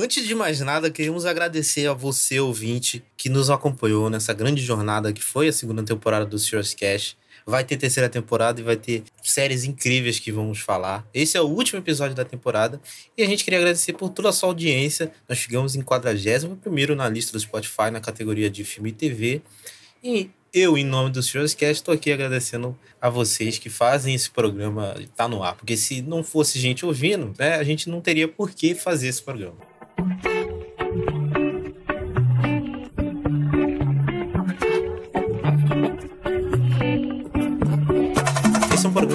Antes de mais nada, queremos agradecer a você, ouvinte, que nos acompanhou nessa grande jornada que foi a segunda temporada do Serious Cash. Vai ter terceira temporada e vai ter séries incríveis que vamos falar. Esse é o último episódio da temporada e a gente queria agradecer por toda a sua audiência. Nós chegamos em 41 na lista do Spotify na categoria de filme e TV. E eu, em nome do Cast, estou aqui agradecendo a vocês que fazem esse programa estar tá no ar. Porque se não fosse gente ouvindo, né, a gente não teria por que fazer esse programa.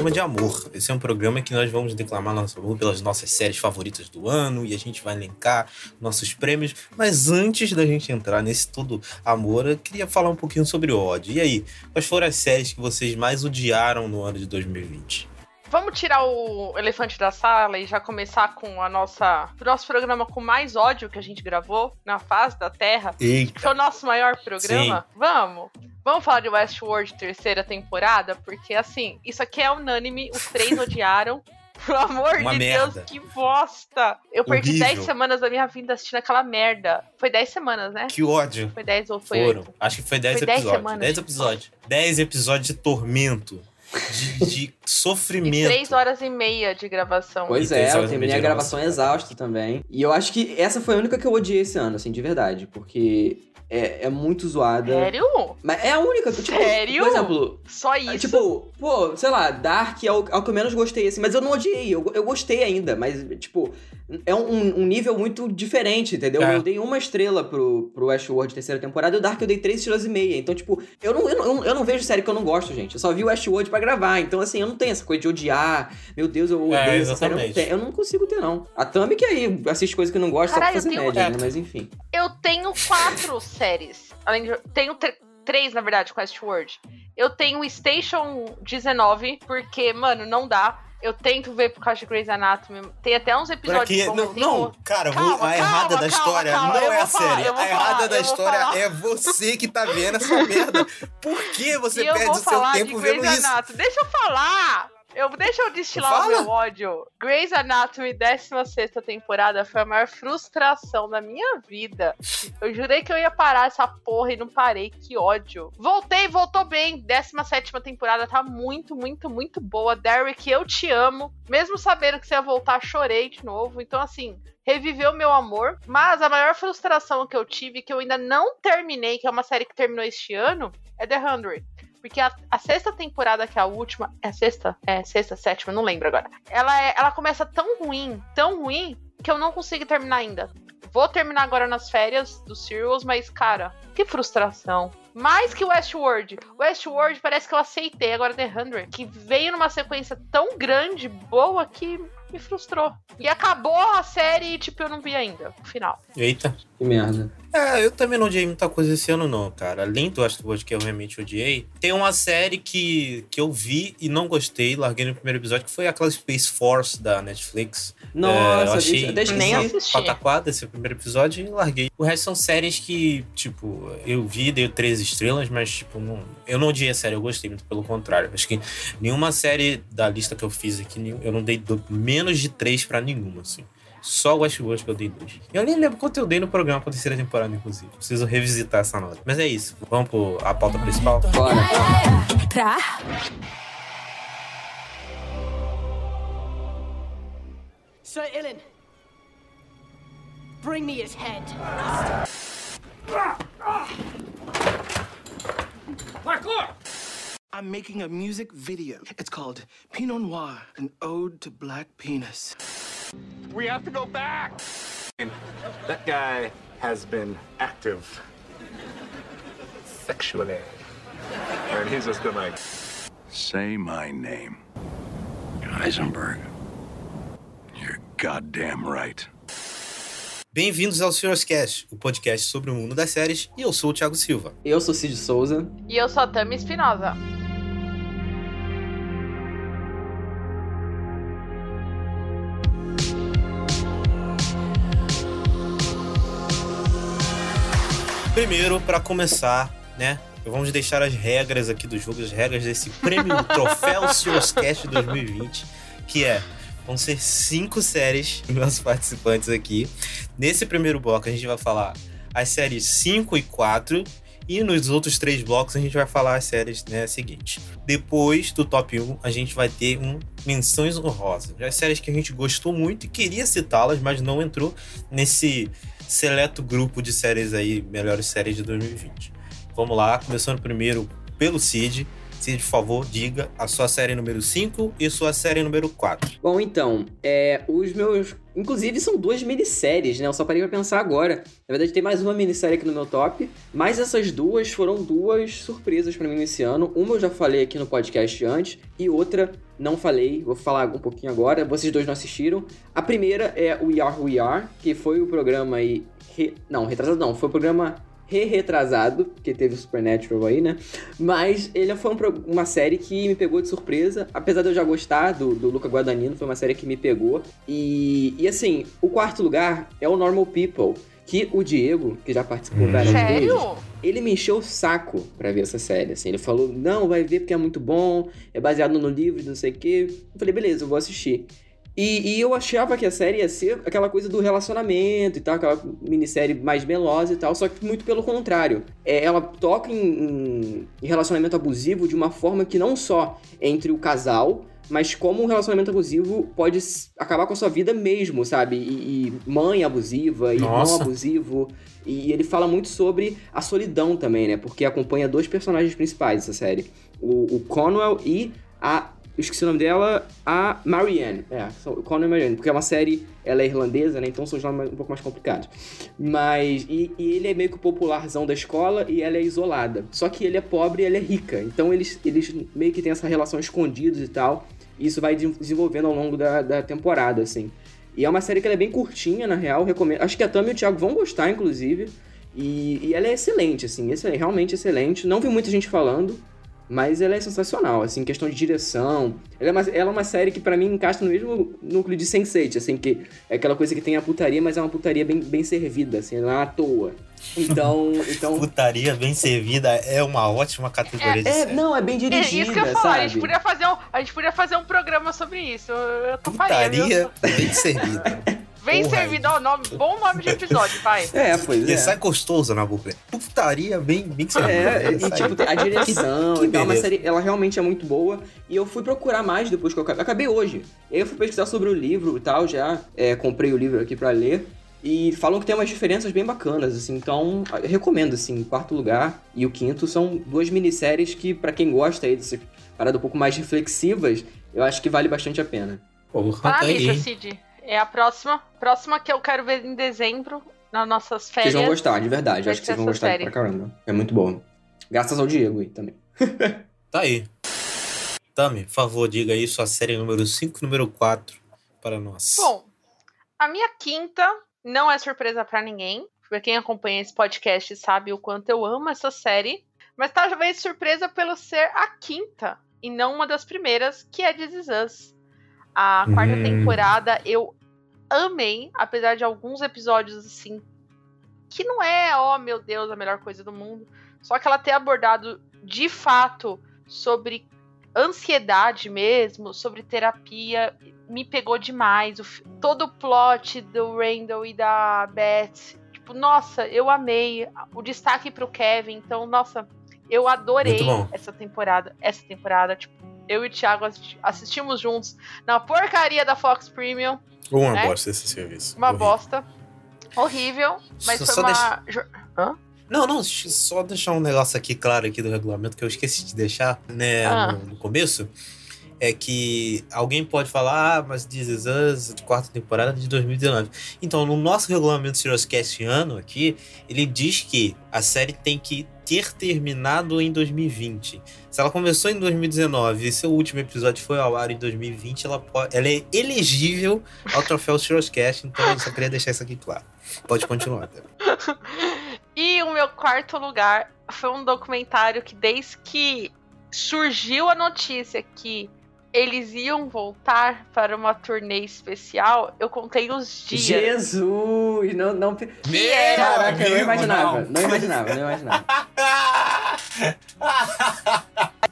Programa de amor. Esse é um programa que nós vamos declamar nosso amor pelas nossas séries favoritas do ano e a gente vai elencar nossos prêmios. Mas antes da gente entrar nesse todo amor, eu queria falar um pouquinho sobre ódio. E aí, quais foram as séries que vocês mais odiaram no ano de 2020? Vamos tirar o elefante da sala e já começar com a nossa o nosso programa com mais ódio que a gente gravou na face da Terra. Eita. Que foi o nosso maior programa. Sim. Vamos. Vamos falar de Westworld terceira temporada, porque assim, isso aqui é unânime, os três odiaram. Pelo amor Uma de merda. Deus, que bosta! Eu perdi 10 semanas da minha vida assistindo aquela merda. Foi 10 semanas, né? Que ódio. Foi 10 ou foi Foram. 8? Acho que foi 10 episódios. 10 episódios. 10 episódios de tormento de, de sofrimento. E três horas e meia de gravação. Pois é, eu terminei a gravação exausto também. E eu acho que essa foi a única que eu odiei esse ano, assim, de verdade. Porque é, é muito zoada. Sério? Mas é a única. Tipo, Sério? Por exemplo. Só isso? Tipo, pô, sei lá, Dark é o, é o que eu menos gostei, assim. Mas eu não odiei, eu, eu gostei ainda. Mas, tipo, é um, um nível muito diferente, entendeu? É. Eu dei uma estrela pro, pro Westworld terceira temporada e o Dark eu dei três estrelas e meia. Então, tipo, eu não, eu, não, eu não vejo série que eu não gosto, gente. Eu só vi o Westworld pra gravar. Então, assim, eu não tenho essa coisa de odiar. Meu Deus, eu é, odeio é, essa série. Eu não, tenho, eu não, consigo ter, não. A Tami que aí assiste coisas que eu não gosto Caralho, só pra fazer média, né? Mas enfim. Eu tenho quatro séries. Além de. Tenho três, na verdade, com Westworld. Eu tenho Station 19, porque, mano, não dá. Eu tento ver por causa de Grey's Anatomy. Tem até uns episódios. Não, não, não, cara, calma, a calma, errada calma, da história não é a série. a errada da história falar. é você que tá vendo essa merda. Por que você perde o seu tempo vendo isso? Anatomy. Deixa eu falar! Eu, deixa eu destilar Fala. o meu ódio. Grey's Anatomy, 16 temporada, foi a maior frustração da minha vida. Eu jurei que eu ia parar essa porra e não parei. Que ódio. Voltei, voltou bem. 17 temporada tá muito, muito, muito boa. Derek, eu te amo. Mesmo sabendo que você ia voltar, chorei de novo. Então, assim, reviveu meu amor. Mas a maior frustração que eu tive, que eu ainda não terminei, que é uma série que terminou este ano, é The Hundred. Porque a, a, sexta temporada, que é a última. É a sexta? É, sexta, sétima, não lembro agora. Ela, é, ela começa tão ruim, tão ruim, que eu não consigo terminar ainda. Vou terminar agora nas férias dos Serials, mas, cara, que frustração. Mais que Westworld. Westworld parece que eu aceitei agora The 100, que veio numa sequência tão grande, boa, que me frustrou. E acabou a série e, tipo, eu não vi ainda o final. Eita. Que merda. É, eu também não odiei muita coisa esse ano, não, cara. Além do Westworld, que eu realmente odiei, tem uma série que, que eu vi e não gostei, larguei no primeiro episódio, que foi aquela Space Force da Netflix. Nossa, é, eu achei deixa, nem assisti. pataquada esse primeiro episódio e larguei. O resto são séries que, tipo, eu vi, dei três estrelas, mas, tipo, não, eu não odiei a série, eu gostei, muito pelo contrário. Acho que nenhuma série da lista que eu fiz aqui, eu não dei menos de três para nenhuma, assim. Só o Westworld que eu dei dois. Eu nem lembro quanto eu dei no programa pra terceira temporada, inclusive. Preciso revisitar essa nota. Mas é isso. Vamos pro a pauta principal? Bora. Pra. Sir Ilan, bring me his head. Parkour! I'm making a music video. It's called Pinot Noir, an ode to black penis. We have to go back! That guy has been active sexually. And he's just been like... Say my name. Heisenberg. You're goddamn right. Bem-vindos ao Senhor's Cast, o podcast sobre o mundo das séries, e eu sou o Thiago Silva. Eu sou Cid Souza. E eu sou a Tami Espinosa. Primeiro, para começar, né? Vamos deixar as regras aqui do jogo, as regras desse prêmio Troféu Cast 2020, que é Vão ser cinco séries nossos participantes aqui. Nesse primeiro bloco, a gente vai falar as séries 5 e 4. E nos outros três blocos a gente vai falar as séries né, seguintes. Depois do top 1, a gente vai ter um menções honrosas. As séries que a gente gostou muito e queria citá-las, mas não entrou nesse seleto grupo de séries aí, melhores séries de 2020. Vamos lá, começando primeiro pelo Cid. Cid, por favor, diga a sua série número 5 e sua série número 4. Bom, então, é, os meus. Inclusive, são duas minisséries, né? Eu só parei pra pensar agora. Na verdade, tem mais uma minissérie aqui no meu top. Mas essas duas foram duas surpresas para mim nesse ano. Uma eu já falei aqui no podcast antes, e outra não falei. Vou falar um pouquinho agora. Vocês dois não assistiram. A primeira é o We Are We Are, que foi o programa aí. Re... Não, retrasado não. Foi o programa re-retrasado, porque teve o Supernatural aí, né? Mas ele foi um, uma série que me pegou de surpresa, apesar de eu já gostar do, do Luca Guadagnino, foi uma série que me pegou. E, e assim, o quarto lugar é o Normal People, que o Diego, que já participou várias Sério? vezes, ele me encheu o saco pra ver essa série, assim. Ele falou, não, vai ver porque é muito bom, é baseado no livro, não sei o quê. Eu falei, beleza, eu vou assistir. E, e, eu achava que a série ia ser aquela coisa do relacionamento e tal, aquela minissérie mais melosa e tal, só que muito pelo contrário. É, ela toca em, em, em, relacionamento abusivo de uma forma que não só entre o casal, mas como um relacionamento abusivo pode acabar com a sua vida mesmo, sabe? E, e mãe abusiva, Nossa. irmão abusivo. E ele fala muito sobre a solidão também, né? Porque acompanha dois personagens principais dessa série. O, o Conwell e a eu esqueci o nome dela, a Marianne. É, Conan Marianne, porque é uma série, ela é irlandesa, né? Então são os nomes um pouco mais complicados. Mas, e, e, ele é meio que o popularzão da escola e ela é isolada. Só que ele é pobre e ela é rica. Então eles, eles meio que têm essa relação escondidos e tal. E isso vai desenvolvendo ao longo da, da temporada, assim. E é uma série que é bem curtinha, na real. Recomendo. Acho que a Tami e o Thiago vão gostar, inclusive. E, e ela é excelente, assim. Excelente, realmente excelente. Não vi muita gente falando. Mas ela é sensacional, assim, questão de direção. Ela é uma, ela é uma série que para mim encaixa no mesmo núcleo de Sense8, assim, que é aquela coisa que tem a putaria, mas é uma putaria bem, bem servida, assim, não é à toa. Então, então... Putaria bem servida é uma ótima categoria é, de é, série. Não, é bem dirigida, é isso que eu ia falar, a gente podia fazer um, a gente podia fazer um programa sobre isso. Eu, eu Putaria bem servida. Bem Porra, servido, ó, nome, bom nome de episódio, pai. É, pois é. sai gostoso na boca. Putaria bem, bem servida. É, e tipo, a direção que, que e uma série, ela realmente é muito boa. E eu fui procurar mais depois que eu acabei. Acabei hoje. E aí eu fui pesquisar sobre o livro e tal, já é, comprei o livro aqui para ler. E falam que tem umas diferenças bem bacanas, assim. Então, eu recomendo, assim. O quarto lugar e o quinto são duas minisséries que, para quem gosta aí dessas paradas um pouco mais reflexivas, eu acho que vale bastante a pena. Porra, ah, tá aí. Cid. É a próxima. Próxima que eu quero ver em dezembro, nas nossas férias. Vocês vão gostar, de verdade. Acho que vocês vão gostar série. pra caramba. É muito bom. Graças ao Diego aí também. tá aí. Tami, por favor, diga aí sua série número 5 e número 4 para nós. Bom, a minha quinta não é surpresa para ninguém. Pra quem acompanha esse podcast sabe o quanto eu amo essa série. Mas talvez surpresa pelo ser a quinta e não uma das primeiras, que é This Is Us. A quarta hum. temporada eu amei, apesar de alguns episódios assim que não é, ó, oh, meu Deus, a melhor coisa do mundo. Só que ela ter abordado de fato sobre ansiedade mesmo, sobre terapia, me pegou demais. O, todo o plot do Randall e da Beth, tipo, nossa, eu amei. O destaque pro Kevin, então, nossa, eu adorei essa temporada. Essa temporada, tipo, eu e o Thiago assistimos juntos na porcaria da Fox Premium. Uma né? bosta esse serviço. Uma horrível. bosta. Horrível, mas só, foi só uma. Deixa... Hã? Não, não, só deixar um negócio aqui claro aqui do regulamento que eu esqueci de deixar, né, ah. no, no, começo. É que alguém pode falar, ah, mas This Is Us, quarta temporada de 2019. Então, no nosso regulamento Serioscast ano aqui, ele diz que a série tem que ter terminado em 2020. Se ela começou em 2019 e seu último episódio foi ao ar em 2020, ela, pode, ela é elegível ao troféu Cast, então eu só queria deixar isso aqui claro. Pode continuar. e o meu quarto lugar foi um documentário que desde que surgiu a notícia que eles iam voltar para uma turnê especial, eu contei os dias. Jesus! Não, não... Meu Caraca, eu não imaginava. Não, não imaginava, não imaginava.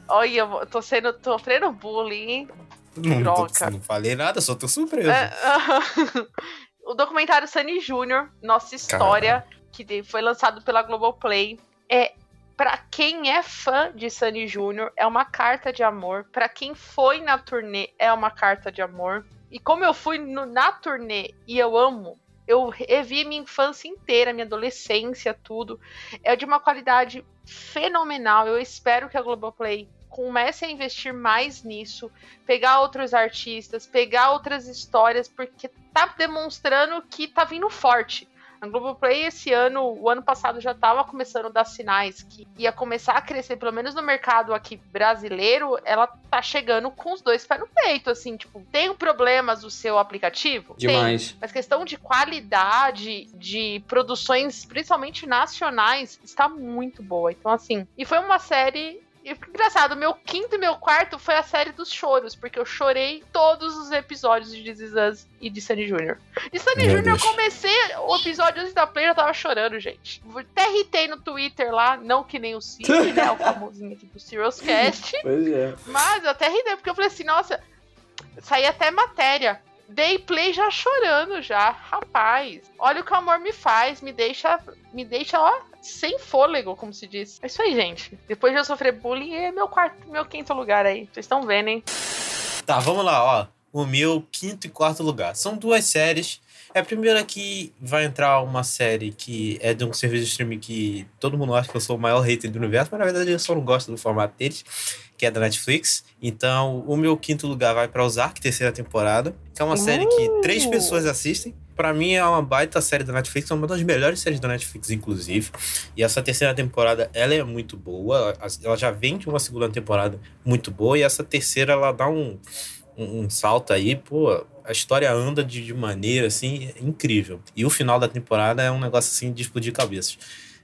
Olha, eu tô sendo, tô sofrendo bullying? Não, Droga. não falei nada, só tô surpreso. É, o documentário Sunny Jr., Nossa História, que de- foi lançado pela Globoplay, é Pra quem é fã de Sunny Jr., é uma carta de amor. Pra quem foi na turnê, é uma carta de amor. E como eu fui no- na turnê e eu amo, eu revi minha infância inteira, minha adolescência, tudo. É de uma qualidade fenomenal. Eu espero que a Globoplay comece a investir mais nisso, pegar outros artistas, pegar outras histórias, porque tá demonstrando que tá vindo forte. A Globoplay esse ano, o ano passado já tava começando a dar sinais que ia começar a crescer, pelo menos no mercado aqui brasileiro, ela tá chegando com os dois pés no peito, assim, tipo, tem problemas o seu aplicativo? Tem. Demais. Mas questão de qualidade de produções, principalmente nacionais, está muito boa. Então, assim, e foi uma série. E engraçado, meu quinto e meu quarto foi a série dos choros, porque eu chorei todos os episódios de This Is Us e de Sunny Jr. De Sunny Jr. eu comecei o episódio antes da play, eu tava chorando, gente. Até irritei no Twitter lá, não que nem o Cid, né? O famosinho aqui do Serious Cast. Pois é. Mas eu até ri, porque eu falei assim, nossa, saí até matéria. Dei play já chorando já. Rapaz, olha o que o amor me faz, me deixa, me deixa, ó, sem fôlego, como se diz. É isso aí, gente. Depois de eu sofrer bullying, é meu quarto, meu quinto lugar aí. Vocês estão vendo, hein? Tá, vamos lá, ó. O meu quinto e quarto lugar. São duas séries. É a primeira que vai entrar uma série que é de um serviço de streaming que todo mundo acha que eu sou o maior hater do universo, mas na verdade eu só não gosto do formato deles, que é da Netflix. Então, o meu quinto lugar vai pra Ozark, terceira temporada, que é uma série que três Uh! pessoas assistem. Pra mim é uma baita série da Netflix, é uma das melhores séries da Netflix, inclusive. E essa terceira temporada, ela é muito boa. Ela já vem de uma segunda temporada muito boa. E essa terceira, ela dá um, um, um salto aí. Pô, a história anda de, de maneira, assim, incrível. E o final da temporada é um negócio, assim, de explodir cabeças.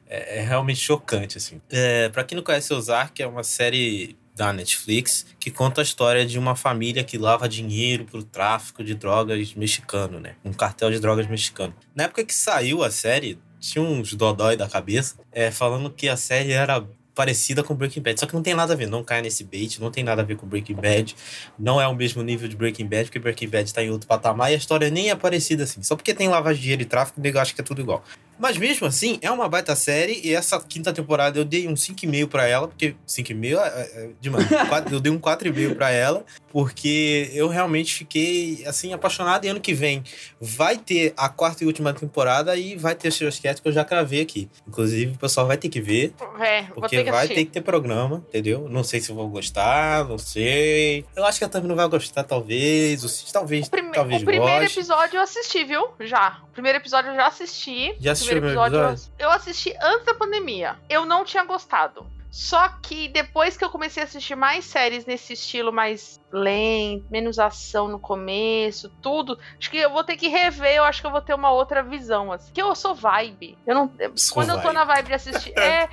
É, é realmente chocante, assim. É, pra quem não conhece Ozark, é uma série da Netflix que conta a história de uma família que lava dinheiro pro tráfico de drogas mexicano, né? Um cartel de drogas mexicano. Na época que saiu a série, tinha uns dodói da cabeça é, falando que a série era parecida com Breaking Bad. Só que não tem nada a ver, não cai nesse bait, não tem nada a ver com Breaking Bad. Não é o mesmo nível de Breaking Bad, porque Breaking Bad tá em outro patamar e a história nem é parecida assim. Só porque tem lavagem de dinheiro e tráfico, o nego acha que é tudo igual. Mas mesmo assim, é uma baita série e essa quinta temporada eu dei um 5,5 pra ela, porque 5,5 é, é demais. Quatro- eu dei um 4,5 pra ela, porque eu realmente fiquei assim apaixonado e ano que vem vai ter a quarta e última temporada e vai ter Serious Cat que eu já cravei aqui. Inclusive, o pessoal vai ter que ver, É, porque ter que vai ter que ter programa, entendeu? Não sei se eu vou gostar, não sei. Eu acho que a Tami não vai gostar, talvez. O Cid talvez, O, prime- talvez o primeiro goste. episódio eu assisti, viu? Já. O primeiro episódio eu já assisti. Já assistiu primeiro eu- Eu assisti antes da pandemia. Eu não tinha gostado. Só que depois que eu comecei a assistir mais séries nesse estilo mais lento, menos ação no começo, tudo, acho que eu vou ter que rever, eu acho que eu vou ter uma outra visão, assim. Que eu sou vibe. Eu não. Sou quando eu tô vibe. na vibe de assistir. é.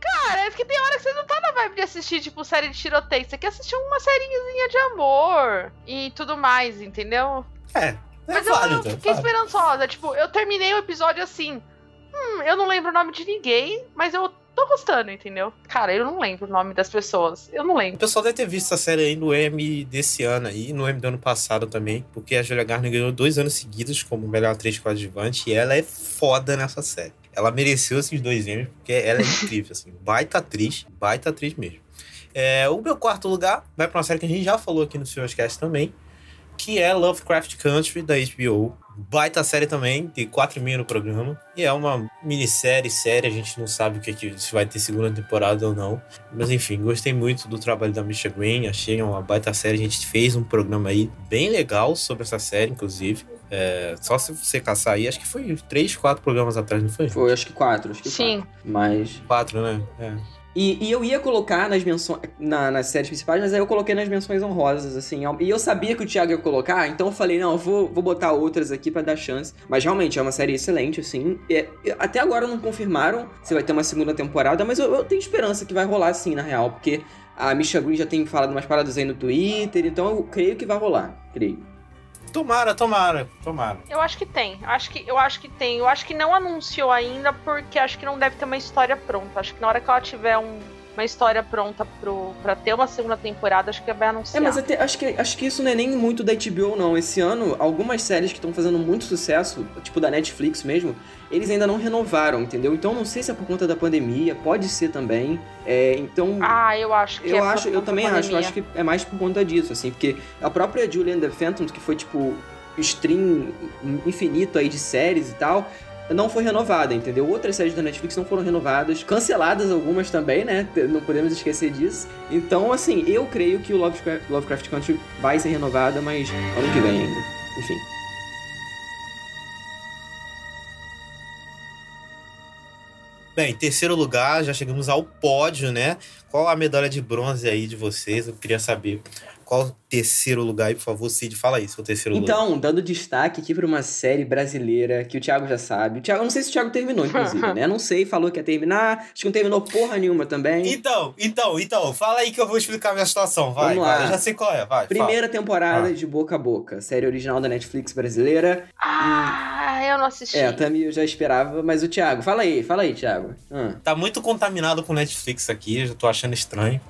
Cara, é porque tem hora que você não tá na vibe de assistir, tipo, série de tiroteio. Você quer assistir uma sériezinha de amor e tudo mais, entendeu? É, é Mas eu, válido. eu é fiquei válido. esperançosa. Tipo, eu terminei o episódio assim. Hum, eu não lembro o nome de ninguém, mas eu tô gostando, entendeu? Cara, eu não lembro o nome das pessoas. Eu não O lembro. pessoal deve ter visto essa série aí no M desse ano aí, no M do ano passado também, porque a Julia Garner ganhou dois anos seguidos como melhor atriz coadjuvante e ela é foda nessa série. Ela mereceu esses dois M's porque ela é incrível, assim, baita atriz, baita atriz mesmo. É, o meu quarto lugar vai pra uma série que a gente já falou aqui no Cast também, que é Lovecraft Country da HBO. Baita série também, tem quatro meio no programa. E é uma minissérie, série, a gente não sabe o que, é que se vai ter segunda temporada ou não. Mas enfim, gostei muito do trabalho da Misha Green, achei uma baita série. A gente fez um programa aí bem legal sobre essa série, inclusive. É, só se você caçar aí, acho que foi três, quatro programas atrás, não foi? Foi, acho que quatro, acho que Sim. quatro. Mas. Quatro, né? É. E, e eu ia colocar nas menções. Na, nas séries principais, mas aí eu coloquei nas menções honrosas, assim. E eu sabia que o Thiago ia colocar, então eu falei, não, eu vou, vou botar outras aqui pra dar chance. Mas realmente é uma série excelente, assim. Até agora não confirmaram se vai ter uma segunda temporada, mas eu, eu tenho esperança que vai rolar sim, na real, porque a Misha Green já tem falado umas paradas aí no Twitter, então eu creio que vai rolar. Creio. Tomara, tomara, tomara. Eu acho que tem. Acho que, eu acho que tem. Eu acho que não anunciou ainda, porque acho que não deve ter uma história pronta. Acho que na hora que ela tiver um, uma história pronta pro, pra ter uma segunda temporada, acho que vai anunciar. É, mas até, acho, que, acho que isso não é nem muito da HBO, não. Esse ano, algumas séries que estão fazendo muito sucesso, tipo da Netflix mesmo, eles ainda não renovaram, entendeu? Então não sei se é por conta da pandemia, pode ser também. É, então. Ah, eu acho que eu é acho, eu também acho, eu acho que é mais por conta disso, assim, porque a própria Julian the Phantom, que foi tipo stream infinito aí de séries e tal, não foi renovada, entendeu? Outras séries da Netflix não foram renovadas, canceladas algumas também, né? Não podemos esquecer disso. Então, assim, eu creio que o Lovecraft, Lovecraft Country vai ser renovada, mas ano que vem ainda. Enfim. Bem, em terceiro lugar, já chegamos ao pódio, né? Qual a medalha de bronze aí de vocês? Eu queria saber qual terceiro lugar aí, por favor, Cid, fala aí, seu terceiro então, lugar. Então, dando destaque aqui para uma série brasileira que o Thiago já sabe. O Thiago, eu não sei se o Thiago terminou, inclusive, né? Não sei, falou que ia terminar. Acho que não terminou porra nenhuma também. Então, então, então, fala aí que eu vou explicar a minha situação, vai. Vamos lá. Vai, eu já sei qual é, vai. Primeira fala. temporada ah. de Boca a Boca, série original da Netflix brasileira. Ah, e... eu não assisti. É, também eu já esperava, mas o Thiago, fala aí, fala aí, Thiago. Ah. Tá muito contaminado com Netflix aqui, eu já tô achando estranho.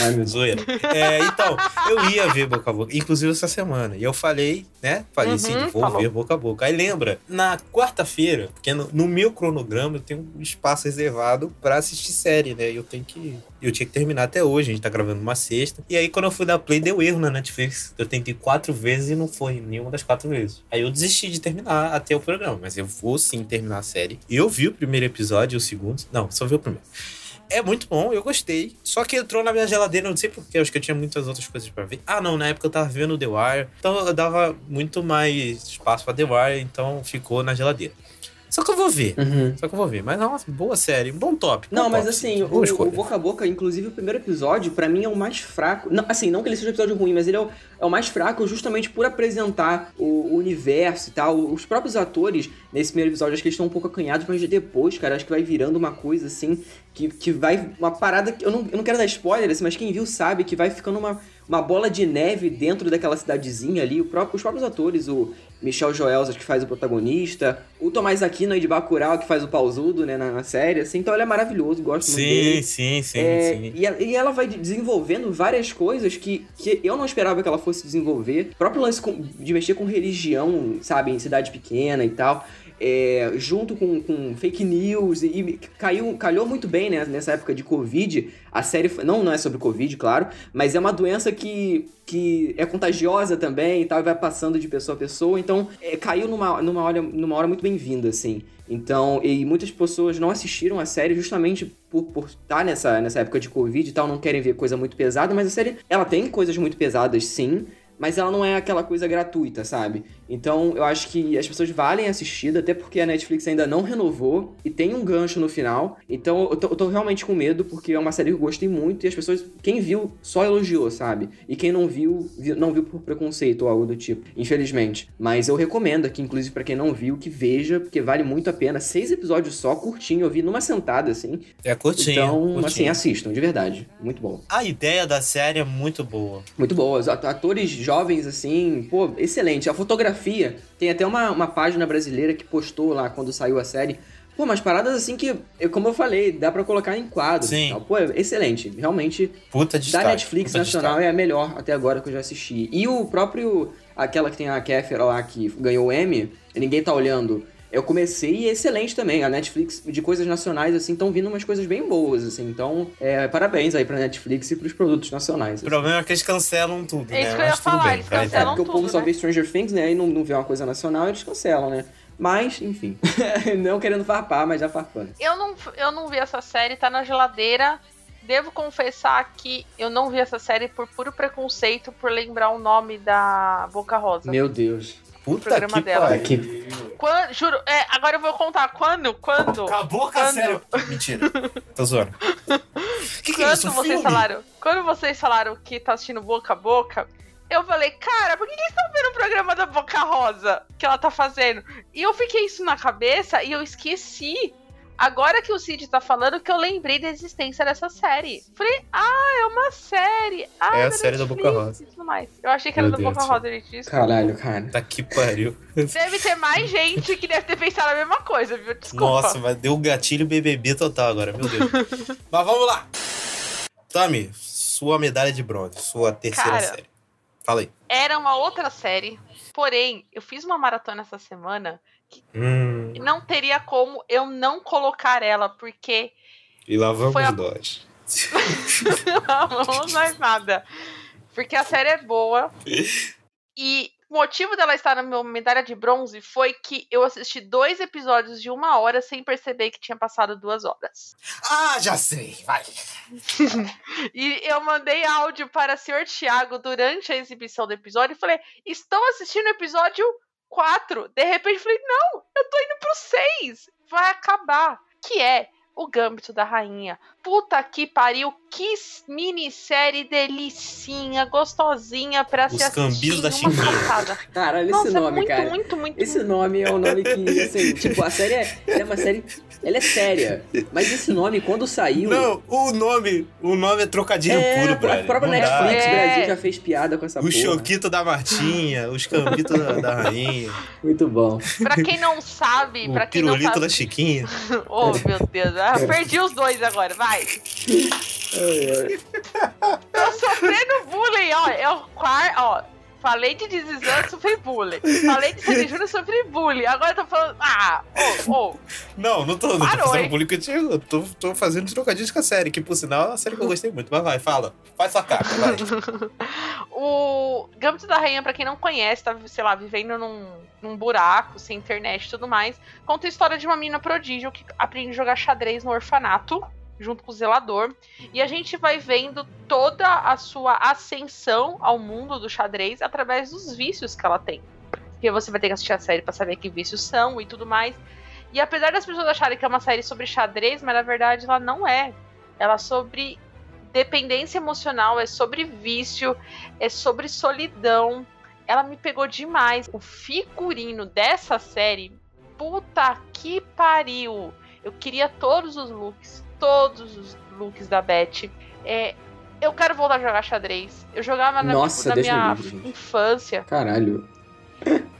Ai, meu Zoeira. é, então, eu ia ver Boca a Boca inclusive essa semana. E eu falei, né? Falei uhum, assim, vou falou. ver boca a boca. Aí lembra, na quarta-feira, porque no, no, meu cronograma eu tenho um espaço reservado para assistir série, né? E eu tenho que. Eu tinha que terminar até hoje, a gente tá gravando uma sexta. E aí, quando eu fui dar play, deu erro na Netflix. Eu tentei quatro vezes e não foi nenhuma das quatro vezes. Aí eu desisti de terminar até o programa, mas eu vou sim terminar a série. Eu vi o primeiro episódio e o segundo. Não, só vi o primeiro. É muito bom, eu gostei. Só que entrou na minha geladeira, não sei porquê, acho que eu tinha muitas outras coisas para ver. Ah, não, na época eu tava vendo The Wire, então eu dava muito mais espaço pra The Wire, então ficou na geladeira. Só que eu vou ver. Uhum. Só que eu vou ver. Mas, nossa, boa série. Bom top. Não, bom mas top, assim, o, o, Boca a Boca, inclusive o primeiro episódio, para mim é o mais fraco. Não, assim, não que ele seja um episódio ruim, mas ele é o, é o mais fraco justamente por apresentar o, o, universo e tal. Os próprios atores, nesse primeiro episódio, acho que eles estão um pouco acanhados, mas depois, cara, acho que vai virando uma coisa assim, que, que vai. Uma parada que. Eu não, eu não quero dar spoiler, assim, mas quem viu sabe que vai ficando uma uma bola de neve dentro daquela cidadezinha ali. Próprio, os próprios atores, o Michel Joelza, que faz o protagonista, o Tomás Aquino aí de Bacurau, que faz o pausudo, né, na, na, série, assim. Então ele é maravilhoso, gosto sim, muito dele. Sim, sim, é, sim. E, e, ela vai desenvolvendo várias coisas que, que eu não esperava que ela fosse desenvolver. O próprio lance com, de mexer com religião, sabe, em cidade pequena e tal é, junto com, com, fake news e, e, caiu, calhou muito bem né, nessa época de Covid. A série não, não é sobre Covid, claro, mas é uma doença que, que é contagiosa também e tal, e vai passando de pessoa a pessoa. Então, é, caiu numa, numa, hora, numa hora muito bem-vinda, assim. Então, e muitas pessoas não assistiram a série justamente por, por estar nessa, nessa época de Covid e tal, não querem ver coisa muito pesada, mas a série, ela tem coisas muito pesadas, sim, mas ela não é aquela coisa gratuita, sabe? Então eu acho que as pessoas valem assistir, até porque a Netflix ainda não renovou e tem um gancho no final. Então eu tô, eu tô, realmente com medo, porque é uma série que eu gostei muito e as pessoas, quem viu, só elogiou, sabe? E quem não viu, viu não viu por preconceito ou algo do tipo, infelizmente. Mas eu recomendo aqui, inclusive para quem não viu, que veja, porque vale muito a pena. Seis episódios só, curtinho, eu vi numa sentada, assim. É curtinho. Então, curtinho. assim, assistam, de verdade. Muito bom. A ideia da série é muito boa. Muito boa. Os atores jovens, assim, pô, excelente. A fotografia, tem até uma, uma página brasileira que postou lá quando saiu a série. Pô, umas paradas assim que, como eu falei, dá para colocar em quadro. Sim. Tal. Pô, é excelente. Realmente, Puta da Netflix nacional é a melhor até agora que eu já assisti. E o próprio, aquela que tem a Kéfera lá que ganhou o M, ninguém tá olhando eu comecei e é excelente também. A Netflix, de coisas nacionais, assim, estão vindo umas coisas bem boas, assim. Então, é, parabéns aí pra Netflix e pros produtos nacionais. Assim. O problema é que eles cancelam tudo, é né? Isso que eu ia falar, eles cancelam é, porque tudo, o povo né? só vê Stranger Things, né? E não, não vê uma coisa nacional, eles cancelam, né? Mas, enfim. não querendo farpar, mas já farpando. Eu não, eu não vi essa série, tá na geladeira. Devo confessar que eu não vi essa série por puro preconceito por lembrar o nome da Boca Rosa. Meu Deus. Puta programa que dela. pariu. Que- Quando, juro, é, agora eu vou contar quando, quando, Acabou com a Quando? série. Mentira. Tô zoando. que que é quando isso? Vocês filme? falaram, quando vocês falaram que tá assistindo Boca a Boca, eu falei, cara, por que, que eles estão vendo o programa da Boca Rosa que ela tá fazendo? E eu fiquei isso na cabeça e eu esqueci. Agora que o Cid tá falando que eu lembrei da existência dessa série. Falei, ah, é uma série. Ah, É a da série da Netflix Boca Rosa. tudo mais. Eu achei que era Meu da Deus Boca do. Rosa, gente. Desculpa. Caralho, cara. Tá que pariu. Deve ter mais gente que deve ter pensado a mesma coisa, viu? Desculpa. Nossa, mas deu um gatilho BBB total agora, meu Deus. mas vamos lá. Tami, sua medalha de bronze, sua terceira Cara, série. Fala aí. Era uma outra série, porém, eu fiz uma maratona essa semana Hum, não teria como eu não colocar ela, porque e lá vamos Foi a- nós. não vamos mais nada. Porque a série é boa. E o motivo dela estar na minha medalha de bronze foi que eu assisti dois episódios de uma hora sem perceber que tinha passado duas horas. Ah, já sei. Vai. E eu mandei áudio para o senhor Thiago durante a exibição do episódio e falei: Estão assistindo o episódio 4. De repente falei: Não, eu tô indo pro 6. Vai acabar. Que é o Gâmbito da Rainha. Puta que pariu. Que minissérie delicinha, gostosinha pra Os se assistir. Cambios da em uma Chiquinha. sentada. Caralho, Nossa, esse é nome, muito, cara. muito, muito, Esse nome é um nome que, assim, tipo, a série é, é uma série. Ela é séria. Mas esse nome, quando saiu. Não, o nome, o nome é trocadilho é, puro, a brother. própria Não dá. Netflix É. Brasil já fez piada com essa O porra. choquito da Martinha, os cambitos da, da rainha, Muito bom. Pra quem não sabe, pra o quem não pirulito sabe. da Chiquinha. Oh, meu Deus. Ah, perdi os dois agora, vai. Tô sofrendo bullying, ó. É o quarto, ó. Falei de Dizizan, sofri bullying. Falei de Sandy Júnior, sofri bullying. Agora eu tô falando. Ah, ô, ô. Não, não tô, não tô fazendo bullying contigo. Eu tô, tô fazendo trocadilhos com a série, que por sinal é uma série que eu gostei muito. Mas vai, fala. Faz sua capa, vai. O Gambito da Rainha, pra quem não conhece, tá, sei lá, vivendo num, num buraco, sem internet e tudo mais, conta a história de uma menina prodígio que aprende a jogar xadrez no orfanato, junto com o zelador. E a gente vai vendo toda a sua ascensão ao mundo do xadrez através dos vícios que ela tem. Porque você vai ter que assistir a série pra saber que vícios são e tudo mais. E apesar das pessoas acharem que é uma série sobre xadrez, mas na verdade ela não é. Ela é sobre dependência emocional, é sobre vício, é sobre solidão. Ela me pegou demais. O figurino dessa série, puta que pariu. Eu queria todos os looks, todos os looks da Beth. É, eu quero voltar a jogar xadrez. Eu jogava na, Nossa, na me minha livre, infância. Caralho.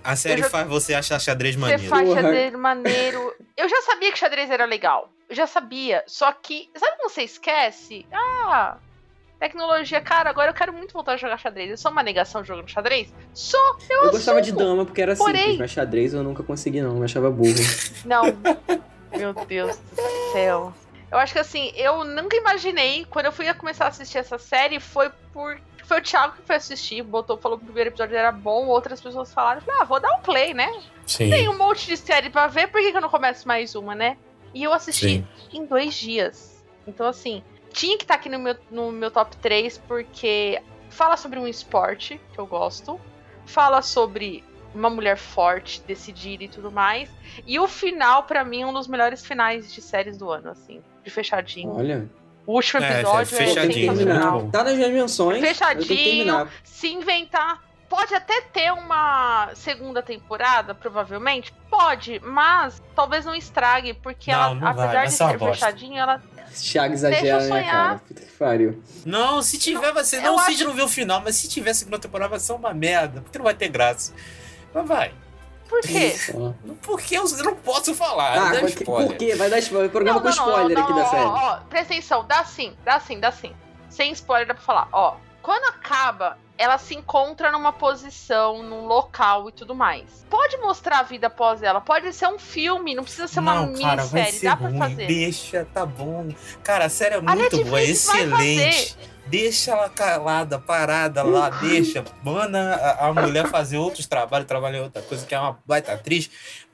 A série já- faz você achar xadrez Você maneiro. faz Porra. xadrez maneiro. Eu já sabia que xadrez era legal. Eu já sabia. Só que, sabe quando você esquece? Ah, tecnologia, cara, agora eu quero muito voltar a jogar xadrez. Eu sou uma negação jogando xadrez? Sou, eu, Eu gostava de assumo. dama porque era Porém- simples, mas xadrez eu nunca consegui, não. Eu achava burro. Não. Meu Deus do céu. Eu acho que assim, eu nunca imaginei, quando eu fui começar a assistir essa série, foi por. Foi o Thiago que foi assistir, botou, falou que o primeiro episódio era bom, outras pessoas falaram, falei, ah, vou dar um play, né? Sim. Tem um monte de série pra ver, por que, que eu não começo mais uma, né? E eu assisti Sim. em dois dias. Então, assim, tinha que estar aqui no meu, no meu top 3, porque fala sobre um esporte que eu gosto, fala sobre uma mulher forte, decidida e tudo mais. E o final, pra mim, é um dos melhores finais de séries do ano, assim, de fechadinho. Olha. O último É, episódio é, fechadinho, né? terminar. sensacional. bom. Tá nas minhas menções. Fechadinho. Se inventar. Pode até ter uma segunda temporada, provavelmente. Pode, mas talvez não estrague, porque Não, ela, não apesar vai de ser fechadinha, ela. Thiago exagera, né, cara? Puta que pariu. Não, se tiver, vai ser. Eu Não, o acho- não viu o final, mas se tiver segunda temporada, vai ser uma merda. Porque não vai ter graça. Mas vai. Por quê? Porque eu não posso falar. Ah, dá por, spoiler. por quê? Vai dar spoiler. Programa com spoiler não, aqui não, da série. Ó, ó, presta atenção, dá sim, dá sim, dá sim. Sem spoiler dá pra falar. Ó, quando acaba, ela se encontra numa posição, num local e tudo mais. Pode mostrar a vida após ela, pode ser um filme, não precisa ser uma não, cara, vai minissérie, dá pra ruim. fazer. Deixa, tá bom. Cara, a série é muito boa, é excelente. Deixa ela calada, parada lá, deixa. Manda a, a mulher fazer outros trabalhos, trabalhar em outra coisa, que é uma baita atriz.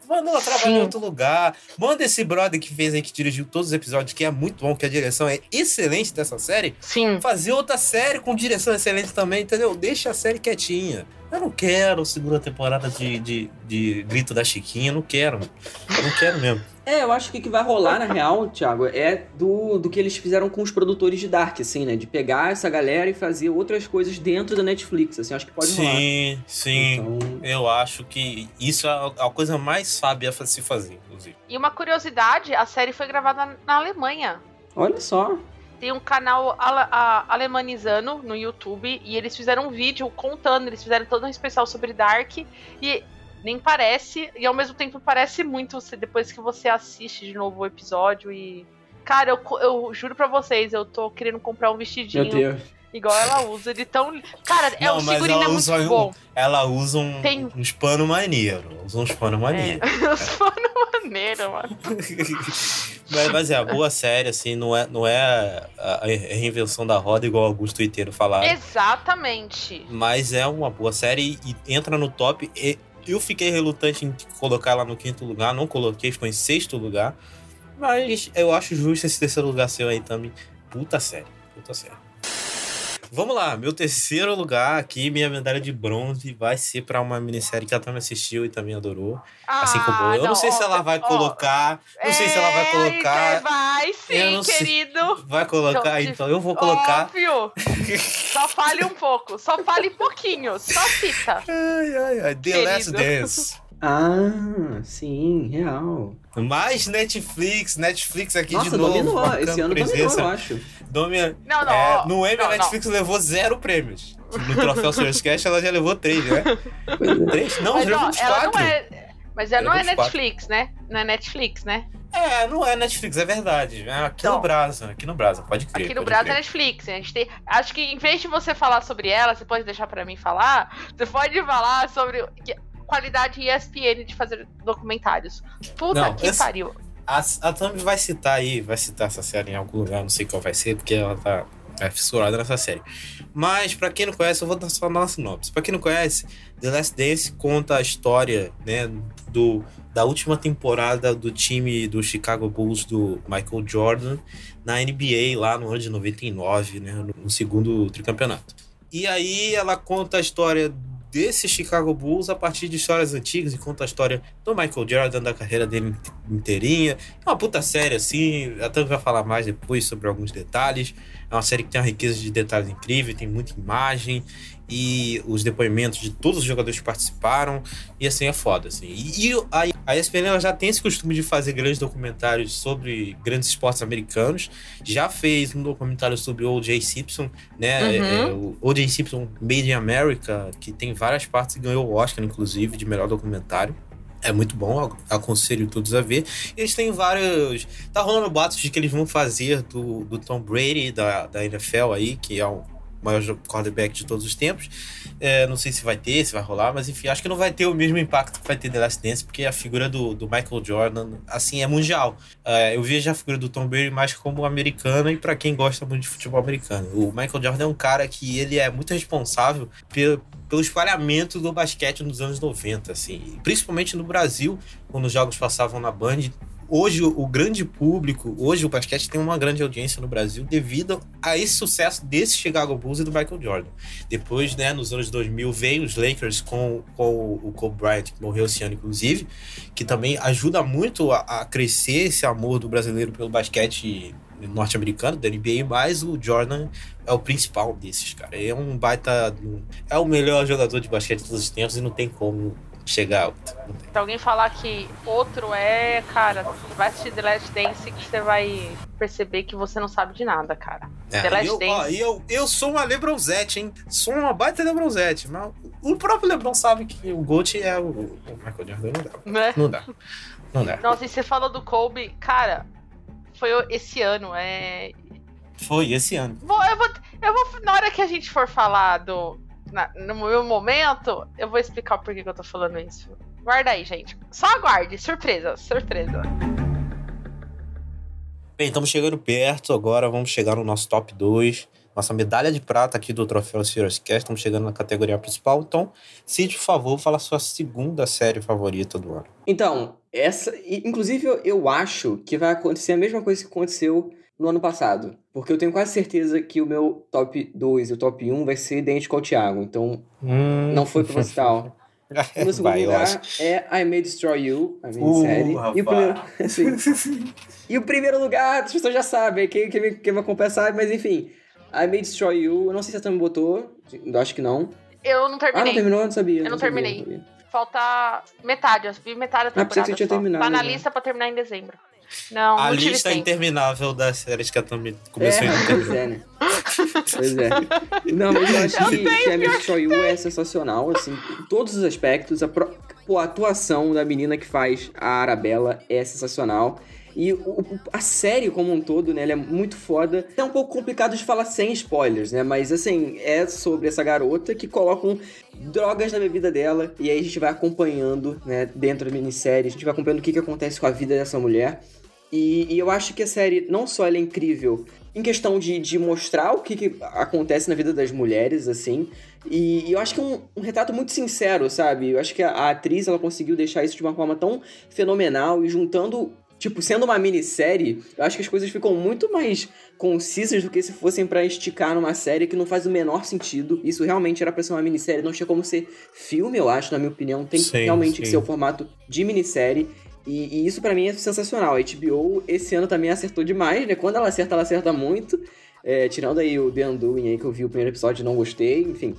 Manda ela trabalhar em outro lugar. Manda esse brother que fez aí, que dirigiu todos os episódios, que é muito bom, que a direção é excelente dessa série. Sim. Fazer outra série com direção excelente também, entendeu? Deixa a série quietinha. Eu não quero segunda temporada de, de, de Grito da Chiquinha, não quero. mano. Eu não quero mesmo. É, eu acho que o que vai rolar, na real, Thiago, é do, do que eles fizeram com os produtores de Dark, assim, né? De pegar essa galera e fazer outras coisas dentro da Netflix, assim, acho que pode rolar. sim, sim. Então, Eu acho que isso é a coisa mais sábia a se fazer, inclusive. E uma curiosidade, a série foi gravada na Alemanha. olha só. Tem um canal ala- a- alemanizando no YouTube e eles fizeram um vídeo contando, eles fizeram todo um especial sobre Dark e nem parece, e ao mesmo tempo parece muito você- depois que você assiste de novo o episódio e Cara, eu, eu juro pra vocês, eu tô querendo comprar um vestidinho. Meu Deus. Igual ela usa, de tão. Cara, é Não, um mas figurino ela é muito usa um- bom. Ela usa um, Tem- uns pano maneiro. Usa uns pano maneiro. É. Os fãs maneiro, mano. mas, mas é, a boa série, assim, não é, não é a, a reinvenção da roda igual Augusto Iteiro falaram. Exatamente. Mas é uma boa série e entra no top. E eu fiquei relutante em colocar ela no quinto lugar, não coloquei, ficou em sexto lugar. Mas eu acho justo esse terceiro lugar seu aí também. Puta série, puta série. Vamos lá, meu terceiro lugar aqui, minha medalha de bronze, vai ser pra uma minissérie que ela também assistiu e também adorou. assim como eu. Eu não, sei se ela vai colocar. Não sei se ela vai É, colocar. Vai sim, não sei. querido. Vai colocar, Então, então eu vou colocar. Óbvio. só fale um pouco. Só fale pouquinho. Só cita. Ai, ai, ai. The Querido. Last Dance. Ah, sim, real. Mais Netflix, Netflix aqui Nossa, de novo. dominou. Esse ano dominou, presença. eu acho. Domina- Não, não. É, no Emmy não, a Netflix levou zero prêmios. No troféu Serious Cast ela já levou três, né? É. Três? Não, Mas, já levou ela quatro. não é. Mas ela Ela não é uns quatro. Netflix, né? Não é Netflix, né? É, não é Netflix, é verdade. É aqui Então. no Brasa, aqui no Brasa, pode crer. Aqui no Brasil é. Netflix. A gente tem. Acho que em vez de você falar sobre ela, você pode deixar pra mim falar. Você pode falar sobre qualidade ESPN de fazer documentários. Puta Não, que esse- pariu. A, a Thumb vai citar aí, vai citar essa série em algum lugar, não sei qual vai ser, porque ela tá é, fissurada nessa série. Mas, pra quem não conhece, eu vou dar só uma sinopse. Pra quem não conhece, The Last Dance conta a história, né, do, da última temporada do time do Chicago Bulls do Michael Jordan na NBA, lá no ano de 99, né, no segundo tricampeonato. E aí ela conta a história desse Chicago Bulls a partir de histórias antigas e conta a história do Michael Jordan, da carreira dele inteirinha. É uma puta série, assim. A Tam vai falar mais depois sobre alguns detalhes. É uma série que tem uma riqueza de detalhes incrível, tem muita imagem e os depoimentos de todos os jogadores que participaram. E assim é foda, assim. E, e a, a ESPN ela já tem esse costume de fazer grandes documentários sobre grandes esportes americanos. Já fez um documentário sobre o O.J. Simpson, né? Uhum. É, é, o O.J. Simpson Made in America, que tem várias partes e ganhou o Oscar, inclusive, de melhor documentário. É muito bom, ac- aconselho todos a ver. Eles têm vários. Tá rolando boatos de que eles vão fazer do, do Tom Brady, da, da NFL aí, que é o maior quarterback de todos os tempos. É, não sei se vai ter, se vai rolar, mas enfim, acho que não vai ter o mesmo impacto que vai ter The Last Dance, porque a figura do, do Michael Jordan, assim, é mundial. É, eu vejo a figura do Tom Brady mais como americana e para quem gosta muito de futebol americano. O Michael Jordan é um cara que ele é muito responsável pelo, pelo espalhamento do basquete nos anos 90, assim, principalmente no Brasil, quando os jogos passavam na Band. Hoje, o grande público, hoje o basquete tem uma grande audiência no Brasil devido a esse sucesso desse Chicago Bulls e do Michael Jordan. Depois, né, nos anos 2000, veio os Lakers com, com o Kobe Bryant, que morreu esse ano, inclusive, que também ajuda muito a, a crescer esse amor do brasileiro pelo basquete norte-americano, da NBA, mas o Jordan é o principal desses, cara. É um baita. É o melhor jogador de basquete de todos os tempos e não tem como chegar alto. Se alguém falar que outro é, cara, vai assistir The Last Dance que você vai perceber que você não sabe de nada, cara. The É, Last eu, ó, Dance. e eu, eu sou uma Lebronzete, hein? Sou uma baita Lebronzete, mas o próprio Lebron sabe que o Gold é o, o Michael Jordan. Não dá. Né? Não dá. Não dá. Nossa, e você falou do Kobe, cara, foi esse ano, é. Foi esse ano. Vou, eu, vou, eu vou. Na hora que a gente for falar do. Na- no meu momento, eu vou explicar o porquê que eu tô falando isso. Guarda aí, gente. Só aguarde. Surpresa, surpresa. Bem, estamos chegando perto agora. Vamos chegar no nosso top 2. Nossa medalha de prata aqui do Troféu Serious Cast. Estamos chegando na categoria principal. Então, Cid, por favor, fala a sua segunda série favorita do ano. Então, essa. Inclusive, eu acho que vai acontecer a mesma coisa que aconteceu no ano passado. Porque eu tenho quase certeza que o meu top 2 e o top 1 vai ser idêntico ao Thiago. Então, não foi proposital. O meu segundo Vai, lugar é I May Destroy You, a minha Uh, série. E o, primeiro, assim, e o primeiro lugar, as pessoas já sabem, quem, quem, me- quem me acompanha sabe, mas enfim. I May Destroy You, eu não sei se a Tam botou, eu acho que não. Eu não Ah, terminei. não terminou? Eu não sabia. Eu não sabia, terminei. sabia. Falta metade, eu vi metade da Ah, pensei temporada. que você tinha só. terminado, Tá na né? lista pra terminar em dezembro. Não, A não tive lista tempo. interminável das séries que a Tami começou é, em pois é, né? Pois é. Não, mas eu acho que, que a Miss You é sensacional, assim, em todos os aspectos. A, pro- pô, a atuação da menina que faz a Arabella é sensacional. E o, a série como um todo, né, ela é muito foda. É um pouco complicado de falar sem spoilers, né? Mas assim, é sobre essa garota que colocam drogas na bebida dela. E aí a gente vai acompanhando, né, dentro da minissérie, a gente vai acompanhando o que, que acontece com a vida dessa mulher. E, e eu acho que a série, não só ela é incrível em questão de, de mostrar o que, que acontece na vida das mulheres, assim, e, e eu acho que é um, um, retrato muito sincero, sabe? Eu acho que a, a atriz, ela conseguiu deixar isso de uma forma tão fenomenal e juntando Tipo, sendo uma minissérie, eu acho que as coisas ficam muito mais concisas do que se fossem para esticar numa série que não faz o menor sentido. Isso realmente era pra ser uma minissérie, não tinha como ser filme, eu acho, na minha opinião. Tem sim, realmente sim. que ser o formato de minissérie. E, e isso para mim é sensacional. A HBO esse ano também acertou demais, né? Quando ela acerta, ela acerta muito. É, tirando aí o The Undoing aí, que eu vi o primeiro episódio e não gostei, enfim.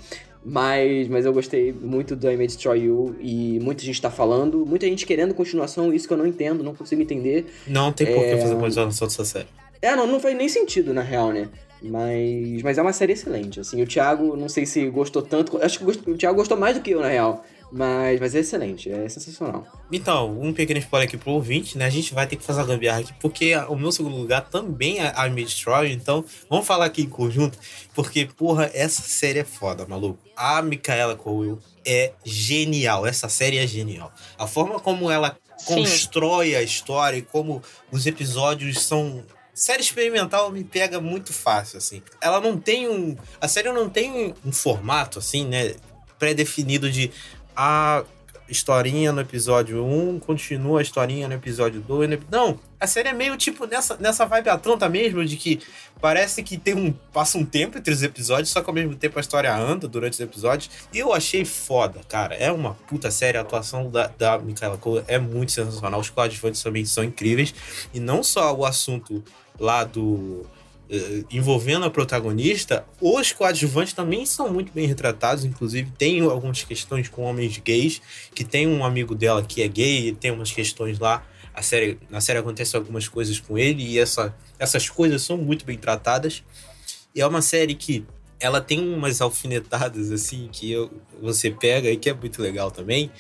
Mas, mas eu gostei muito do I May Destroy You e muita gente tá falando, muita gente querendo continuação, isso que eu não entendo, não consigo entender. Não tem por que é... fazer continuação dessa série. É, não, não faz nem sentido, na real, né? Mas, mas é uma série excelente, assim. O Thiago, não sei se gostou tanto, acho que o Thiago gostou mais do que eu, na real. Mas, mas é excelente, é sensacional. Então, um pequeno spoiler aqui pro ouvinte, né? A gente vai ter que fazer a gambiarra aqui, porque o meu segundo lugar também é a Destroy, então vamos falar aqui em conjunto, porque, porra, essa série é foda, maluco. A Micaela Cole é genial, essa série é genial. A forma como ela Sim. constrói a história e como os episódios são série experimental me pega muito fácil, assim. Ela não tem um. A série não tem um, um formato, assim, né? Pré-definido de a historinha no episódio 1, continua a historinha no episódio 2. No... Não, a série é meio tipo nessa, nessa vibe atlanta mesmo, de que parece que tem um. passa um tempo entre os episódios, só que ao mesmo tempo a história anda durante os episódios. Eu achei foda, cara. É uma puta série, a atuação da, da Michaela Cole é muito sensacional. Os coadjuvantes também são incríveis. E não só o assunto lá do envolvendo a protagonista, os coadjuvantes também são muito bem retratados, inclusive tem algumas questões com homens gays, que tem um amigo dela que é gay, e tem umas questões lá. A série, na série acontecem algumas coisas com ele e essa, essas coisas são muito bem tratadas. E é uma série que ela tem umas alfinetadas assim que eu, você pega e que é muito legal também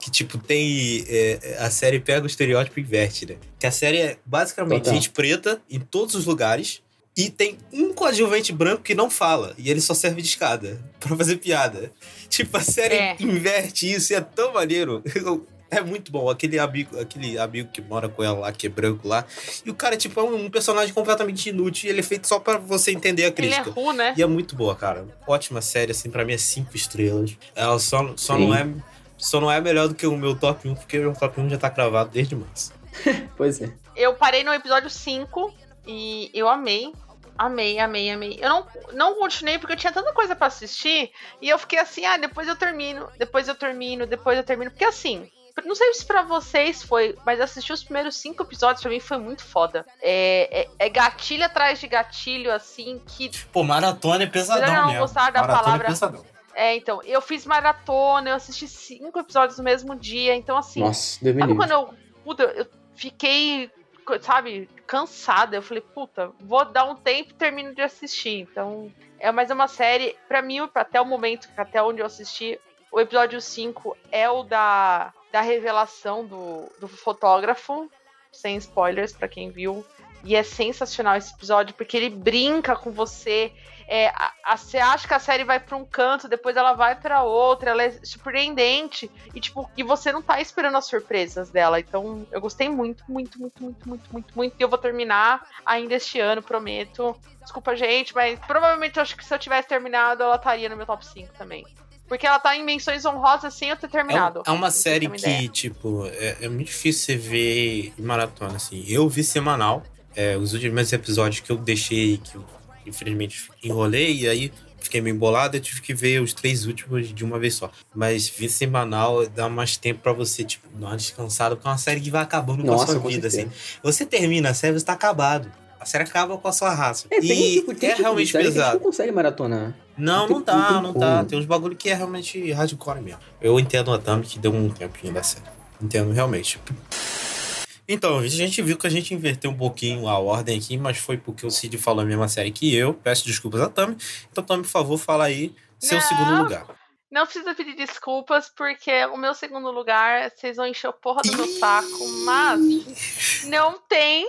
que, tipo, tem. É, a série pega o estereótipo e inverte, né? Que a série é basicamente Total. gente preta em todos os lugares. E tem um coadjuvante branco que não fala. E ele só serve de escada pra fazer piada. Tipo, a série é. inverte isso e é tão maneiro. É muito bom. Aquele amigo, aquele amigo que mora com ela lá, que é branco lá. E o cara, tipo, é um, personagem completamente inútil. E ele é feito só para você entender a crítica. Ele é ruim, né? E é muito boa, cara. Ótima série, assim, para mim é cinco estrelas. Ela só, só não é. Só não é melhor do que o meu top 1, porque o meu top 1 já tá cravado desde março. pois é. Eu parei no episódio 5 e eu amei. Amei, amei, amei. Eu não, não continuei porque eu tinha tanta coisa para assistir e eu fiquei assim, ah, depois eu termino, depois eu termino, depois eu termino. Porque assim, não sei se pra vocês foi, mas assistir os primeiros cinco episódios pra mim foi muito foda. É, é, é gatilho atrás de gatilho, assim, que. Pô, maratona é pesadão, não mesmo. gostar da maratona é palavra. É pesadão. É, então, eu fiz maratona, eu assisti cinco episódios no mesmo dia, então assim. Nossa, sabe quando eu. Puta, eu fiquei sabe, cansada. Eu falei, puta, vou dar um tempo e termino de assistir. Então, é mais uma série, para mim, até o momento, até onde eu assisti, o episódio 5 é o da, da revelação do, do fotógrafo, sem spoilers para quem viu. E é sensacional esse episódio, porque ele brinca com você. É, você acha que a série vai para um canto, depois ela vai para outra, ela é surpreendente. E, tipo, e você não tá esperando as surpresas dela. Então, eu gostei muito, muito, muito, muito, muito, muito, muito. E eu vou terminar ainda este ano, prometo. Desculpa, gente, mas provavelmente eu acho que se eu tivesse terminado, ela estaria no meu top 5 também. Porque ela tá em menções honrosas sem eu ter terminado. É, é uma série que, tipo, é, é, muito difícil você ver em maratona, assim. Eu vi semanal. É, os últimos episódios que eu deixei, que eu infelizmente enrolei, e aí fiquei meio embolado, eu tive que ver os três últimos de uma vez só. Mas ver semanal dá mais tempo para você, tipo, dar uma descansada, porque é uma série que vai acabando Nossa, com a sua vida, assim. Você termina a série, você tá acabado. A série acaba com a sua raça. É, tem, e tipo, tem, é tipo, realmente pesado. não consegue maratonar. Não, não, não dá, não, não dá. Tem uns bagulho que é realmente hardcore mesmo. Eu entendo a Thumb que deu um tempinho da série. Entendo realmente. Então, a gente viu que a gente inverteu um pouquinho a ordem aqui, mas foi porque o Cid falou a mesma série que eu. Peço desculpas a Tami. Então, Tami, por favor, fala aí seu não, segundo lugar. Não precisa pedir desculpas, porque o meu segundo lugar, vocês vão encher o porra do meu saco, mas não tem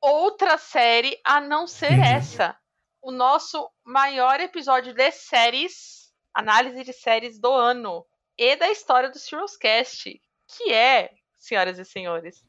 outra série a não ser uhum. essa. O nosso maior episódio de séries, análise de séries do ano e da história do Cast, que é, senhoras e senhores,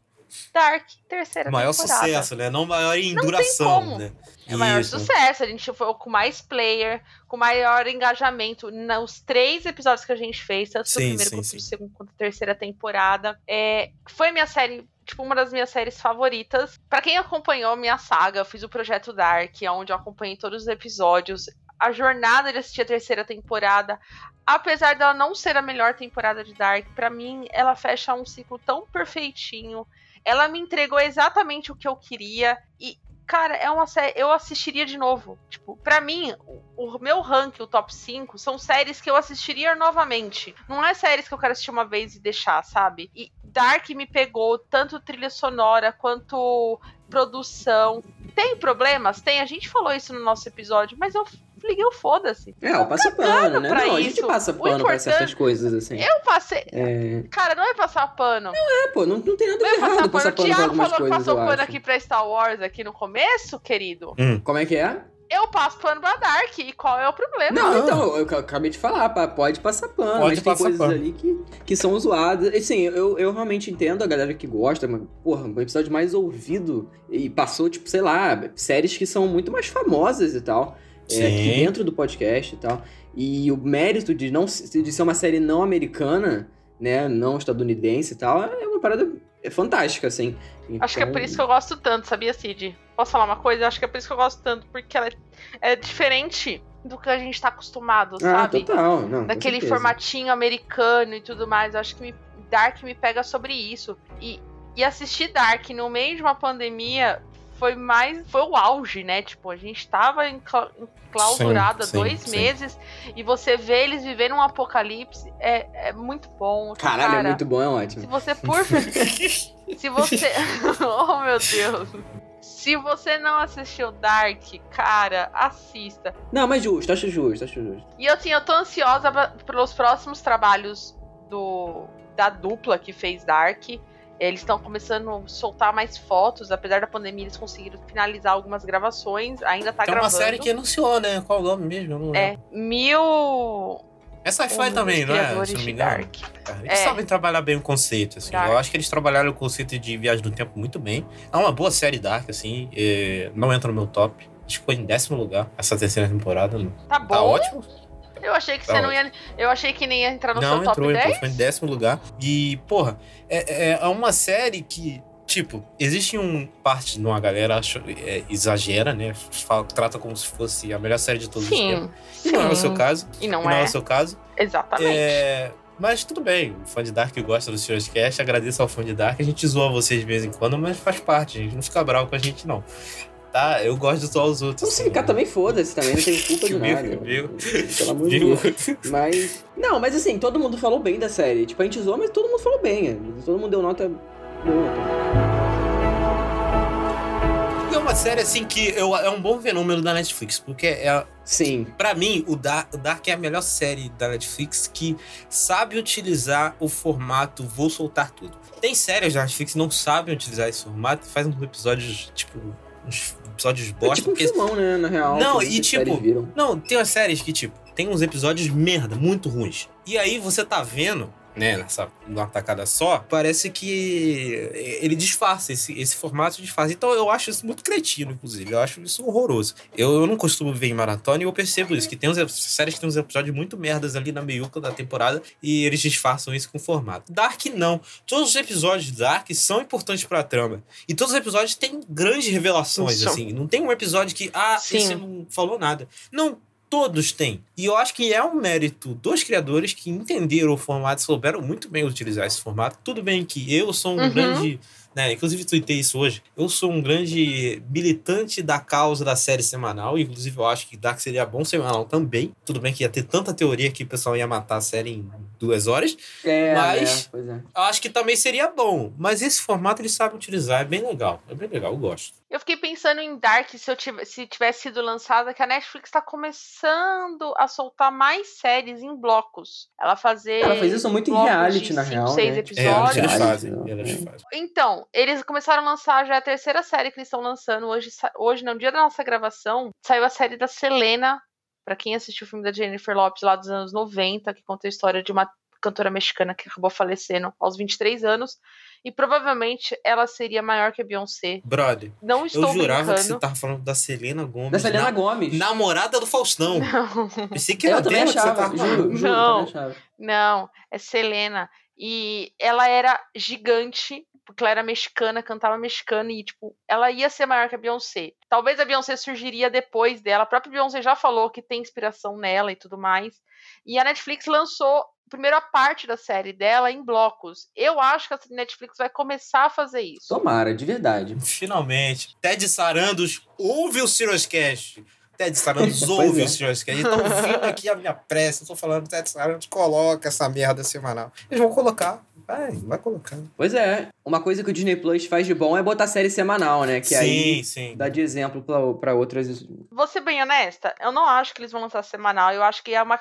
Dark, terceira maior temporada. Maior sucesso, né? Não maior em não duração, né? É o maior sucesso. A gente foi com mais player, com maior engajamento nos três episódios que a gente fez, tanto sim, primeiro sim, quanto sim. segundo quanto terceira temporada. É, foi minha série tipo, uma das minhas séries favoritas. Para quem acompanhou minha saga, eu fiz o projeto Dark, onde eu acompanhei todos os episódios. A jornada de assistir a terceira temporada, apesar dela não ser a melhor temporada de Dark, para mim ela fecha um ciclo tão perfeitinho. Ela me entregou exatamente o que eu queria e cara, é uma série. Eu assistiria de novo. Tipo, pra mim, o, o, meu ranking, o top 5, são séries que eu assistiria novamente. Não é séries que eu quero assistir uma vez e deixar, sabe? E Dark me pegou tanto trilha sonora quanto produção. Tem problemas? Tem. A gente falou isso no nosso episódio, mas eu liguei o foda-se. É, eu passo pano, né? Não, isso. a gente passa pano pra certas coisas, assim. Eu passei. É... Cara, não é passar pano. Não é, pô, não, não tem nada não de é errado passar pano, passar pano pra algumas coisas, O Thiago falou que passou pano aqui pra Star Wars aqui no começo, querido. Hum. Como é que é? eu passo pano pra Dark. E qual é o problema? Não, então, eu acabei de falar, pode passar pano. Pode mas tem coisas pano. ali que, que são zoadas. Assim, eu, eu realmente entendo a galera que gosta, mas, porra, um episódio mais ouvido. E passou, tipo, sei lá, séries que são muito mais famosas e tal é, aqui dentro do podcast e tal. E o mérito de não de ser uma série não americana, né, não estadunidense e tal, é uma parada é fantástica, assim. Então... Acho que é por isso que eu gosto tanto, sabia, Cid? Posso falar uma coisa? Acho que é por isso que eu gosto tanto, porque ela é, é diferente do que a gente tá acostumado, ah, sabe? total. Não, Daquele formatinho americano e tudo mais. Eu acho que me, Dark me pega sobre isso. E, e assistir Dark no meio de uma pandemia foi mais. Foi o auge, né? Tipo, a gente tava enclausurado há dois sim. meses e você vê eles vivendo um apocalipse. É, é muito bom. Caralho, é cara, é muito bom, é ótimo. Se você, por. se você. oh, meu Deus. Se você não assistiu Dark, cara, assista. Não, mas justo, acho justo, acho justo. E assim, eu tô ansiosa pelos próximos trabalhos do da dupla que fez Dark. Eles estão começando a soltar mais fotos, apesar da pandemia, eles conseguiram finalizar algumas gravações, ainda tá Tem gravando. Tem uma série que anunciou, né? Qual o nome mesmo? é, Mil... É sci-fi um também, não é? Se não me engano. Dark. Eles é. sabem trabalhar bem o conceito, assim. Dark. Eu acho que eles trabalharam o conceito de viagem do tempo muito bem. É uma boa série Dark, assim. não entra no meu top. Acho que foi em décimo lugar essa terceira temporada. Tá, tá bom. Tá ótimo. Eu achei que você não ia. Eu achei que nem ia entrar no não, seu top entrou, 10. Entrou, foi em décimo lugar. E, porra, é, é, é uma série que tipo, existe um parte de uma galera acho, é, exagera, né? Fala, trata como se fosse a melhor série de todos sim, os tempos. Sim. E não é o seu caso. E não, e não é. é o seu caso. Exatamente. É, mas tudo bem, o fã de Dark gosta do Sr. Cast, agradeço ao fã de Dark. A gente zoa vocês de vez em quando, mas faz parte, a gente não fica bravo com a gente, não tá? Eu gosto de zoar os outros. Não, se ficar também foda-se também, não tem culpa de nada. Viu? Pelo amor de Deus. Mas. Não, mas assim, todo mundo falou bem da série. Tipo, a gente zoou, mas todo mundo falou bem. Todo mundo deu nota boa. É uma série assim que eu, é um bom fenômeno da Netflix, porque é. Sim. Para mim, o Dark, o Dark é a melhor série da Netflix que sabe utilizar o formato vou soltar tudo. Tem séries da Netflix que não sabem utilizar esse formato, faz uns episódios, tipo, uns episódios bosta. É tipo um porque... filmão, né, na real. Não, e tipo... Não, tem umas séries que, tipo, tem uns episódios merda, muito ruins. E aí você tá vendo né, nessa numa tacada só, parece que ele disfarça, esse, esse formato disfarça. Então eu acho isso muito cretino, inclusive. Eu acho isso horroroso. Eu, eu não costumo ver em maratona e eu percebo isso, que tem uns séries que tem uns episódios muito merdas ali na meiuca da temporada e eles disfarçam isso com o formato. Dark não. Todos os episódios de Dark são importantes pra trama. E todos os episódios têm grandes revelações, Isso. assim. Não tem um episódio que, ah, Sim. esse não falou nada. Não, todos têm. E eu acho que é um mérito dos criadores que entenderam o formato, souberam muito bem utilizar esse formato. Tudo bem que eu sou um uhum. grande né? Inclusive, tuitei isso hoje. Eu sou um grande militante da causa da série semanal. Inclusive, eu acho que Dark seria bom semanal também. Tudo bem que ia ter tanta teoria que o pessoal ia matar a série em duas horas. É, mas é, é. eu acho que também seria bom. Mas esse formato ele sabe utilizar. É bem legal. É bem legal, eu gosto. Eu fiquei pensando em Dark, se, eu tivesse, se tivesse sido lançada, que a Netflix está começando a soltar mais séries em blocos. Ela fazer. Ela faz isso muito em reality, na real. Seis né? episódios. É, eles fazem, eles É. fazem. Então, eles começaram a lançar já a terceira série que eles estão lançando hoje. Hoje, no dia da nossa gravação, saiu a série da Selena. Pra quem assistiu o filme da Jennifer Lopes lá dos anos 90, que conta a história de uma cantora mexicana que acabou falecendo aos 23 anos. E provavelmente ela seria maior que a Beyoncé. Brother, Não estou eu jurava que você brincando. tava falando da Selena Gomes. Da Selena na- Gomes. Namorada do Faustão. Não. Pensei que era eu também dela que você achava, tava juro, juro, Não. Não, é Selena. E ela era gigante, porque ela era mexicana, cantava mexicana, e, tipo, ela ia ser maior que a Beyoncé. Talvez a Beyoncé surgiria depois dela. A própria Beyoncé já falou que tem inspiração nela e tudo mais. E a Netflix lançou primeiro a parte da série dela em blocos. Eu acho que a Netflix vai começar a fazer isso. Tomara, de verdade. Finalmente. Ted Sarandos ouve o Serious Cast. Ted Sarandos ouve é. o Serious Cast. Eles estão ouvindo aqui a minha pressa. Eu tô falando, Ted Sarandos, coloca essa merda semanal. Eles vão colocar. Vai, vai colocar. Pois é. Uma coisa que o Disney Plus faz de bom é botar série semanal, né? Que sim, aí sim. dá de exemplo pra, pra outras. Vou ser bem honesta, eu não acho que eles vão lançar semanal. Eu acho que é uma.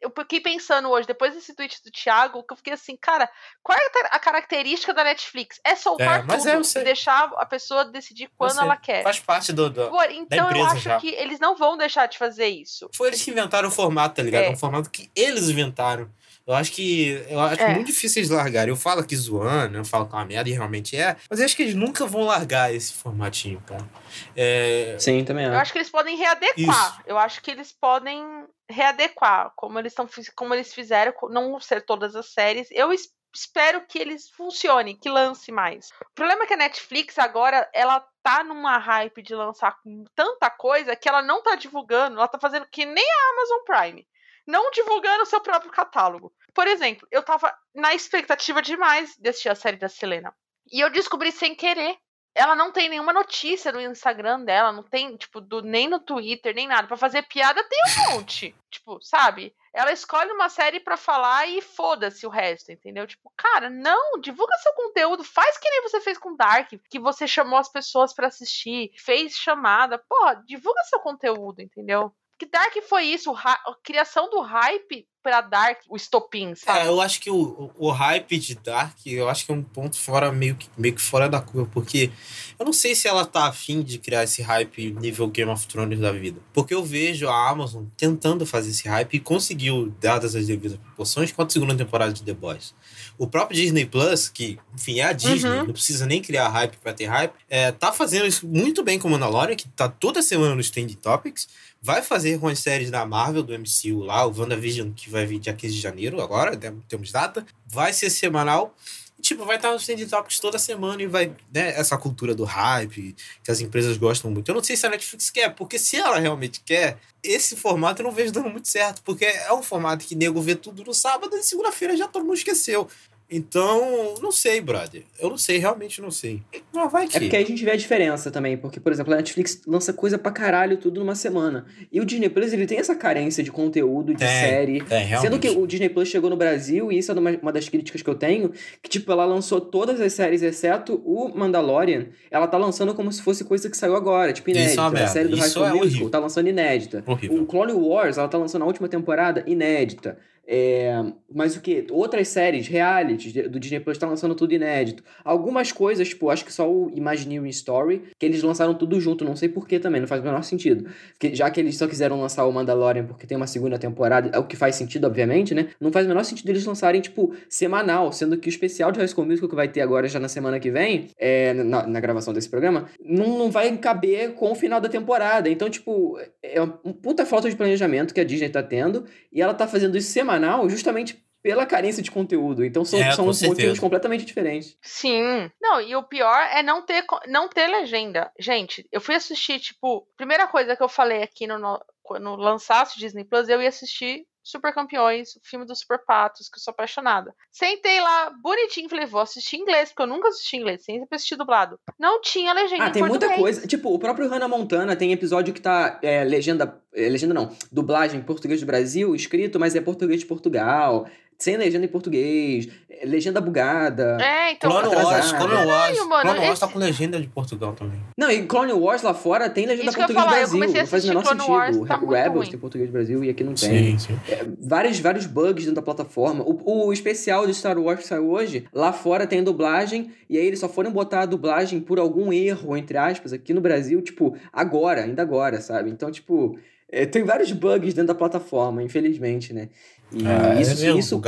Eu fiquei pensando hoje, depois desse tweet do Thiago, que eu fiquei assim, cara, qual é a característica da Netflix? É soltar É, mas tudo é, e deixar a pessoa decidir quando ela quer. Faz parte do. do- Pô, então eu empresa acho já. que eles não vão deixar de fazer isso. Foi eles que inventaram o formato, tá ligado? É. É um formato que eles inventaram. Eu acho que. Eu acho É. muito difícil eles largarem. Eu falo aqui zoando, eu falo que é uma merda e realmente é. Mas eu acho que eles nunca vão largar esse formatinho, cara. É, Sim, também Eu acho. que eles podem readequar. Isso. Eu acho que eles podem readequar, como eles, tão, como eles fizeram, não ser todas as séries. Eu es- espero que eles funcionem, que lance mais. O problema é que a Netflix agora, ela tá numa hype de lançar com tanta coisa que ela não tá divulgando, ela tá fazendo que nem a Amazon Prime. Não divulgando o seu próprio catálogo. Por exemplo, eu tava na expectativa demais de assistir a série da Selena. E eu descobri sem querer ela não tem nenhuma notícia no Instagram dela, não tem, tipo, do, nem no Twitter, nem nada. Pra fazer piada tem um monte. tipo, sabe? Ela escolhe uma série pra falar e foda-se o resto, entendeu? Tipo, cara, não, divulga seu conteúdo, faz que nem você fez com Dark, que você chamou as pessoas pra assistir, fez chamada. Porra, divulga seu conteúdo, entendeu? Que Dark foi isso, a criação do hype pra Dark, o estopim, sabe? É, eu acho que o, o, o hype de Dark, eu acho que é um ponto fora, meio que, meio que fora da curva, porque eu não sei se ela tá afim de criar esse hype nível Game of Thrones da vida. Porque eu vejo a Amazon tentando fazer esse hype e conseguiu, dadas as devidas proporções, com a segunda temporada de The Boys. O próprio Disney Plus, que, enfim, é a Disney, Uhum. não precisa nem criar hype pra ter hype, é, tá fazendo isso muito bem com o Mandalorian, que tá toda semana nos Trending Topics, vai fazer com as séries da Marvel, do MCU lá, o WandaVision, que vai vir dia 15 de janeiro, agora, né, temos data, vai ser semanal, e, tipo, vai estar nos Trending Topics toda semana e vai, né, essa cultura do hype, que as empresas gostam muito. Eu não sei se a Netflix quer, porque se ela realmente quer, esse formato eu não vejo dando muito certo, porque é um formato que nego vê tudo no sábado e segunda-feira já todo mundo esqueceu. Então, não sei, brother. Eu não sei, realmente não sei. Mas vai que. É porque aí a gente vê a diferença também, porque, por exemplo, a Netflix lança coisa pra caralho tudo numa semana. E o Disney Plus, ele tem essa carência de conteúdo, de Tem, série. É, realmente. Sendo que o Disney Plus chegou no Brasil, e isso é uma, uma das críticas que eu tenho, que, tipo, ela lançou todas as séries, exceto o Mandalorian, ela tá lançando como se fosse coisa que saiu agora, tipo, Isso é inédita. uma a merda. série do High School é Musical horrível. tá lançando inédita. Horrível. O Clone Wars, ela tá lançando a última temporada inédita. É, mas o que? Outras séries, realities de- do Disney Plus tá lançando tudo inédito. Algumas coisas, tipo, acho que só o Imagineering Story, que eles lançaram tudo junto, não sei porquê também, não faz o menor sentido. Porque, já que eles só quiseram lançar o Mandalorian porque tem uma segunda temporada, é o que faz sentido, obviamente, né? Não faz o menor sentido eles lançarem, tipo, semanal, sendo que o especial de High School Musical que vai ter agora já na semana que vem, é, na, na gravação desse programa, não, não vai caber com o final da temporada. Então, tipo, é uma puta falta de planejamento que a Disney tá tendo, e ela tá fazendo isso semanal justamente pela carência de conteúdo. Então são, É, são com motivos completamente diferentes. Sim. Não, e o pior é não ter, não ter legenda. Gente, eu fui assistir, tipo, primeira coisa que eu falei aqui no, no quando lançasse o Disney Plus, eu ia assistir Super Campeões, o filme dos Super Patos, que eu sou apaixonada. Sentei lá, bonitinho, falei, vou assistir inglês, porque eu nunca assisti inglês, sempre assisti dublado. Não tinha legenda Ah, em tem muita coisa. Tipo, o próprio Hannah Montana tem episódio que tá é, legenda. é, legenda não. Dublagem em português do Brasil, escrito, mas é português de Portugal. Sem legenda em português, é, legenda bugada. É, então. Clone. Wars, Clone Wars. Caralho, mano, Clone Wars esse- tá com legenda de Portugal também. Não, e Clone Wars lá fora tem legenda Isso que eu ia português do Brasil. Não faz o menor Clone sentido. Wars, tá Rebels ruim. tem português do Brasil e aqui não tem. sim. vários, vários bugs dentro da plataforma. O, o especial de Star Wars que saiu hoje, lá fora tem dublagem, e aí eles só foram botar a dublagem por algum erro, entre aspas, aqui no Brasil, tipo, agora, ainda agora, sabe? Então, tipo, é, tem vários bugs dentro da plataforma, infelizmente, né? E É, isso, é isso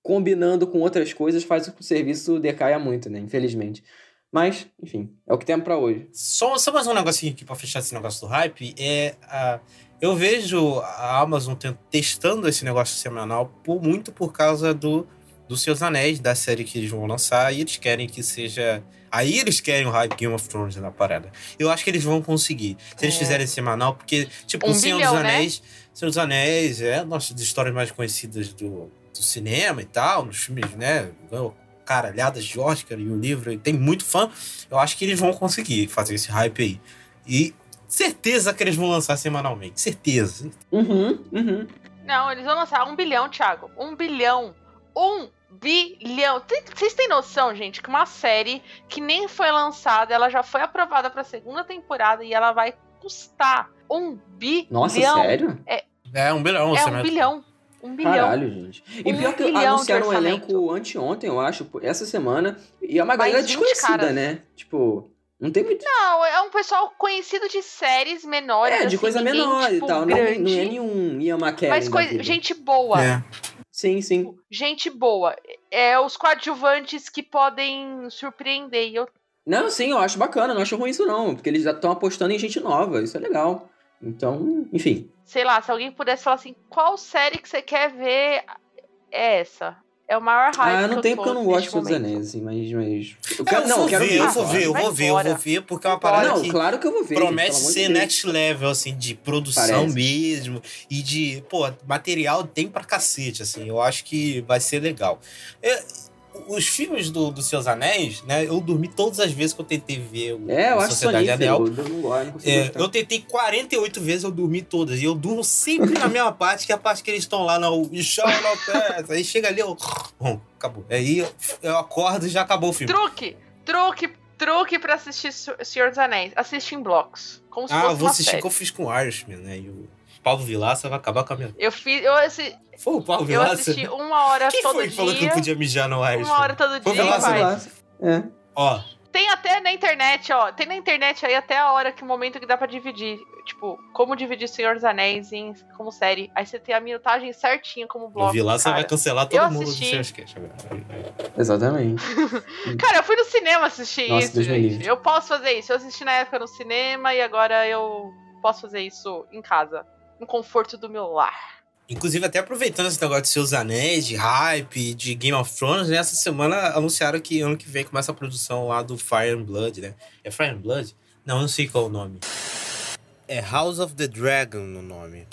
combinando com outras coisas faz com que o serviço decaia muito, né? Infelizmente. Mas, enfim, é o que temos pra hoje. Só, só mais um negocinho aqui pra fechar esse negócio do hype. É, a, eu vejo a Amazon testando esse negócio semanal por, muito por causa do dos Seus Anéis, da série que eles vão lançar, e eles querem que seja. Aí eles querem o hype Game of Thrones na parada. Eu acho que eles vão conseguir. Se eles É. fizerem semanal, porque, tipo, Um o Senhor bilhão, dos né? Anéis. Senhor dos Anéis é uma das histórias mais conhecidas do, do cinema e tal, nos filmes, né? Caralhadas de Oscar e o livro, e tem muito fã. Eu acho que eles vão conseguir fazer esse hype aí. E certeza que eles vão lançar semanalmente. Certeza. Uhum, uhum. Não, eles vão lançar um bilhão, Thiago. Um bilhão. Um bilhão. Vocês têm noção, gente, que uma série que nem foi lançada, ela já foi aprovada pra segunda temporada e ela vai custar um bilhão. Nossa, sério? É, um bilhão. É um vai- bilhão. Um bilhão. Caralho, gente. E Um pior que anunciaram um elenco anteontem, eu acho, essa semana. E é uma galera 20 desconhecida, caras. né? Tipo, não tem muito. Não, é um pessoal conhecido de séries menores. É, de assim, coisa ninguém, menor tipo, e tal. Não, Grande, não é nenhum Ian McKellen. mas coisa, gente boa. É. Sim, sim. Gente boa. É os coadjuvantes que podem surpreender. Eu Não, sim, eu acho bacana, não acho ruim isso não. Porque eles já estão apostando em gente nova, isso é legal. Então, enfim. sei lá, se alguém pudesse falar assim, qual série que você quer ver é essa? É o maior hype ah, não tem eu porque eu não gosto de dos. Anéis, assim, mas. mas... Eu É, eu não, vou eu quero ver, ver. eu vou ver, eu vou ver, eu vou ver, porque é uma parada Não, que claro que eu vou ver. promete de ser Deus. next level, assim, de produção Parece. mesmo. E de, pô, material tem pra cacete, assim. Eu acho que vai ser legal. É, os filmes do, do Seus Anéis, né? Eu dormi todas as vezes que eu tentei ver o É, eu Sociedade Anel. É, eu tentei 48 vezes, eu dormi todas. E eu durmo sempre na mesma parte, que é a parte que eles estão lá no chão, Aí chega ali, eu. Bom, acabou. Aí eu, eu acordo e já acabou o filme. Truque, truque, truque pra assistir Senhor dos Anéis. Assiste em blocos. Como se Ah, fosse vou uma assistir o série. que eu fiz com o Irishman, né? E o Paulo Vilaça vai acabar com a minha. Eu fiz, eu, assi- Foi o Paulo eu Vilaça? assisti uma hora Quem todo foi que falou que não podia mijar no Irishman? Uma hora todo Foi dia Vilaça. É. Ó, Tem até na internet, ó. Tem na internet aí até a hora que o momento que dá pra dividir. Tipo, como dividir Senhor dos Anéis em, como série. Aí você tem a minutagem certinha como bloco. o Vilaça cara. vai cancelar todo eu mundo do assisti. Searchcast agora. Exatamente. Cara, eu fui no cinema assistir Nossa, isso, gente. Eu posso fazer isso. Eu assisti na época no cinema e agora eu posso fazer isso em casa. No conforto do meu lar. Inclusive, até aproveitando esse negócio de seus anéis, de hype, de Game of Thrones, né? Essa semana anunciaram que ano que vem começa a produção lá do Fire and Blood, né? É Fire and Blood? Não, não sei qual é o nome. É House of the Dragon o nome.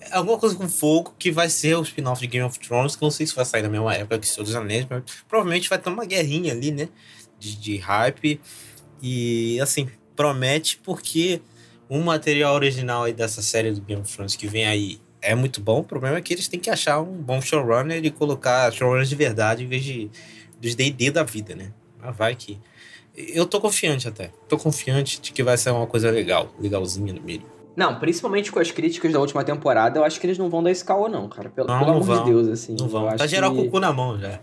É alguma coisa com fogo que vai ser o spin-off de Game of Thrones, que não sei se vai sair na mesma época que dos Anéis, mas provavelmente vai ter uma guerrinha ali, né? De, de hype. E, assim, promete porque o material original aí dessa série do Game of Thrones que vem aí é muito bom. O problema é que eles têm que achar um bom showrunner e colocar showrunners de verdade em vez de dos D&D da vida, né? Mas vai que... Eu tô confiante até. Tô confiante de que vai ser uma coisa legal, legalzinha no meio. Não, principalmente com as críticas da última temporada, eu acho que eles não vão dar esse caô, não, cara. Pelo, Não, pelo não amor vão. de Deus, assim. Não vão. Tá geral que- com o cu na mão já.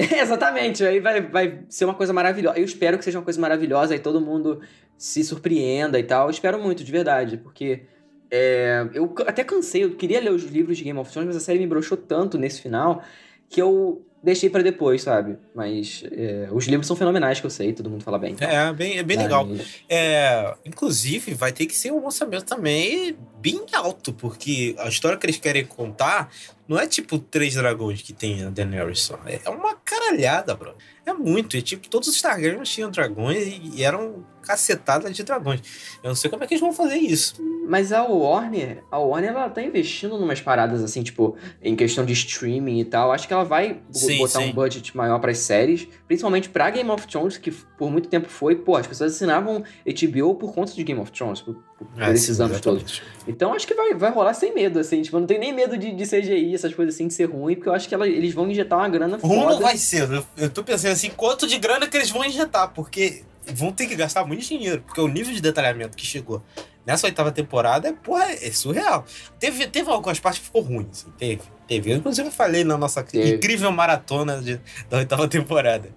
Exatamente, aí vai, vai ser uma coisa maravilhosa. Eu espero que seja uma coisa maravilhosa e todo mundo se surpreenda e tal. Eu espero muito, de verdade, porque é, eu até cansei, eu queria ler os livros de Game of Thrones, mas a série me broxou tanto nesse final que eu deixei pra depois, sabe? Mas é, os livros são fenomenais, que eu sei, todo mundo fala bem. É, bem, é bem Mas- legal. É, inclusive, vai ter que ser um orçamento também bem alto, porque a história que eles querem contar não é tipo três dragões que tem a Daenerys só. É uma caralhada, bro. É muito. É tipo, todos os Targaryens tinham dragões e, e eram cacetada de dragões. Eu não sei como é que eles vão fazer isso. Mas a Warner, a Warner, ela tá investindo numas paradas assim, tipo, em questão de streaming e tal. Acho que ela vai Sim, botar sim. um budget maior pras séries, principalmente pra Game of Thrones, que por muito tempo foi, pô, as pessoas assinavam HBO por conta de Game of Thrones, por É, esses sim, anos todos. Então acho que vai, vai rolar sem medo, assim. Tipo, eu não tenho nem medo de, de CGI, essas coisas assim, de ser ruim, porque eu acho que ela- eles vão injetar uma grana Ruim foda. não vai ser. Eu, eu tô pensando assim, quanto de grana que eles vão injetar, porque vão ter que gastar muito dinheiro, porque o nível de detalhamento que chegou nessa oitava temporada é, porra, é surreal. Teve, teve algumas partes que ficou ruim, assim, teve. Teve. Eu, inclusive, eu falei na nossa Teve. incrível maratona de- da oitava temporada.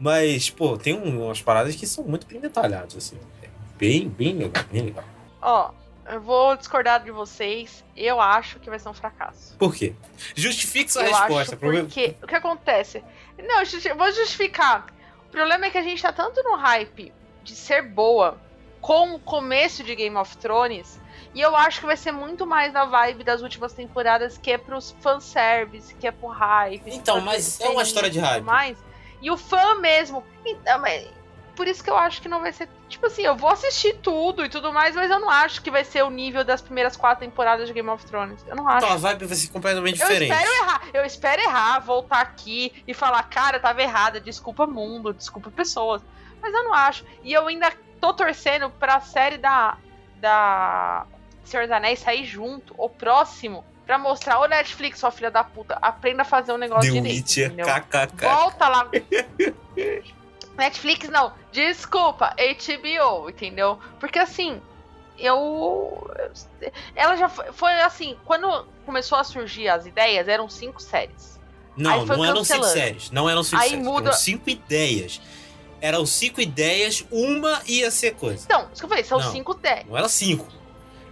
Mas, pô, tem um- umas paradas que são muito bem detalhadas, assim. Bem, bem legal, bem legal. Ó, eu vou discordar de vocês. Eu acho que vai ser um fracasso. Por quê? Justifique sua eu resposta. acho porque o que acontece? Não, eu vou justificar. O problema é que a gente tá tanto no hype de ser boa com o começo de Game of Thrones. E eu acho que vai ser muito mais na vibe das últimas temporadas, que é pros fanservice, que é pro hype. Então, mas é uma história de hype. Mais. E o fã mesmo. Então, mas- por isso que eu acho que não vai ser. Tipo assim, eu vou assistir tudo e tudo mais, mas eu não acho que vai ser o nível das primeiras quatro temporadas de Game of Thrones. Eu não acho. Então, a vibe vai ser completamente Eu diferente. espero errar. Eu espero errar, voltar aqui e falar, cara, eu tava errada, desculpa mundo, desculpa pessoas. Mas eu não acho. E eu ainda tô torcendo pra série da, da Senhor dos Anéis sair junto, ou próximo, pra mostrar, ô Netflix, sua filha da puta, aprenda a fazer um negócio The direito. Witcher, entendeu? kkk. Volta lá. Netflix não, desculpa, HBO, entendeu? Porque assim, eu. Ela já foi, foi assim, quando começou a surgir as ideias, eram cinco séries. Não, não eram cinco séries. Não eram cinco Aí séries. muda- Eram cinco ideias. Eram cinco ideias, uma ia ser coisa. Então, isso que eu falei, são Não. cinco ideias. Não eram cinco.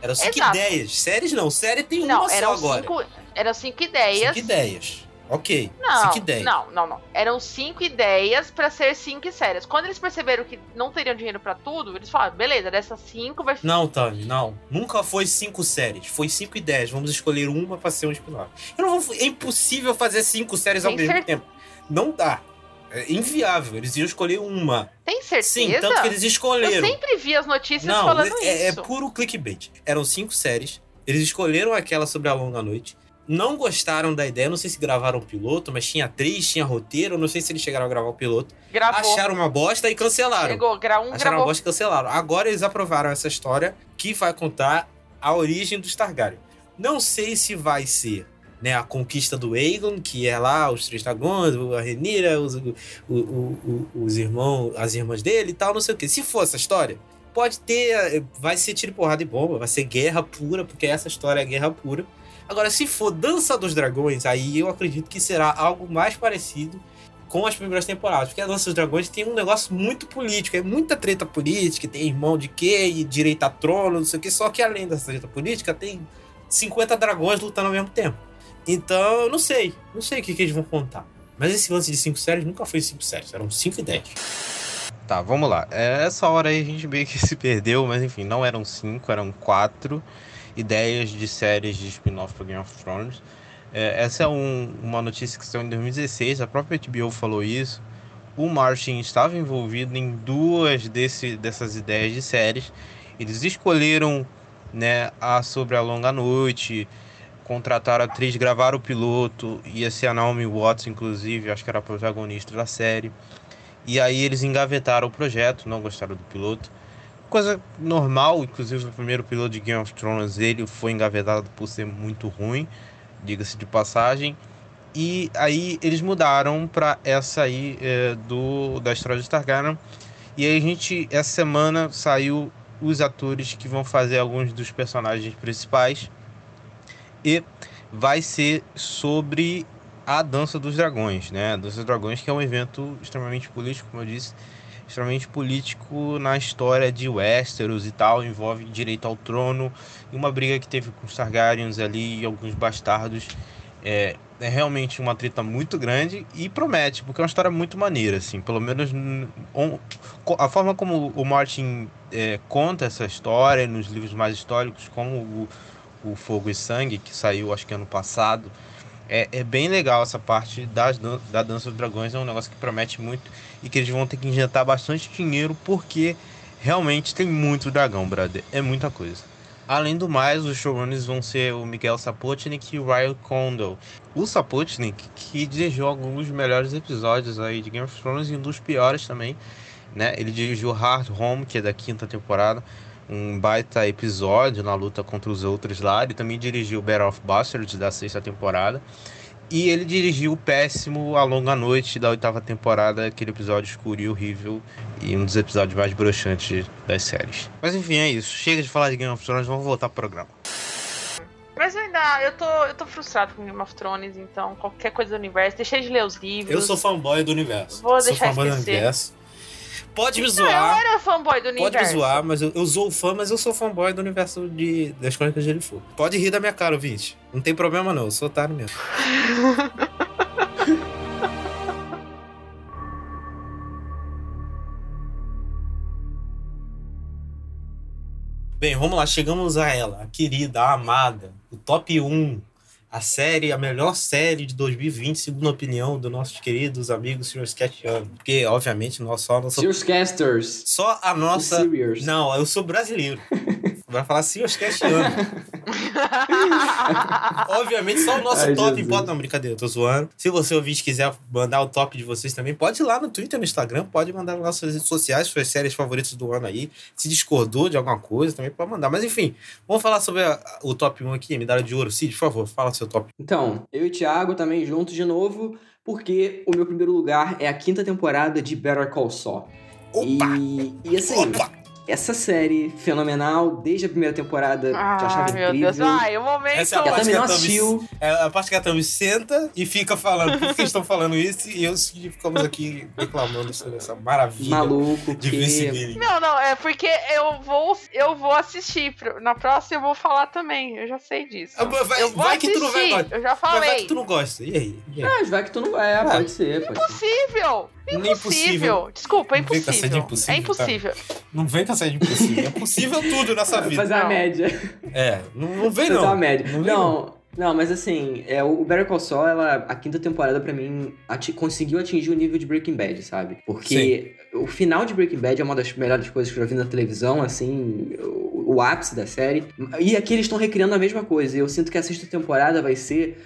Eram cinco Exato. ideias. Séries não. Série tem Não, uma só agora. cinco, eram cinco ideias. Cinco ideias. Ok. Não, cinco ideias. não, não, não. Eram cinco ideias pra ser cinco séries. Quando eles perceberam que não teriam dinheiro pra tudo, eles falaram, beleza, dessas cinco vai Não, Tami, não. Nunca foi cinco séries. Foi cinco ideias. Vamos escolher uma pra ser um spin-off. Eu não vou... É impossível fazer cinco séries ao Tem mesmo certeza? tempo. Não dá. É inviável. Eles iam escolher uma. Tem certeza? Sim, tanto que eles Eu escolheram. sempre vi as notícias Não, falando é, é isso. puro clickbait. Eram cinco séries. Eles escolheram aquela sobre a longa noite. Não gostaram da ideia. Não sei se gravaram o piloto, mas tinha atriz, tinha roteiro. Não sei se eles chegaram a gravar o piloto. Gravou. Acharam uma bosta e cancelaram. Chegou, gra um Acharam uma gravou. bosta e cancelaram. Agora eles aprovaram essa história que vai contar a origem dos Targaryen. Não sei se vai ser né, a conquista do Aegon, que é lá os três dragões, a Renira, os, o- o- o- os irmãos, as irmãs dele e tal, não sei o que. Se for essa história, pode ter, eh, vai ser tiro, porrada e bomba, vai ser guerra pura, porque essa história é guerra pura. Agora, se for Dança dos Dragões, aí eu acredito que será algo mais parecido com as primeiras temporadas. Porque a Dança dos Dragões tem um negócio muito político, é muita treta política, tem irmão de quê, e direito a trono, não sei o que. Só que além dessa treta política, tem 50 dragões lutando ao mesmo tempo. Então, eu não sei. Não sei o que, que eles vão contar. Mas esse lance de cinco séries nunca foi cinco séries, eram cinco ideias. Tá, vamos lá. É, Essa hora aí a gente meio que se perdeu, mas enfim, não eram cinco, eram quatro ideias de séries de spin-off para Game of Thrones. É, essa é um- uma notícia que saiu em 2016, a própria HBO falou isso. O Martin estava envolvido em duas desse, dessas ideias de séries. Eles escolheram né, a Sobre a Longa Noite, contrataram a atriz, gravaram o piloto, ia ser a Naomi Watts, inclusive, acho que era a protagonista da série. E aí eles engavetaram o projeto, não gostaram do piloto. Coisa normal, inclusive o primeiro piloto de Game of Thrones, ele foi engavetado por ser muito ruim, diga-se de passagem. E aí eles mudaram para essa aí é, do da história de Targaryen. E aí a gente, essa semana saiu os atores que vão fazer alguns dos personagens principais. E vai ser sobre a Dança dos Dragões, né? A Dança dos Dragões que é um evento extremamente político, como eu disse, extremamente político na história de Westeros e tal, envolve direito ao trono e uma briga que teve com os Targaryens ali e alguns bastardos. É, é realmente uma treta muito grande e promete, porque é uma história muito maneira, assim, pelo menos on- a forma como o Martin é, conta essa história nos livros mais históricos, como o, o Fogo e Sangue, que saiu acho que ano passado, é, é bem legal essa parte das, dan- da Dança dos Dragões, é um negócio que promete muito e que eles vão ter que injetar bastante dinheiro porque Realmente tem muito dragão, brother. É muita coisa. Além do mais, os showrunners vão ser o Miguel Sapochnik e o Ryan Condal. O Sapochnik, que dirigiu alguns dos melhores episódios aí de Game of Thrones e um dos piores também, né? Ele dirigiu Hard Home, que é da quinta temporada, um baita episódio na luta contra os outros lá. Ele também dirigiu Battle of Bastards da sexta temporada. E ele dirigiu o péssimo A Longa Noite da oitava temporada, aquele episódio escuro e horrível e um dos episódios mais broxantes das séries. Mas enfim, é isso. Chega de falar de Game of Thrones, vamos voltar pro programa. Mas eu ainda, eu tô, eu tô frustrado com Game of Thrones, então qualquer coisa do universo, deixei de ler os livros. Eu sou fanboy do universo. Vou sou deixar fanboy do esquecer. universo. Pode me Não, zoar. eu era fanboy do Pode universo. me zoar, mas eu, eu sou fã, mas eu sou fanboy do universo de, das Crônicas de Gelo Pode rir da minha cara, ouvinte. Não tem problema não, eu sou otário mesmo. Bem, vamos lá, chegamos a ela, a querida, a amada, o top 1, a série, a melhor série de 2020, segundo a opinião dos nossos queridos amigos Sr. Sketchiano. Porque, obviamente, nós só a nossa Seus casters. só a nossa. Não, eu sou brasileiro. Vai falar os castilhanos. Obviamente, só o nosso Ai, top Jesus. bota. Não, brincadeira, eu tô zoando. Se você ouvinte quiser mandar o top de vocês também, pode ir lá no Twitter, no Instagram, pode mandar nas nossas redes sociais, suas séries favoritas do ano aí. Se discordou de alguma coisa, também pode mandar. Mas enfim, vamos falar sobre a- o top 1 aqui, medalha de ouro. Cid, por favor, fala seu top. Então, eu e Thiago também juntos de novo, porque o meu primeiro lugar é a quinta temporada de Better Call Saul. Opa! E, e assim, Opa! Essa série fenomenal, desde a primeira temporada, que eu achava Ai, meu incrível. Deus. Ai, o momento. Essa é a Que a parte Tami que a Tami- assistiu. É a parte que a Tami senta e fica falando por que estão falando isso e eu e ficamos aqui reclamando sobre essa maravilha Maluco, de que... vice-billing. Não, não, é porque eu vou, eu vou assistir. Na próxima eu vou falar também. Eu já sei disso. Ah, Vai, eu vou vai que tu não vai assistir, gostar. Eu já Mas vai falei. que tu não gosta. E aí? E aí? Ah, vai que tu não vai, é, pode ser, pode ser. Impossível! Não é Impossível! Desculpa, é Não vem com essa de impossível. impossível, É impossível. Não vem com essa de impossível. É possível tudo nessa vida. Fazer a média. É, não, não vem Fazer não. a média. Não Não, não, mas assim, é, o Better Call Saul, ela, a quinta temporada, pra mim, ati- conseguiu atingir o nível de Breaking Bad, sabe? Porque o final de Breaking Bad é uma das melhores coisas que eu já vi na televisão, assim, o, o ápice da série. E aqui eles estão recriando a mesma coisa. E eu sinto que a sexta temporada vai ser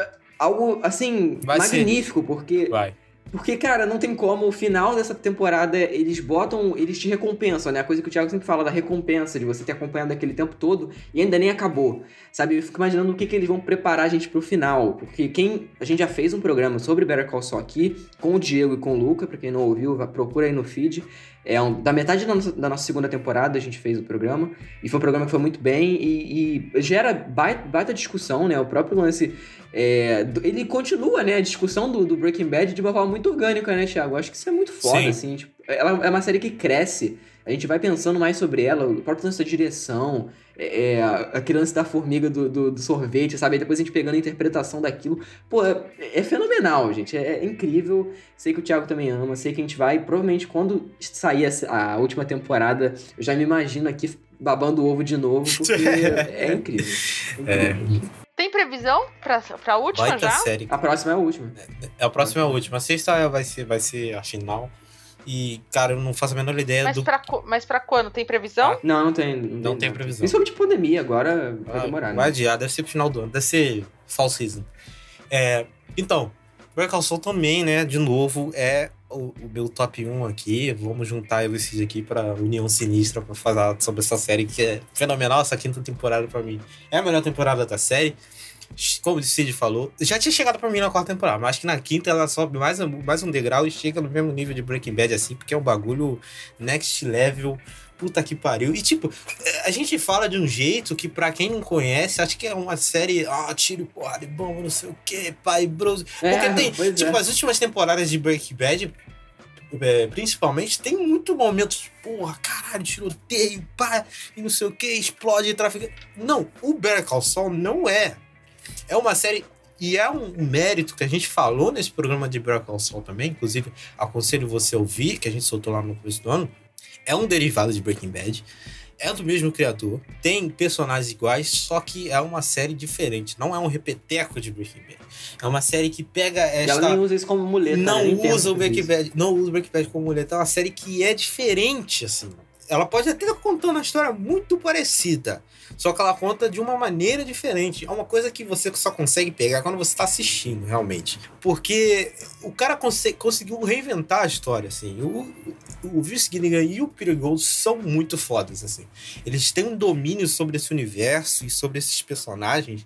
é, algo, assim, Vai ser. magnífico, porque Vai. Porque, cara, não tem como. O final dessa temporada, eles botam. Eles te recompensam, né? A coisa que o Thiago sempre fala da recompensa, de você ter acompanhado aquele tempo todo e ainda nem acabou. Sabe? Eu fico imaginando o que, que eles vão preparar a gente pro final. Porque quem. A gente já fez um programa sobre Better Call Saul aqui, com o Diego e com o Luca, pra quem não ouviu, procura aí no feed. É um- da metade da nossa, da nossa segunda temporada a gente fez o programa. E foi um programa que foi muito bem e, e gera baita, baita discussão, né? O próprio lance. é, ele continua, né? A discussão do, do Breaking Bad de uma forma muito orgânica, né, Thiago? Eu acho que isso é muito foda, Sim. assim. Tipo, ela é uma série que cresce. A gente vai pensando mais sobre ela, o próprio lance da direção, é, é, aquele lance da formiga do, do, do sorvete, sabe? Aí depois a gente pegando a interpretação daquilo. Pô, é, é fenomenal, gente. É, é incrível. Sei que o Thiago também ama. Sei que a gente vai, provavelmente, quando sair essa- a última temporada, eu já me imagino aqui babando o ovo de novo, porque é incrível. É. Tem previsão pra, pra última Baita já? série. A próxima é a última. É, a próxima é a última. A sexta vai ser, vai ser a final. E, cara, eu não faço a menor ideia Mas do. pra, mas pra quando? Tem previsão? Não, não tem. Não tem nada. previsão. Principalmente pandemia, agora vai Ah, demorar, Vai né? adiar, deve ser pro final do ano, deve ser fall season. É, então, Call Saul também, né, de novo, é o, o meu top 1 aqui. Vamos juntar eu e o Cid aqui pra União Sinistra pra falar sobre essa série que é fenomenal. Essa quinta temporada pra mim é a melhor temporada da série. Como o Cid falou, já tinha chegado pra mim na quarta temporada, mas acho que na quinta ela sobe mais, um- mais um degrau e chega no mesmo nível de Breaking Bad, assim, porque é um bagulho next level. Puta que pariu. E, tipo, a gente fala de um jeito que, pra quem não conhece, acho que é uma série, ah, tiro, porra, de bomba, não sei o que, pai, bros. Porque É, tem, pois tipo, é. as últimas temporadas de Breaking Bad, é, principalmente, tem muito momentos, porra, caralho, tiroteio, pá, e não sei o que, explode, tráfico. Não, o Better Call Saul não é. É uma série. E é um mérito que a gente falou nesse programa de Better Call Saul também, inclusive aconselho você a ouvir, que a gente soltou lá no começo do ano. É um derivado de Breaking Bad. É do mesmo criador. Tem personagens iguais, só que é uma série diferente. Não é um repeteco de Breaking Bad. É uma série que pega E esta. ela nem usa isso como muleta. não né? Usa o Breaking. Bad. Não usa o Breaking Bad como muleta. É uma série que é diferente, assim. Ela pode até estar contando uma história muito parecida, só que ela conta de uma maneira diferente. É uma coisa que você só consegue pegar quando você está assistindo, realmente. Porque o cara conseguiu reinventar a história, assim. O, o Vince Gilligan e o Peter Gold são muito fodas, assim. Eles têm um domínio sobre esse universo e sobre esses personagens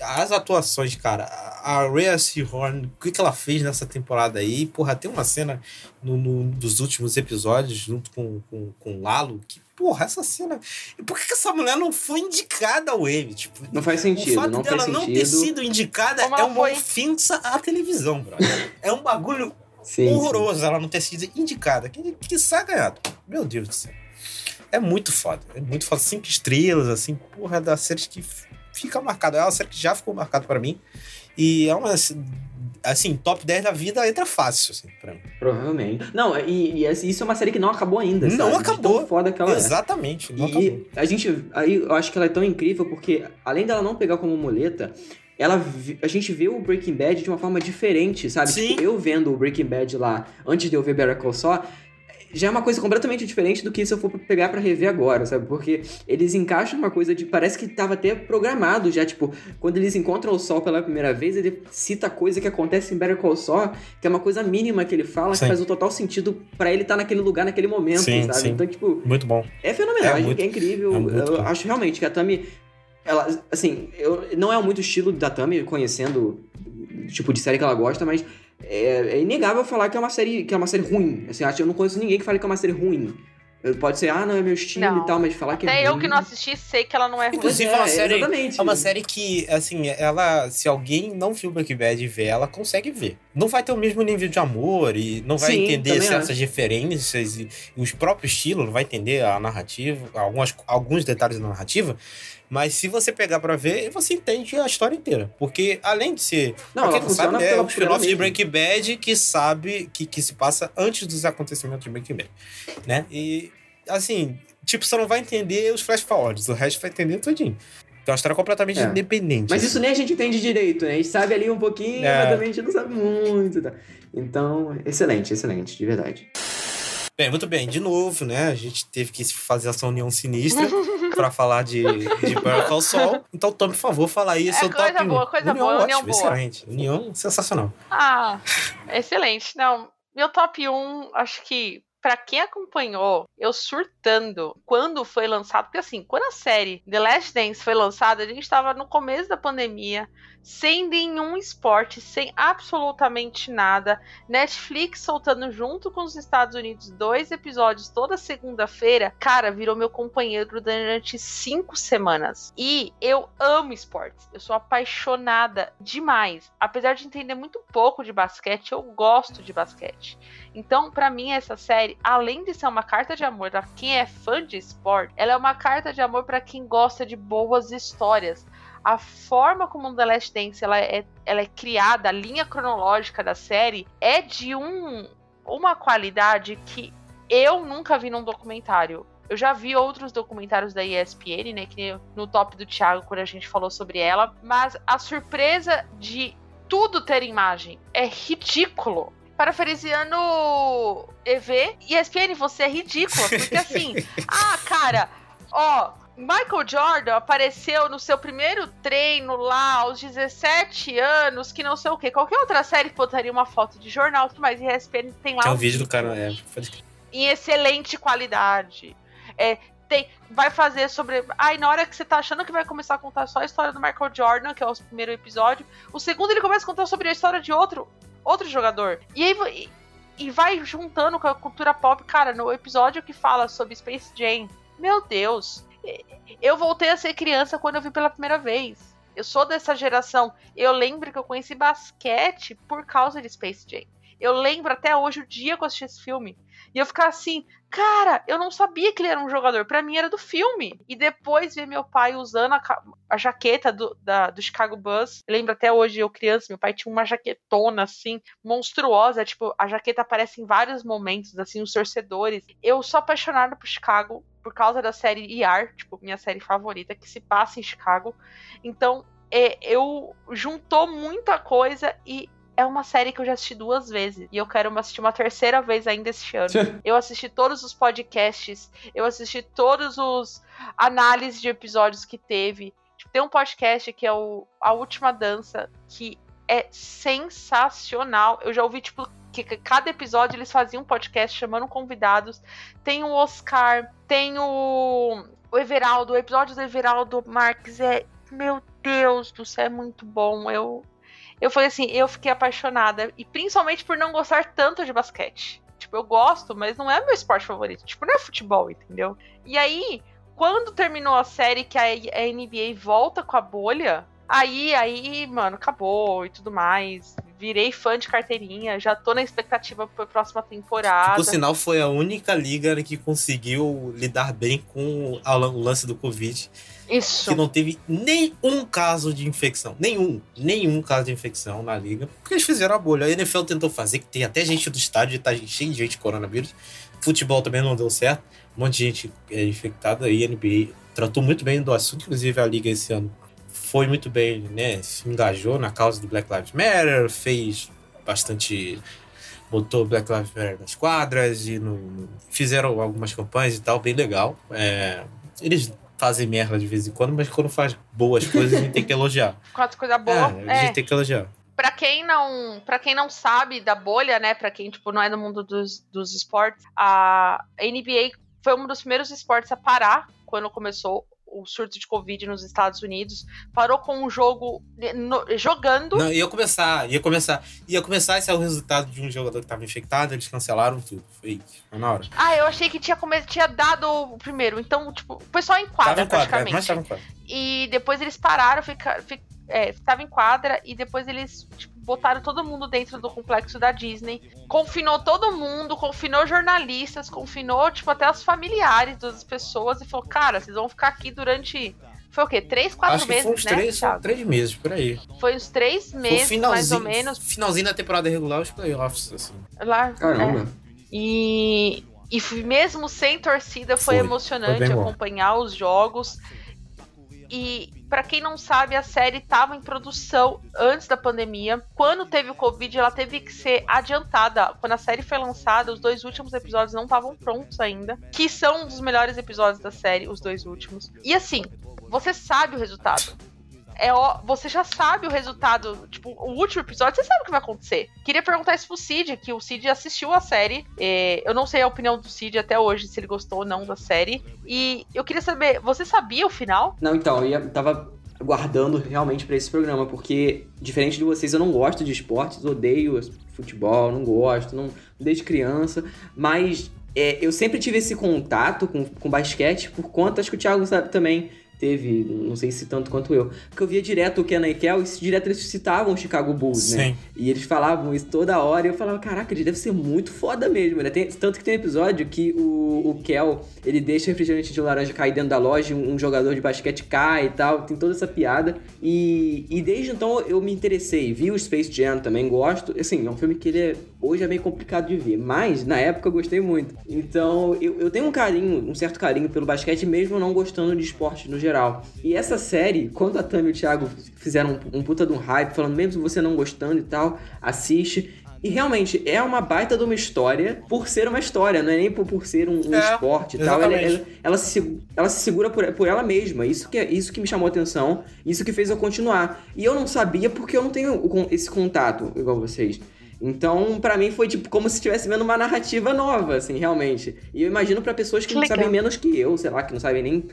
as atuações, cara, a Rhea Seahorn, o que, que ela fez nessa temporada aí? Porra, tem uma cena no, no dos últimos episódios, junto com, com, com Lalo, que, porra, essa cena. Por que, que essa mulher não foi indicada ao Emmy? Tipo, não faz sentido. O fato não dela não ter sido indicada Como é uma foi? ofensa à televisão, brother. é um bagulho sim, horroroso sim. ela não ter sido indicada. Que, que ganhado. Meu Deus do céu. É muito foda. É muito foda. Cinco estrelas, assim, porra, das séries que fica marcado. É uma série que já ficou marcado para mim. E é uma. Assim, top 10 da vida entra fácil, assim, pra mim. Provavelmente. Não, e, e isso é uma série que não acabou ainda. Não sabe? acabou. foda que ela é. Exatamente. Não e acabou. a gente. Aí eu acho que ela é tão incrível porque, além dela não pegar como muleta, ela a gente vê o Breaking Bad de uma forma diferente, sabe? Sim. Tipo, eu vendo o Breaking Bad lá, antes de eu ver Better Call Saul, já é uma coisa completamente diferente do que se eu for pegar para rever agora, sabe? Porque eles encaixam uma coisa de. Parece que tava até programado já, tipo, quando eles encontram o Sol pela primeira vez, ele cita coisa que acontece em Better Call Saul, que é uma coisa mínima que ele fala, sim. que faz o total sentido para ele estar tá naquele lugar, naquele momento, sim, sabe? Sim. Então, tipo. Muito bom. É fenomenal, é, muito, é incrível. É eu bom. acho realmente que a Tami. Ela, assim, eu, não é muito estilo da Tami, conhecendo o tipo de série que ela gosta, mas é, é, inegável falar que é uma série que é uma série ruim. Assim, acho, eu não conheço ninguém que fale que é uma série ruim. Pode ser, ah, não é meu estilo não. e tal, mas falar que Até é eu que não assisti sei que ela não é ruim. Inclusive, é, uma série, exatamente. é uma série que, assim, ela, se alguém não viu Breaking Bad e vê, ela consegue ver. Não vai ter o mesmo nível de amor e não vai Sim, entender certas referências e, e, os próprios estilos, não vai entender a narrativa, algumas, alguns detalhes da narrativa. Mas se você pegar para ver, você entende a história inteira. Porque além de ser. Não, quem não sabe, né, é o spin-off de Breaking Bad que sabe que, que se passa antes dos acontecimentos de Breaking Bad. Né? E assim, tipo, você não vai entender os flash forwards, o resto vai entender tudinho. Então é uma história completamente é. independente. Mas isso nem a gente entende direito, né? A gente sabe ali um pouquinho, é. mas também a gente não sabe muito. Tá? Então, excelente, excelente, de verdade. Bem, muito bem. De novo, né? A gente teve que fazer essa união sinistra para falar de, de Better ao Sol. Então, Tom, por favor, fala aí é seu coisa top boa, coisa união, boa, união boa. Excelente. União sensacional. Ah, excelente. Não, meu top 1, acho que para quem acompanhou, eu quando foi lançado, porque assim, quando a série The Last Dance foi lançada, a gente estava no começo da pandemia, sem nenhum esporte, sem absolutamente nada. Netflix soltando junto com os Estados Unidos dois episódios toda segunda-feira. Cara, virou meu companheiro durante cinco semanas. E eu amo esportes. Eu sou apaixonada demais. Apesar de entender muito pouco de basquete, eu gosto de basquete. Então, para mim, essa série, além de ser uma carta de amor para quem é fã de esporte, ela é uma carta de amor para quem gosta de boas histórias a forma como The Last Dance ela é, ela é criada, a linha cronológica da série é de um, uma qualidade que eu nunca vi num documentário. Eu já vi outros documentários da ESPN, né? Que no top do Thiago, quando a gente falou sobre ela. Mas a surpresa de tudo ter imagem é ridículo. Parafrasiano EV, ESPN, você é ridícula. Porque assim, ah, cara, ó, Michael Jordan apareceu no seu primeiro treino lá aos 17 anos, que não sei o que. Qualquer outra série botaria uma foto de jornal, tudo mais. E a ESPN tem lá. Um, um vídeo do cara, é. Em excelente qualidade. É, tem, vai fazer sobre. Aí, na hora que você tá achando que vai começar a contar só a história do Michael Jordan, que é o primeiro episódio, o segundo ele começa a contar sobre a história de outro, outro jogador. E aí. E, vai juntando com a cultura pop, cara, no episódio que fala sobre Space Jam. Meu Deus, eu voltei a ser criança quando eu vi pela primeira vez. Eu sou dessa geração. Eu lembro que eu conheci basquete por causa de Space Jam. Eu lembro até hoje o dia que eu assisti esse filme. E eu ficava assim, cara, eu não sabia que ele era um jogador. Para mim era do filme. E depois ver meu pai usando a, a jaqueta do, da, do Chicago. Eu lembro até hoje, eu criança, meu pai tinha uma jaquetona assim, monstruosa. Tipo, a jaqueta aparece em vários momentos, assim, os torcedores. Eu sou apaixonada por Chicago por causa da série ER, tipo, minha série favorita, que se passa em Chicago. Então, é, eu juntou muita coisa e é uma série que eu já assisti duas vezes. E eu quero assistir uma terceira vez ainda esse ano. eu assisti todos os podcasts, eu assisti todos os análises de episódios que teve. Tipo, tem um podcast que é o A Última Dança, que é sensacional. Eu já ouvi, tipo, que cada episódio eles faziam um podcast chamando convidados. Tem o Oscar, tem o, o Everaldo, o episódio do Everaldo Marques é. Meu Deus do céu, é muito bom. Eu, eu falei assim, eu fiquei apaixonada. E principalmente por não gostar tanto de basquete. Tipo, eu gosto, mas não é meu esporte favorito. Tipo, não é futebol, entendeu? E aí, quando terminou a série que a, NBA volta com a bolha, aí, aí, mano, acabou e tudo mais virei fã de carteirinha, já tô na expectativa pra próxima temporada. Por sinal, foi a única liga que conseguiu lidar bem com o lance do Covid. Isso. Que não teve nenhum caso de infecção. Nenhum. Nenhum caso de infecção na liga. Porque eles fizeram a bolha. A NFL tentou fazer, que tem até gente do estádio, tá cheio de gente com coronavírus. Futebol também não deu certo. Um monte de gente é, infectada. E a NBA tratou muito bem do assunto. Inclusive, a liga esse ano foi muito bem, né? Se engajou na causa do Black Lives Matter, fez bastante. botou Black Lives Matter nas quadras e no, fizeram algumas campanhas e tal, bem legal. É, eles fazem merda de vez em quando, mas quando faz boas coisas a gente tem que elogiar. Quatro coisa boa. É, a gente é. tem que elogiar. Pra quem não, para quem não sabe da bolha, né, para quem tipo não é do mundo dos, dos esportes, a NBA foi um dos primeiros esportes a parar quando começou o surto de Covid nos Estados Unidos, parou com um jogo no, jogando. Não, ia começar, ia começar. Ia começar, esse é o resultado de um jogador que estava infectado, eles cancelaram tudo. Foi, foi na hora. Ah, eu achei que tinha, come... tinha dado o primeiro. Então, tipo, o pessoal enquadra, tava em quadra, é, mas tava em quadra. E depois eles pararam, ficaram. Fic... É, tava em quadra e depois eles tipo, botaram todo mundo dentro do complexo da Disney, confinou todo mundo, confinou jornalistas, confinou, tipo, até os familiares das pessoas e falou, cara, vocês vão ficar aqui durante foi o quê? Três, quatro Acho meses, foi uns né? Três, três meses, por aí. Foi uns três meses, mais ou menos. Finalzinho da temporada regular, os playoffs, assim. Lá, Caramba. É. E, e mesmo sem torcida, foi, foi emocionante foi acompanhar os jogos. E para quem não sabe, a série estava em produção antes da pandemia. Quando teve o Covid, ela teve que ser adiantada. Quando a série foi lançada, os dois últimos episódios não estavam prontos ainda. Que são um dos melhores episódios da série, os dois últimos. E assim, você sabe o resultado é ó, você já sabe o resultado. Tipo, o último episódio, você sabe o que vai acontecer. Queria perguntar isso pro Cid, que o Cid assistiu a série. É, eu não sei a opinião do Cid até hoje, se ele gostou ou não da série. E eu queria saber, você sabia o final? Não, então, eu ia, tava guardando realmente para esse programa, porque, diferente de vocês, eu não gosto de esportes, odeio futebol, não gosto, não, desde criança, mas é, eu sempre tive esse contato com, com basquete por conta, acho que o Thiago sabe também, teve, não sei se tanto quanto eu, porque eu via direto o Kenan e Kel, e direto eles citavam o Chicago Bulls, né? Sim. né? E eles falavam isso toda hora, e eu falava, caraca, ele deve ser muito foda mesmo, né? Tem, tanto que tem um episódio que o, o Kel, ele deixa refrigerante de laranja cair dentro da loja, um, um, jogador de basquete cai e tal, tem toda essa piada, e, e desde então eu me interessei, vi o Space Jam também, gosto, assim, é um filme que ele é, hoje é meio complicado de ver, mas na época eu gostei muito. Então, eu, eu tenho um carinho, um certo carinho pelo basquete, mesmo não gostando de esporte no geral geral. E essa série, quando a Tami e o Thiago fizeram um, um puta de um hype, falando mesmo você não gostando e tal, assiste. E realmente é uma baita de uma história por ser uma história, não é nem por, por ser um, um é, esporte e tal. Ela, ela, ela, se, ela se segura por, por ela mesma. Isso que, é, isso que me chamou a atenção, isso que fez eu continuar. E eu não sabia porque eu não tenho esse contato igual vocês. Então, para mim foi tipo como se estivesse vendo uma narrativa nova, assim, realmente. E eu imagino para pessoas que, que não sabem menos que eu, sei lá, que não sabem nem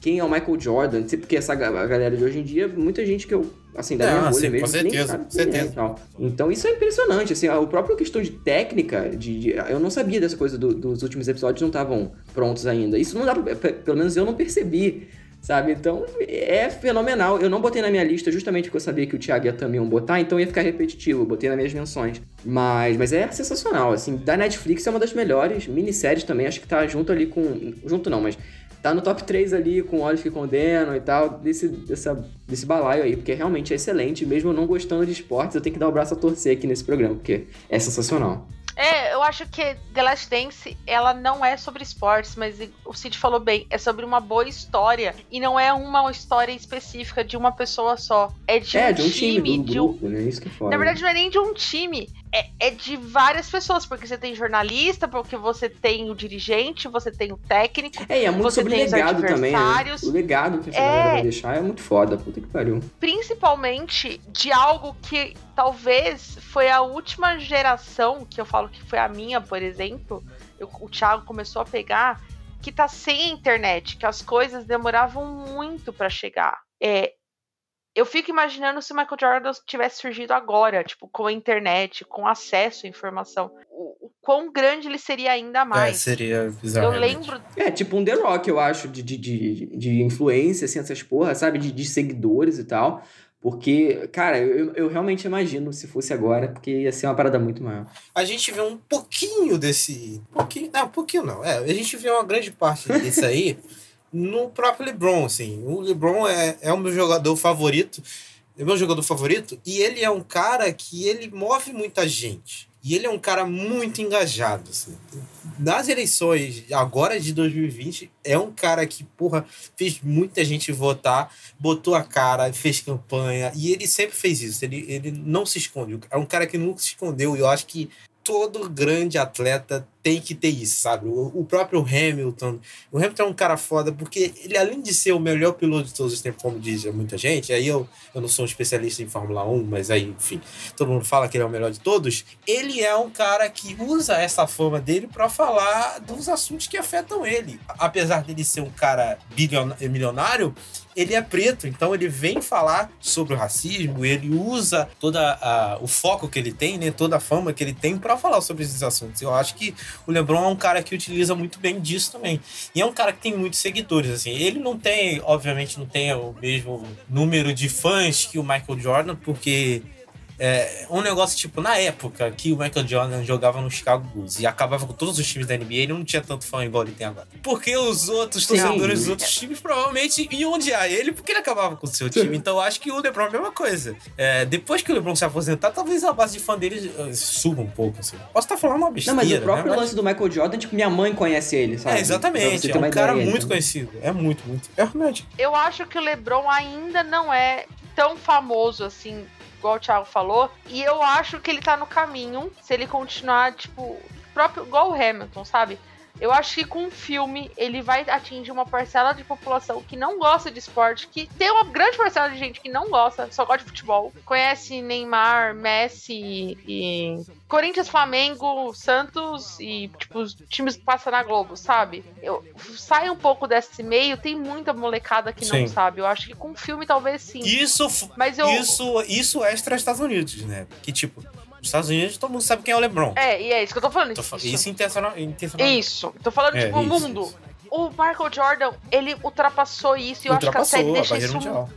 quem é o Michael Jordan, porque essa galera de hoje em dia, muita gente que eu, assim, da é, minha bolha mesmo, com certeza, nem certeza. É, então isso é impressionante, assim, a própria questão de técnica, de, de eu não sabia dessa coisa do, dos últimos episódios não estavam prontos ainda. Isso não dá pra, pelo menos eu não percebi, sabe? Então é fenomenal. Eu não botei na minha lista justamente porque eu sabia que o Thiago ia também botar, então ia ficar repetitivo, botei nas minhas menções. Mas, mas é sensacional, assim, da Netflix é uma das melhores, minisséries também, acho que tá junto ali com, junto não, mas tá no top 3 ali com Olhos que Condenam e tal, desse, dessa, desse balaio aí, porque realmente é excelente. Mesmo não gostando de esportes, eu tenho que dar o braço a torcer aqui nesse programa, porque é sensacional. É, eu acho que The Last Dance, ela não é sobre esportes, mas o Cid falou bem, é sobre uma boa história. E não é uma história específica de uma pessoa só. É de, é, um, de um time, time de um grupo, né? Isso que é foda. Na verdade, não é nem de um time. É, é, de várias pessoas, porque você tem jornalista, porque você tem o dirigente, você tem o técnico. É, e é muito sobre legado também. Né? O legado que essa é... galera vai deixar é muito foda, puta que pariu. Principalmente de algo que talvez foi a última geração, que eu falo que foi a minha, por exemplo, eu, o Thiago começou a pegar, que tá sem internet, que as coisas demoravam muito para chegar. É, eu fico imaginando se o Michael Jordan tivesse surgido agora, tipo, com a internet, com acesso à informação. O, o quão grande ele seria ainda mais. É, seria bizarro. Eu lembro. É, tipo um The Rock, eu acho, de, de, de, de influência, assim, essas porra, sabe? De, de seguidores e tal. Porque, cara, eu, eu realmente imagino se fosse agora, porque ia ser uma parada muito maior. A gente vê um pouquinho desse. Pouquinho, não, um pouquinho não. É, a gente vê uma grande parte disso aí no próprio LeBron, assim. O LeBron é, é o meu jogador favorito. É o meu jogador favorito. E ele é um cara que ele move muita gente. E ele é um cara muito engajado, assim. Nas eleições agora de 2020, é um cara que, porra, fez muita gente votar, botou a cara, fez campanha, e ele sempre fez isso. Ele, ele não se esconde. É um cara que nunca se escondeu, e eu acho que todo grande atleta tem que ter isso, sabe? O, próprio Hamilton. O Hamilton é um cara foda, porque ele, além de ser o melhor piloto de todos os tempos, como diz muita gente, aí eu, eu não sou um especialista em Fórmula 1, mas aí, enfim, todo mundo fala que ele é o melhor de todos. Ele é um cara que usa essa fama dele para falar dos assuntos que afetam ele. Apesar dele ser um cara milionário, ele é preto, então ele vem falar sobre o racismo, ele usa todo o foco que ele tem, né, toda a fama que ele tem para falar sobre esses assuntos. Eu acho que o LeBron é um cara que utiliza muito bem disso também. E é um cara que tem muitos seguidores, assim. Ele não tem, obviamente, não tem o mesmo número de fãs que o Michael Jordan, porque é, um negócio tipo, na época que o Michael Jordan jogava no Chicago Bulls e acabava com todos os times da NBA, ele não tinha tanto fã igual ele tem agora. Porque os outros Sim. torcedores dos outros times provavelmente iam odiar ele porque ele acabava com o seu time. Então eu acho que o LeBron é a mesma coisa. É, depois que o LeBron se aposentar, talvez a base de fã dele uh, suba um pouco. Assim. Posso estar falando uma besteira. Não, mas o próprio né? lance do Michael Jordan, tipo, minha mãe conhece ele, sabe? É, exatamente. É um cara muito então. conhecido. É muito, muito. É realmente. Eu acho que o LeBron ainda não é tão famoso assim igual o Thiago falou. E eu acho que ele tá no caminho, se ele continuar, tipo, próprio, igual o Hamilton, sabe? Eu acho que com o filme ele vai atingir uma parcela de população que não gosta de esporte, que tem uma grande parcela de gente que não gosta, só gosta de futebol. Conhece Neymar, Messi e Corinthians, Flamengo, Santos e tipo os times que passam na Globo, sabe? Eu sai um pouco desse meio, tem muita molecada que sim. não sabe. Eu acho que com o filme talvez sim. Isso, mas eu isso, isso extra Estados Unidos, né? Que tipo nos Estados Unidos, todo mundo sabe quem é o LeBron. É, e é isso que eu tô falando. Tô isso, isso intencional, intencional. Isso. Tô falando, é, tipo, o mundo. Isso. O Michael Jordan, ele ultrapassou isso e eu acho que a série deixa isso. Mundial.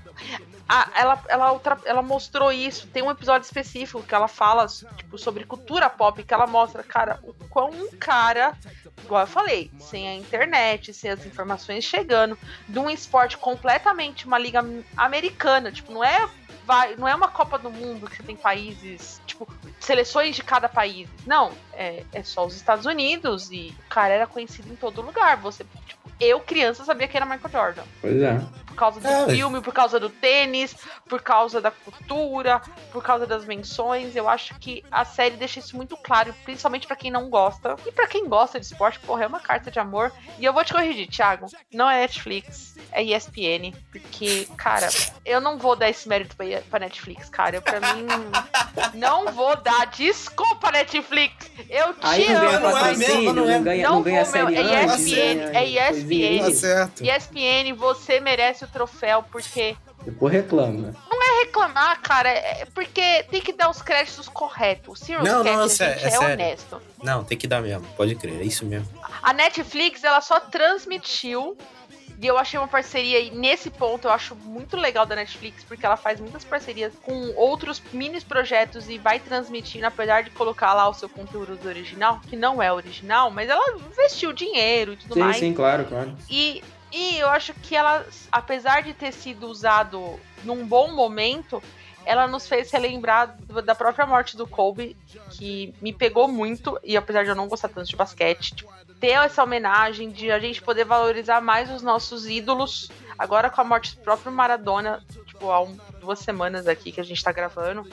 Ah, ela, ela, ultra, ela mostrou isso. Tem um episódio específico que ela fala tipo, sobre cultura pop, que ela mostra, cara, o quão um cara, igual eu falei, sem a internet, sem as informações chegando, de um esporte completamente uma liga americana, tipo, não é vai, não é uma Copa do Mundo que você tem países, tipo, seleções de cada país. Não, é, é só os Estados Unidos e o cara era conhecido em todo lugar. Você, tipo, eu, criança, sabia que era Michael Jordan. Pois é causa do é. filme, por causa do tênis, por causa da cultura, por causa das menções. Eu acho que a série deixa isso muito claro, principalmente para quem não gosta. E para quem gosta de esporte, porra, é uma carta de amor. E eu vou te corrigir, Thiago. Não é Netflix, é ESPN. Porque, cara, eu não vou dar esse mérito pra Netflix, cara. Pra mim, não vou dar. Desculpa, Netflix. Eu te Aí amo. Não, é mesmo, não, não, ganha, não, não ganha série é ESPN, é ESPN. Tá certo. ESPN, você merece o troféu, porque. Depois reclama. Não é reclamar, cara, é porque tem que dar os créditos corretos. O Serious não, não, Cat, é, é, é honesto. Não, tem que dar mesmo, pode crer, é isso mesmo. A Netflix, ela só transmitiu e eu achei uma parceria, e nesse ponto eu acho muito legal da Netflix, porque ela faz muitas parcerias com outros mini projetos e vai transmitindo, apesar de colocar lá o seu conteúdo original, que não é original, mas ela investiu dinheiro e tudo sim, mais. Sim, sim, claro, claro. E e eu acho que ela, apesar de ter sido usado num bom momento, ela nos fez relembrar da própria morte do Kobe, que me pegou muito, e apesar de eu não gostar tanto de basquete, tipo, ter essa homenagem de a gente poder valorizar mais os nossos ídolos, agora com a morte do próprio Maradona, tipo, há um, duas semanas aqui que a gente tá gravando,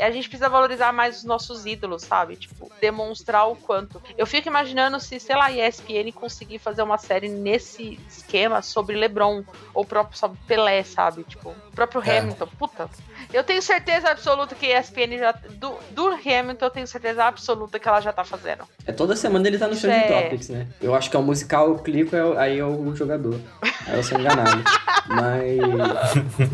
a gente precisa valorizar mais os nossos ídolos, sabe? Tipo, demonstrar o quanto. Eu fico imaginando se, sei lá, a ESPN conseguir fazer uma série nesse esquema sobre LeBron, ou próprio sobre Pelé, sabe? Tipo, o próprio é. Hamilton. Puta, eu tenho certeza absoluta que a ESPN já. Do, do Hamilton, eu tenho certeza absoluta que ela já tá fazendo. É toda semana ele tá no Trending é... Topics, né? Eu acho que é o musical, eu clico, é, aí é o jogador. Aí eu sou enganado. Mas.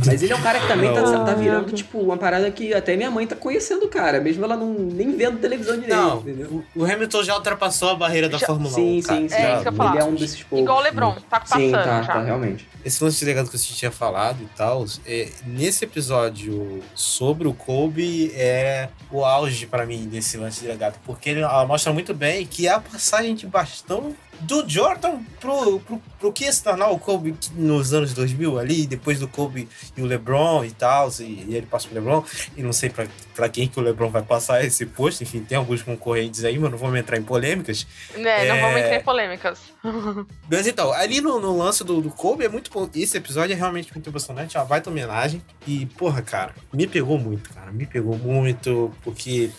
Mas ele é um cara que também tá, tá, virando, tipo, uma parada que até minha mãe tá conhecendo o cara, mesmo ela não nem vendo televisão direito. Não, entendeu? O Hamilton já ultrapassou a barreira da já, Fórmula sim, 1. Sim, sim, sim. É, ele é um desses poucos. Igual o Lebron, né? tá passando. Sim, tá, já. tá, realmente. Esse lance de legado que você tinha falado e tal, é, nesse episódio sobre o Kobe é o auge para mim desse lance de legado, porque ele, ela mostra muito bem que é a passagem de bastão do Jordan pro, pro, pro que se tornar o Kobe nos anos 2000 ali, depois do Kobe e o LeBron e tal, e, e ele passa pro LeBron, e não sei para quem que o LeBron vai passar esse posto, enfim, tem alguns concorrentes aí, mas não vamos entrar em polêmicas. É, não vamos entrar em polêmicas. mas então, ali no, no lance do, do Kobe é muito esse episódio é realmente muito emocionante, é uma baita homenagem, e porra, cara, me pegou muito, cara, me pegou muito, porque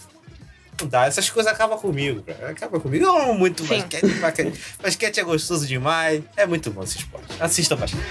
não dá, essas coisas acabam comigo, cara. Acaba comigo. Eu amo muito basquete, basquete. Basquete é gostoso demais. É muito bom esse esporte. Assista basquete.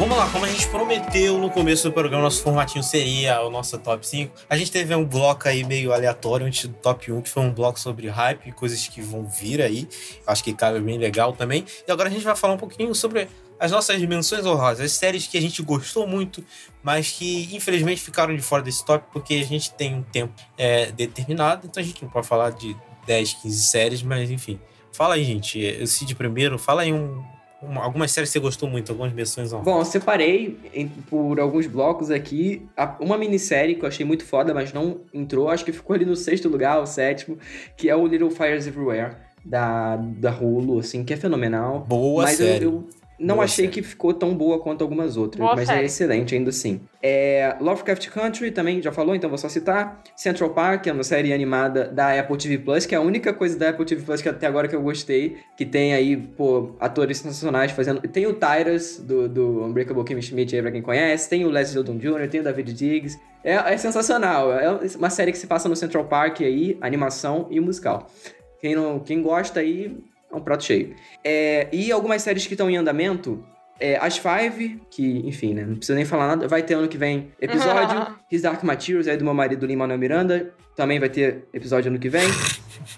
Vamos lá, como a gente prometeu no começo do programa, nosso formatinho seria o nosso top 5. A gente teve um bloco aí meio aleatório antes do top 1, que foi um bloco sobre hype e coisas que vão vir aí. Acho que cabe bem legal também. E agora a gente vai falar um pouquinho sobre as nossas dimensões honrosas, as séries que a gente gostou muito, mas que infelizmente ficaram de fora desse top porque a gente tem um tempo é, determinado, então a gente não pode falar de 10, 15 séries, mas enfim. Fala aí, gente. Eu Cid primeiro, fala aí um, uma, algumas séries que você gostou muito, algumas versões Bom, eu separei em, por alguns blocos aqui uma minissérie que eu achei muito foda, mas não entrou. Acho que ficou ali no sexto lugar, o sétimo, que é o Little Fires Everywhere, da, da Hulu, assim, que é fenomenal. Boa mas série. Eu, eu não Boa achei série. que ficou tão boa quanto algumas outras, Boa mas é série. é excelente ainda assim. É, Lovecraft Country também já falou, então vou só citar. Central Park, é uma série animada da Apple TV Plus, que é a única coisa da Apple TV Plus que até agora que eu gostei, que tem aí, pô, atores sensacionais fazendo. Tem o Tyrus, do, do Unbreakable Kimmy Schmidt aí pra quem conhece, tem o Leslie Odom Jr., tem o David Diggs. É, é sensacional. É uma série que se passa no Central Park aí, animação e musical. Quem, não, quem gosta aí, é um prato cheio. É, e algumas séries que estão em andamento. É, As Five, que, enfim, né? Não precisa nem falar nada. Vai ter ano que vem episódio. His Dark Materials, aí do meu marido Lin-Manuel Miranda. Também vai ter episódio ano que vem.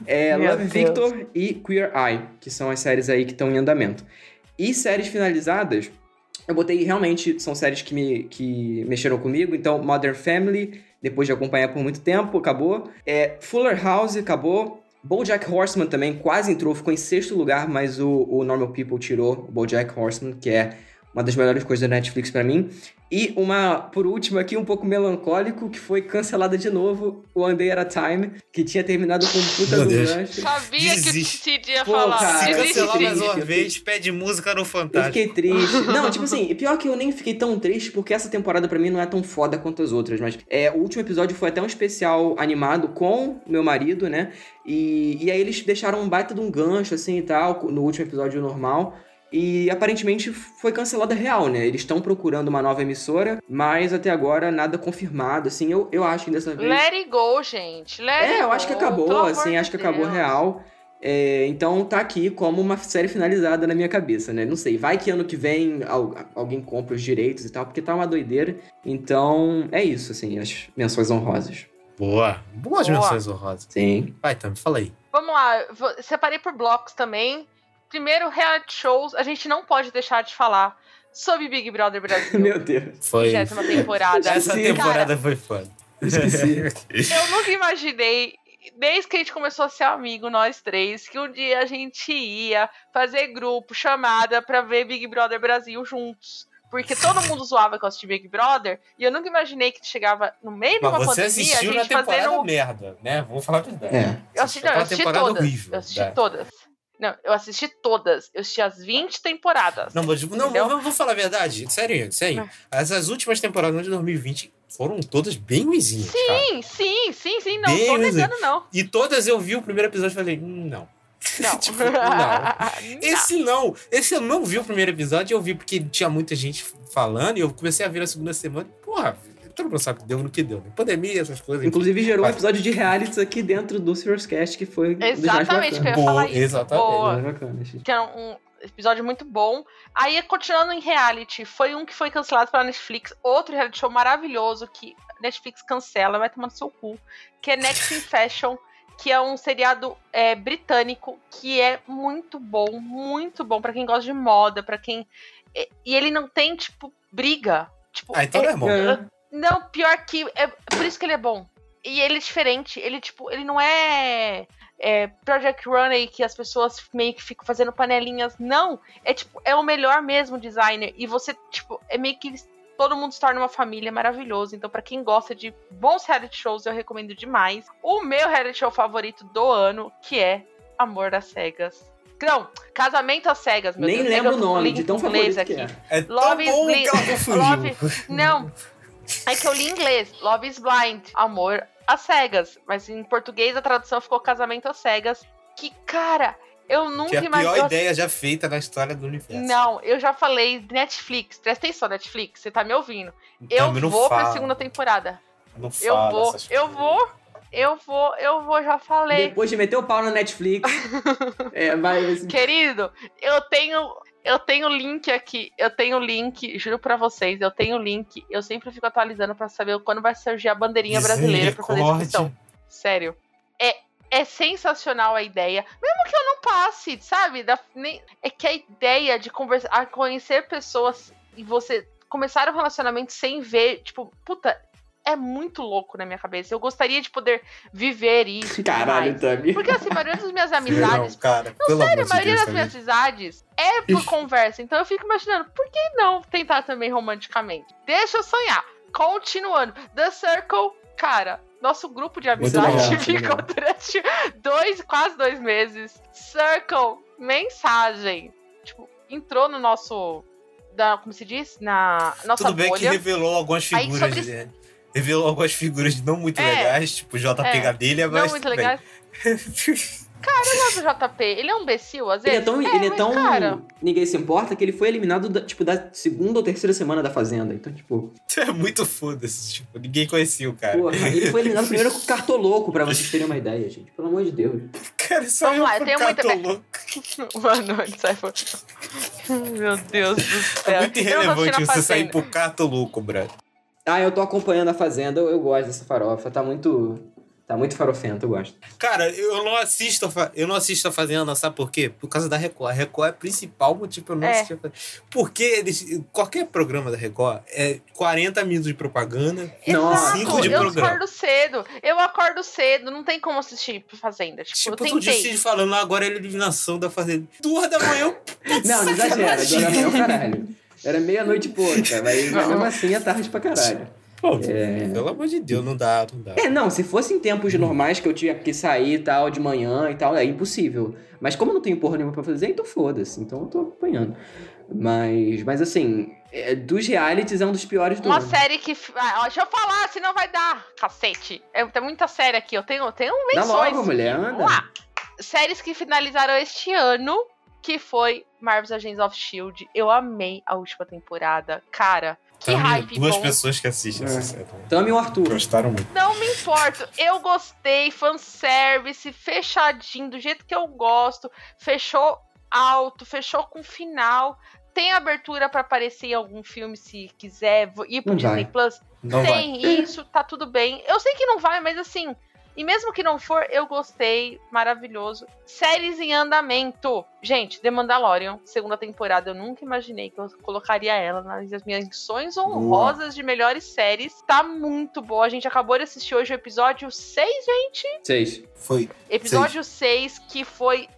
É, Love Deus. Victor e Queer Eye, que são as séries aí que estão em andamento. E séries finalizadas, eu botei realmente, são séries que, me, que mexeram comigo. Então, Modern Family, depois de acompanhar por muito tempo, acabou. É, Fuller House, acabou. BoJack Horseman também quase entrou, ficou em sexto lugar, mas o, o Normal People tirou o BoJack Horseman, que é uma das melhores coisas da Netflix para mim. E uma, por último aqui, um pouco melancólico, que foi cancelada de novo, o One Day at a Time, que tinha terminado com puta do gancho. Sabia Desiste. que o Cid ia Pô, falar. Cara, Se cancelar mais uma vez, pede música no Fantástico. Eu fiquei triste. Não, tipo assim, pior que eu nem fiquei tão triste, porque essa temporada para mim não é tão foda quanto as outras, mas é, o último episódio foi até um especial animado com meu marido, né? E, e aí eles deixaram um baita de um gancho, assim, e tal, no último episódio normal. E aparentemente foi cancelada real, né? Eles estão procurando uma nova emissora, mas até agora nada confirmado, assim. Eu, eu acho que dessa vez. Let it go, gente. Let é, eu go. acho que acabou, assim, acho que Deus. acabou real. É, então tá aqui como uma série finalizada na minha cabeça, né? Não sei, vai que ano que vem alguém compra os direitos e tal, porque tá uma doideira. Então é isso, assim, as menções honrosas. Boa, boas Boa. menções honrosas. Sim. Vai, Tam, fala aí. Vamos lá, separei por blocos também primeiro reality shows, a gente não pode deixar de falar sobre Big Brother Brasil. Meu Deus. Foi. Décima temporada. Essa temporada Cara, foi foda. Eu nunca imaginei, desde que a gente começou a ser amigo, nós três, que um dia a gente ia fazer grupo, chamada, pra ver Big Brother Brasil juntos. porque todo mundo zoava que eu assisti Big Brother, e eu nunca imaginei que chegava no meio de uma Mas você pandemia, a assistiu na gente temporada fazendo... merda, né? Vamos falar a verdade. É. Eu assisti, não, eu assisti temporada todas. horrível, eu assisti né? todas. Não, eu assisti todas. Eu assisti as 20 temporadas. Não, mas não, vou, vou falar a verdade. Sério, sério. Essas últimas temporadas de 2020 foram todas bem ruizinhas, cara. Sim, sim, sim, sim. Não Bem tô negando, não. E todas eu vi o primeiro episódio e falei, hum, não. Não. Tipo, não. Esse não. Esse eu não vi o primeiro episódio, eu vi porque tinha muita gente falando e eu comecei a ver na segunda semana. Porra, todo mundo sabe que deu no que deu, né? Pandemia, essas coisas. Inclusive gerou um Mas- episódio de realities aqui dentro do Serious Cast, que foi um Exatamente, que eu ia falar Boa, isso. exatamente. Boa. Gente. que era um episódio muito bom. Aí, continuando em reality, foi um que foi cancelado pela Netflix, outro reality show maravilhoso que Netflix cancela, vai tomar no seu cu, que é Next in Fashion, que é um seriado é, britânico que é muito bom, muito bom pra quem gosta de moda, pra quem e, ele não tem tipo briga, tipo, Ah, então é- não é bom. É. não, pior que. É por isso que ele é bom. E ele é diferente. Ele, tipo, ele não é, é Project Runway que as pessoas meio que ficam fazendo panelinhas. Não. É tipo, é o melhor mesmo designer. E você, tipo, é meio que todo mundo se torna uma família maravilhoso. Então, pra quem gosta de bons reality shows, eu recomendo demais. O meu reality show favorito do ano, que é Amor das Cegas. Não, Casamento às Cegas, meu Nem Deus. lembro o nome, de tão favorito que é. É tão Love is bom Blind. que ela confundiu. Love- Não. É que eu li em inglês. Love is Blind. Amor às cegas. Mas em português a tradução ficou Casamento às cegas. Que, cara, eu nunca Que é a pior ideia já feita na história do universo. Não, eu já falei Netflix. Presta atenção, Netflix. Você tá me ouvindo. Eu Também não vou fala, pra segunda temporada. Não Eu vou, eu vou, eu vou, eu vou, já falei. Depois de meter o pau na Netflix. é, vai. Querido, eu tenho. Eu tenho link aqui, eu tenho link, juro pra vocês, eu tenho link, eu sempre fico atualizando pra saber quando vai surgir a bandeirinha brasileira pra fazer inscrição. Sério. É, é sensacional a ideia. Mesmo que eu não passe, sabe? Da- nem- é que a ideia de conversar, conhecer pessoas e você começar um relacionamento sem ver, tipo, puta, é muito louco na minha cabeça. Eu gostaria de poder viver isso. Caralho. Tami. Porque assim, a maioria das minhas Não, amizades cara, pelo Sério, a maioria Deus, das minhas amizades é por conversa. Então eu fico imaginando, por que não tentar também romanticamente? Deixa eu sonhar. Continuando. The Circle, cara, nosso grupo de amizade legal, ficou legal. durante dois, quase dois meses. Circle, mensagem. Tipo, entrou no nosso. Da, como se diz? Na nossa Tudo bem que bolha. revelou algumas Aí, figuras. sobre- né? Revelou algumas figuras não muito É. legais, tipo JP É. Gadelha, Não mas. muito tudo bem. legal. Cara, eu gosto do JP. Ele é um imbecil, às Ele vezes. é tão. ele é mas, tão Cara, Ninguém se importa que ele foi eliminado, da, tipo, da segunda ou terceira semana da Fazenda. Então, tipo, É muito foda-se, tipo, ninguém conhecia o cara. porra, ele foi eliminado primeiro com o cartoloco, pra vocês terem uma ideia, gente. Pelo amor de Deus. Cara, só Vamos eu lá, eu tenho muita- catoloco. Boa noite, sai fora. Meu Deus do céu. É muito não irrelevante você sair pro catoloco, brother. Ah, eu tô acompanhando a Fazenda, eu, eu gosto dessa farofa. Tá muito. Tá muito farofento, eu gosto. Cara, eu não assisto a, fa- eu não assisto a Fazenda, sabe por quê? Por causa da Record. A Record é o principal motivo pra eu não É. assistir a Fazenda. Porque eles, qualquer programa da Record é 40 minutos de propaganda. Nossa, cinco de eu programa. acordo cedo. Eu acordo cedo, não tem como assistir Fazenda. Tipo, Tipo, eu tu tentei. decide falando, agora é a eliminação da Fazenda. Duas da manhã, eu... Não, não exagera, Sacanagem. agora não, caralho. Era meia-noite e pouca, mas Não. mesmo assim é tarde pra caralho. Pô, É. pelo amor de Deus, não dá, não dá. É, não, se fosse em tempos normais que eu tinha que sair e tal, de manhã e tal, é impossível. Mas como eu não tenho porra nenhuma pra fazer, então foda-se. Então eu tô acompanhando. Mas, mas assim, é, dos realities é um dos piores do Uma ano. série que. Ah, ó, deixa eu falar, senão vai dar, cacete. É, tem muita série aqui. Eu tenho, eu tenho Dá menções. logo, mulher, Vamos anda. lá. Séries que finalizaram este ano, que foi Marvel's Agents of Shield. Eu amei a última temporada. Cara, que Também, hype duas bom. pessoas que assistem essa É. série. Tami e o Arthur. Gostaram muito. Não me importo. Eu gostei, fanservice, fechadinho, do jeito que eu gosto. Fechou alto, fechou com final. Tem abertura pra aparecer em algum filme se quiser ir pro Não Disney vai. Plus. Não vai. Tem isso, tá tudo bem. Eu sei que não vai, mas assim. E mesmo que não for, eu gostei. Maravilhoso. Séries em andamento. Gente, The Mandalorian, segunda temporada. Eu nunca imaginei que eu colocaria ela nas minhas missões honrosas de melhores séries. Tá muito boa. A gente acabou de assistir hoje o episódio 6, gente. Seis. Foi. Episódio 6, que foi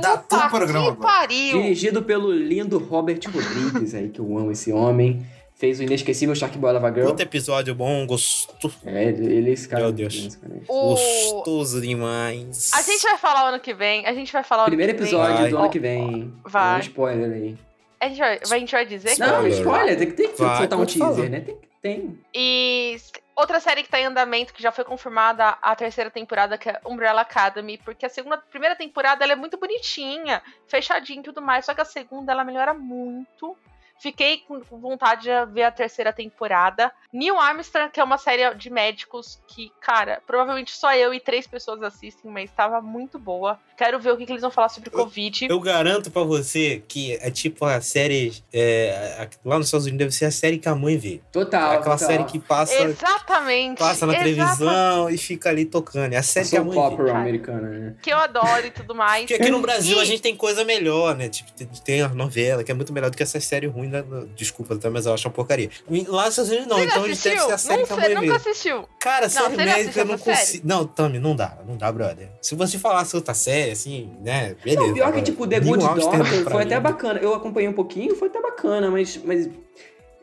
Dá Puta todo programa que pariu. Dirigido pelo lindo Robert Rodrigues aí, que eu amo esse homem. Fez o inesquecível Shark Boy Lava Girl. Outro episódio bom, gostoso. É, ele, ele esse cara. Meu Deus. cara. O... Gostoso demais. A gente vai falar o ano que vem. A gente vai falar o Primeiro ano que episódio Vai. do ano que vem. vai. Um spoiler aí. A gente vai, a gente vai dizer Não, Spoiler. spoiler, tem que, tem que Vai, soltar um teaser, falar. né? Tem que tem. E outra série que tá em andamento, que já foi confirmada a terceira temporada, que é Umbrella Academy, porque a segunda, primeira temporada ela é muito bonitinha, fechadinha e tudo mais, só que a segunda ela melhora muito. Fiquei com vontade de ver a terceira temporada. Neil Armstrong, que é uma série de médicos que, cara, provavelmente só eu e três pessoas assistem, mas estava muito boa. Quero ver o que, que eles vão falar sobre Covid. Eu garanto pra você que é tipo a série. é, a- lá nos Estados Unidos deve ser a série que a mãe vê. Total. Aquela total. série que passa, Exatamente. passa na exatamente, televisão e fica ali tocando. É a série que a mãe vê. americana, né? Que eu adoro e tudo mais. Porque aqui no Brasil E- a gente tem coisa melhor, né? Tipo, tem- tem a novela, que é muito melhor do que essa série ruim da. da- Desculpa, tá, mas eu acho uma porcaria. Lá nos Estados Unidos não, Você então eles devem ser a série Não que a mãe nunca assistiu. Cara, série médica assistiu eu não consigo. Não, Tami, não dá, não dá, brother. Se você falasse outra série, assim, né? Beleza. Não, pior que, agora, tipo, The Good Doctor foi mim, até bacana. Eu acompanhei um pouquinho, foi até bacana, mas. mas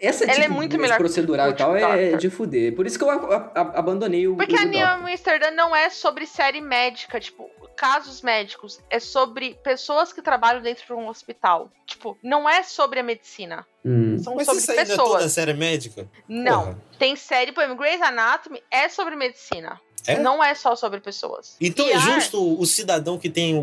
essa Ela é tipo, muito esse melhor procedural e tal é de fuder. Por isso que eu a- a- abandonei o. Porque o a New. Amsterdã não é sobre série médica, tipo, casos médicos. É sobre pessoas que trabalham dentro de um hospital. Tipo, não é sobre a medicina. Hum. São Mas sobre isso aí não é toda pessoas. série médica? Não. Porra. Tem série, por exemplo, Grey's Anatomy é sobre medicina. É? Não é só sobre pessoas. Então é ER justo o cidadão que tem o,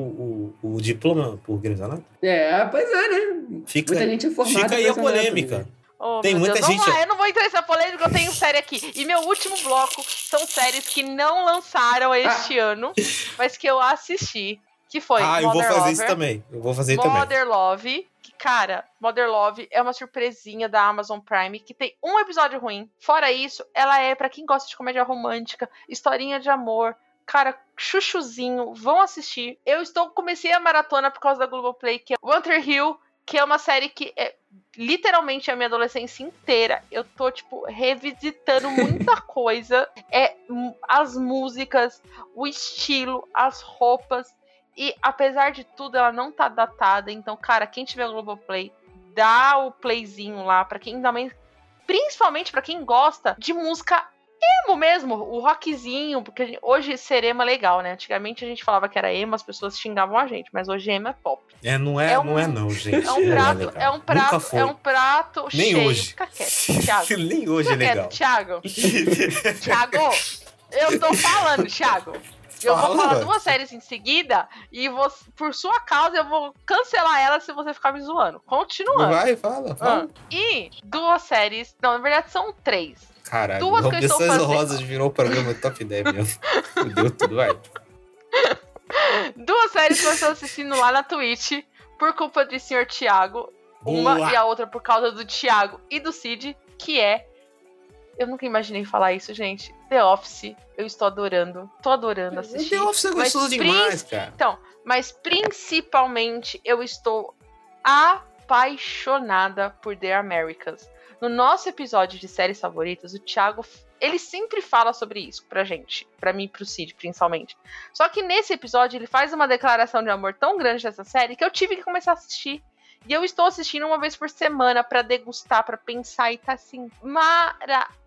o, o diploma por Grey's Anatomy? É, pois é, né? Fica, Muita gente é formada. fica aí a polêmica. Oh, Tem muita Deus. Vamos gente- lá, eu não vou entrar nessa polêmica, eu tenho série aqui. E meu último bloco são séries que não lançaram este ano, mas que eu assisti. Que foi ah, eu vou Mother fazer Lover, isso também. Eu vou fazer também. Mother Love, que, cara, Mother Love é uma surpresinha da Amazon Prime, que tem um episódio ruim. Fora isso, ela é pra quem gosta de comédia romântica, historinha de amor, cara, chuchuzinho, vão assistir. Eu estou comecei a maratona por causa da Globoplay, que é Winter Hill, que é uma série que é literalmente a minha adolescência inteira. Eu tô, tipo, revisitando muita coisa. É as músicas, o estilo, as roupas. E apesar de tudo, ela não tá datada. Então, cara, quem tiver Globoplay, dá o playzinho lá pra quem também. Principalmente pra quem gosta de música emo mesmo, o rockzinho, porque hoje ser emo é legal, né? Antigamente a gente falava que era emo, as pessoas xingavam a gente, mas hoje emo é pop. É, não é, É um- não é não, gente. É um prato, legal. é um prato, é um prato Nem cheio. hoje. Fica quieto, Thiago. Nem hoje é Fica legal. quieto, Thiago. Thiago, eu tô falando, Thiago. Eu vou Fala, falar mano. duas séries em seguida e você, por sua causa eu vou cancelar elas se você ficar me zoando. Continuando. Vai, fala, fala. Ah, E duas séries. Não, na verdade são três. Caralho, Duas que eu estou fazendo. Rosas virou o programa top 10 mesmo. Fudeu tudo, vai. Duas séries que eu estou assistindo lá na Twitch por culpa de Sr. Thiago. Uma Boa. e a outra por causa do Thiago e do Cid, que é. Eu nunca imaginei falar isso, gente. The Office. Eu estou adorando. Tô adorando assistir. The Office é Mas gostoso demais, cara. Então, mas principalmente eu estou apaixonada por The Americans. No nosso episódio de séries favoritas, o Thiago, ele sempre fala sobre isso pra gente, pra mim e pro Cid, principalmente. Só que nesse episódio ele faz uma declaração de amor tão grande dessa série que eu tive que começar a assistir. E eu estou assistindo uma vez por semana pra degustar, pra pensar e tá assim maravilhoso.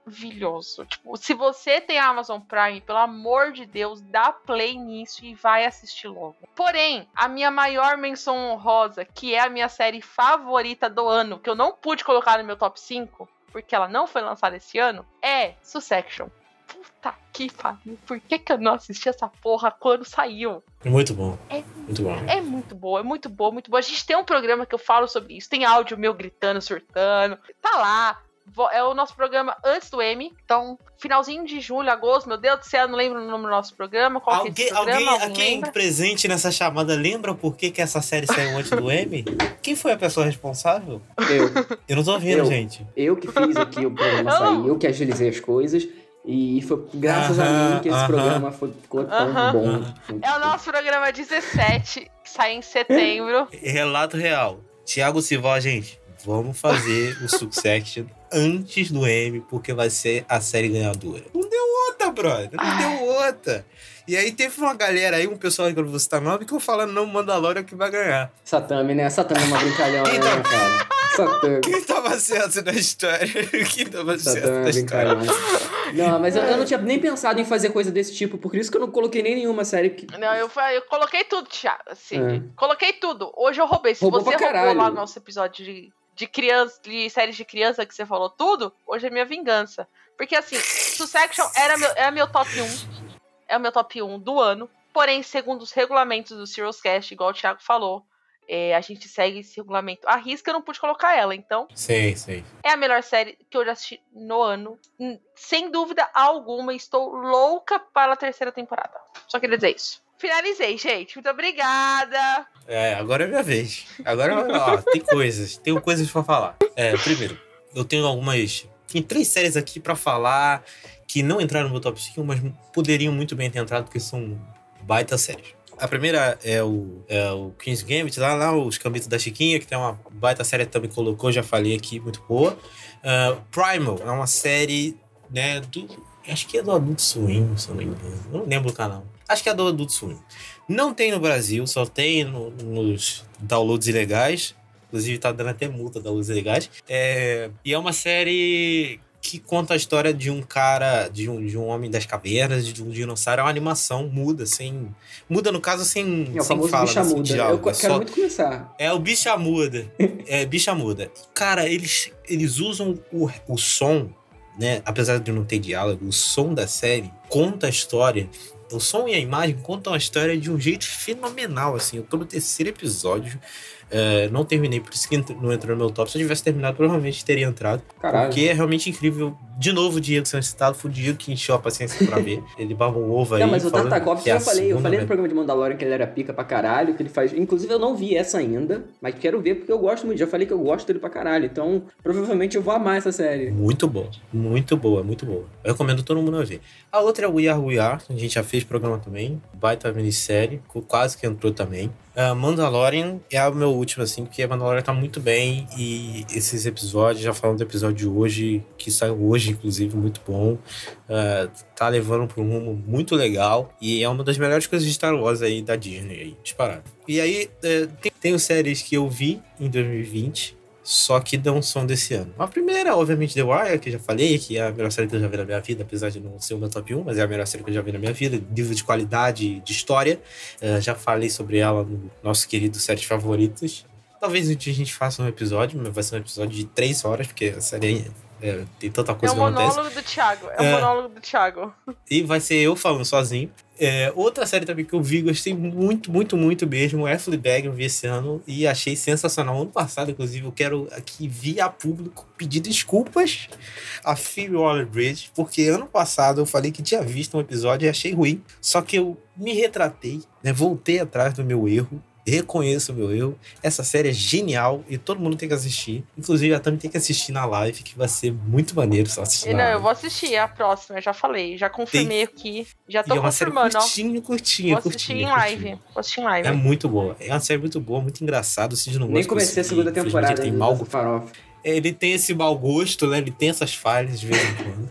Tipo, se você tem a Amazon Prime, pelo amor de Deus, dá play nisso e vai assistir logo. Porém, a minha maior menção honrosa, que é a minha série favorita do ano, que eu não pude colocar no meu top 5, porque ela não foi lançada esse ano, é Succession. Puta que pariu, por que, que eu não assisti essa porra quando saiu? Muito bom. É- Muito bom. É muito boa, é muito boa, muito boa. A gente tem um programa que eu falo sobre isso. Tem áudio meu gritando, surtando. Tá lá. É o nosso programa antes do M. Então, finalzinho de julho, agosto, meu Deus do céu, eu não lembro o nome do nosso programa. Qual que é Alguém, esse programa? alguém, Alguém presente nessa chamada lembra por que, que essa série saiu antes do M? Quem foi a pessoa responsável? Eu, Eu não tô ouvindo, Eu. gente. eu que fiz aqui o programa Eu sair, eu que agilizei as coisas. E foi graças a Aham, mim que esse aham. programa foi, ficou tão Aham. bom. Aham. É o nosso programa 17, que sai em setembro. Relato real. Tiago Silva, gente, vamos fazer o Succession antes do M, porque vai ser a série ganhadora. Não deu outra, brother. Não deu outra. E aí teve uma galera aí, um pessoal que eu não vou citar nome, que ficou falando, não, Mandalorian que vai ganhar. Satami, né? Satami é uma brincalhão, né, Então- cara? Satami. Quem tava certo na história? Quem tava certo Satami é na história? Não, mas eu, eu não tinha nem pensado em fazer coisa desse tipo, por isso que eu não coloquei nem nenhuma série que. Não, eu, eu coloquei tudo, Thiago. Assim, É. Coloquei tudo. Hoje eu roubei. Se Roubou você roubou lá no nosso episódio de, de criança, de séries de criança que você falou tudo, hoje é minha vingança. Porque assim, Succession era meu, é meu top 1. É o meu top 1 do ano. Porém, segundo os regulamentos do Serious Cast, igual o Thiago falou, é, a gente segue esse regulamento. A risca eu não pude colocar ela, então Sei, sei. é a melhor série que eu já assisti no ano. Hum, Sem dúvida alguma, estou louca para a terceira temporada. Só queria dizer isso. Finalizei, gente. Muito obrigada. É, agora é minha vez. Agora, ó, tem coisas. Tenho coisas pra falar. É, primeiro, eu tenho algumas. Tem três séries aqui pra falar que não entraram no meu top 5, mas poderiam muito bem ter entrado, porque são baita séries. A primeira é o, é o Queen's Gambit, lá, lá os Cambitos da Chiquinha, que tem uma baita série que também colocou, já falei aqui, muito boa. Ah, Primal é uma série, né, do. Acho que é do Adult Swim, se eu não me engano. Não lembro o canal. Acho que é do Adult Swim. Não tem no Brasil, só tem no- nos downloads ilegais. Inclusive, tá dando até multa downloads ilegais. É, e é uma série que conta a história de um cara, de um, de um homem das cavernas, de um dinossauro. É uma animação muda, sem. Muda, no caso, sem, É sem fala, bicha muda. diálogo. Eu É quero só- muito começar. é o bicha muda. É bicha muda. Cara, eles, eles usam o, o som, né? Apesar de não ter diálogo, o som da série conta a história. O som e a imagem contam a história de um jeito fenomenal, assim. Eu tô no terceiro episódio. É, não terminei, por isso que não entrou no meu top. Se eu tivesse terminado, provavelmente teria entrado. Caralho. Porque é realmente incrível. De novo, o Diego sendo citado, foi o Diego que encheu a paciência pra ver. Ele baba um ovo aí. Não, mas o Tartakovsky que é falei, eu falei no programa de Mandalorian que ele era pica pra caralho, que ele faz. Inclusive, eu não vi essa ainda, mas quero ver porque eu gosto muito. Já falei que eu gosto dele pra caralho. Então, provavelmente eu vou amar essa série. Muito boa, muito boa, muito boa. Eu recomendo todo mundo a ver. A outra é o We Are We Are, a gente já fez programa também, baita minissérie, quase que entrou também. Uh, Mandalorian é o meu último, assim, porque Mandalorian tá muito bem e esses episódios, já falando do episódio de hoje, que saiu hoje, inclusive, muito bom. Uh, tá levando pra um rumo muito legal e é uma das melhores coisas de Star Wars aí da Disney, aí, disparado. E aí, eh, tem, tenho séries que eu vi em 2020, só que não são desse ano. A primeira, obviamente, The Wire, que eu já falei, que é a melhor série que eu já vi na minha vida, apesar de não ser o meu top 1, mas é a melhor série que eu já vi na minha vida, nível de qualidade, de história. Eh, já falei sobre ela no nosso querido Séries Favoritos. Talvez um dia a gente faça um episódio, mas vai ser um episódio de três horas, porque a série é, tem tanta É coisa o que acontece. monólogo do Thiago. É o É. monólogo do Thiago. E vai ser eu falando sozinho. É, outra série também que eu vi, gostei muito, muito, muito mesmo, é Fleabag, eu vi esse ano e achei sensacional. Ano passado, inclusive, eu quero aqui via público pedir desculpas a Phoebe Waller-Bridge, porque ano passado eu falei que tinha visto um episódio e achei ruim, só que eu me retratei, né, voltei atrás do meu erro, reconheço o meu erro. Essa série é genial e todo mundo tem que assistir. Inclusive, a Tami tem que assistir na live, que vai ser muito maneiro ela assistir na não, live. eu vou assistir a próxima, eu já falei. Já confirmei aqui. Já tô e é uma série confirmando, ó. curtinha, curtinha, Vou assistir curtinha, em live. curtinha. Vou assistir em live. É muito boa. É uma série muito boa, muito engraçada. O Cid não Nem gosta comecei a segunda temporada tem, dessa farofa. Ele tem esse mau gosto, né? Ele tem essas falhas de vez em quando.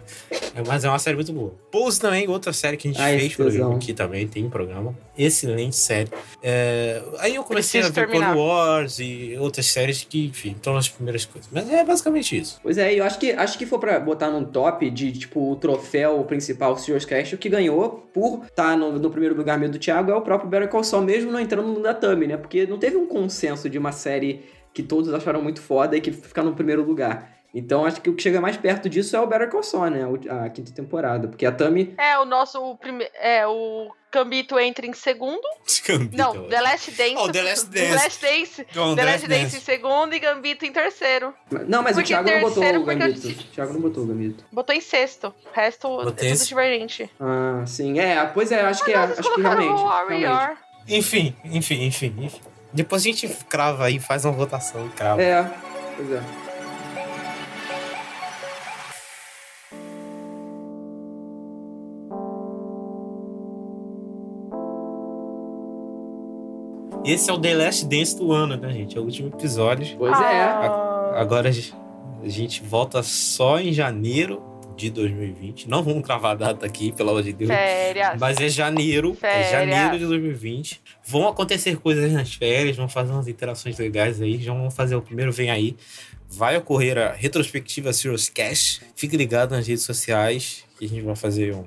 É, mas é uma série muito boa. Pose também, outra série que a gente Ai, fez tesão. programa aqui também, tem um programa. Excelente série. É, aí eu comecei Preciso a ver terminar. Clone Wars e outras séries que, enfim, estão nas primeiras coisas. Mas é basicamente isso. Pois é, eu acho que acho que for pra botar num top de, tipo, o troféu principal Serious Cast, o que ganhou por estar no, no primeiro lugar meio do Thiago é o próprio Better Call Saul, mesmo não entrando no da Thumb, né? Porque não teve um consenso de uma série que todos acharam muito foda e que fica no primeiro lugar. Então acho que o que chega mais perto disso é o Better Call Saul, né? A quinta temporada. Porque a Thumb... É, o nosso o prime... é o Cambito entra em segundo. Não, The Last Dance. Oh, The Last The Dance. Last Dance. The Last Dance em segundo e Gambito em terceiro. Não, mas Porque o Thiago não botou o Gambito. disse- O Thiago não botou o Gambito. Botou em sexto. O resto Botei é esse- tudo divergente. Ah, sim. É, pois é, acho que, é, acho que realmente. o realmente. Enfim, enfim, enfim, enfim. Depois a gente crava aí, faz uma votação e crava. É, pois é. Esse é o The Last Dance do ano, né, gente? É o último episódio. Pois é. Agora a gente volta só em janeiro de 2020. Não vamos cravar a data aqui, pelo amor de Deus. Férias. Mas é janeiro. É Férias. janeiro de 2020. Vão acontecer coisas nas férias, vão fazer umas interações legais aí. Já vamos fazer o primeiro Vem Aí. Vai ocorrer a retrospectiva Serious Cash. Fique ligado nas redes sociais que a gente vai fazer um,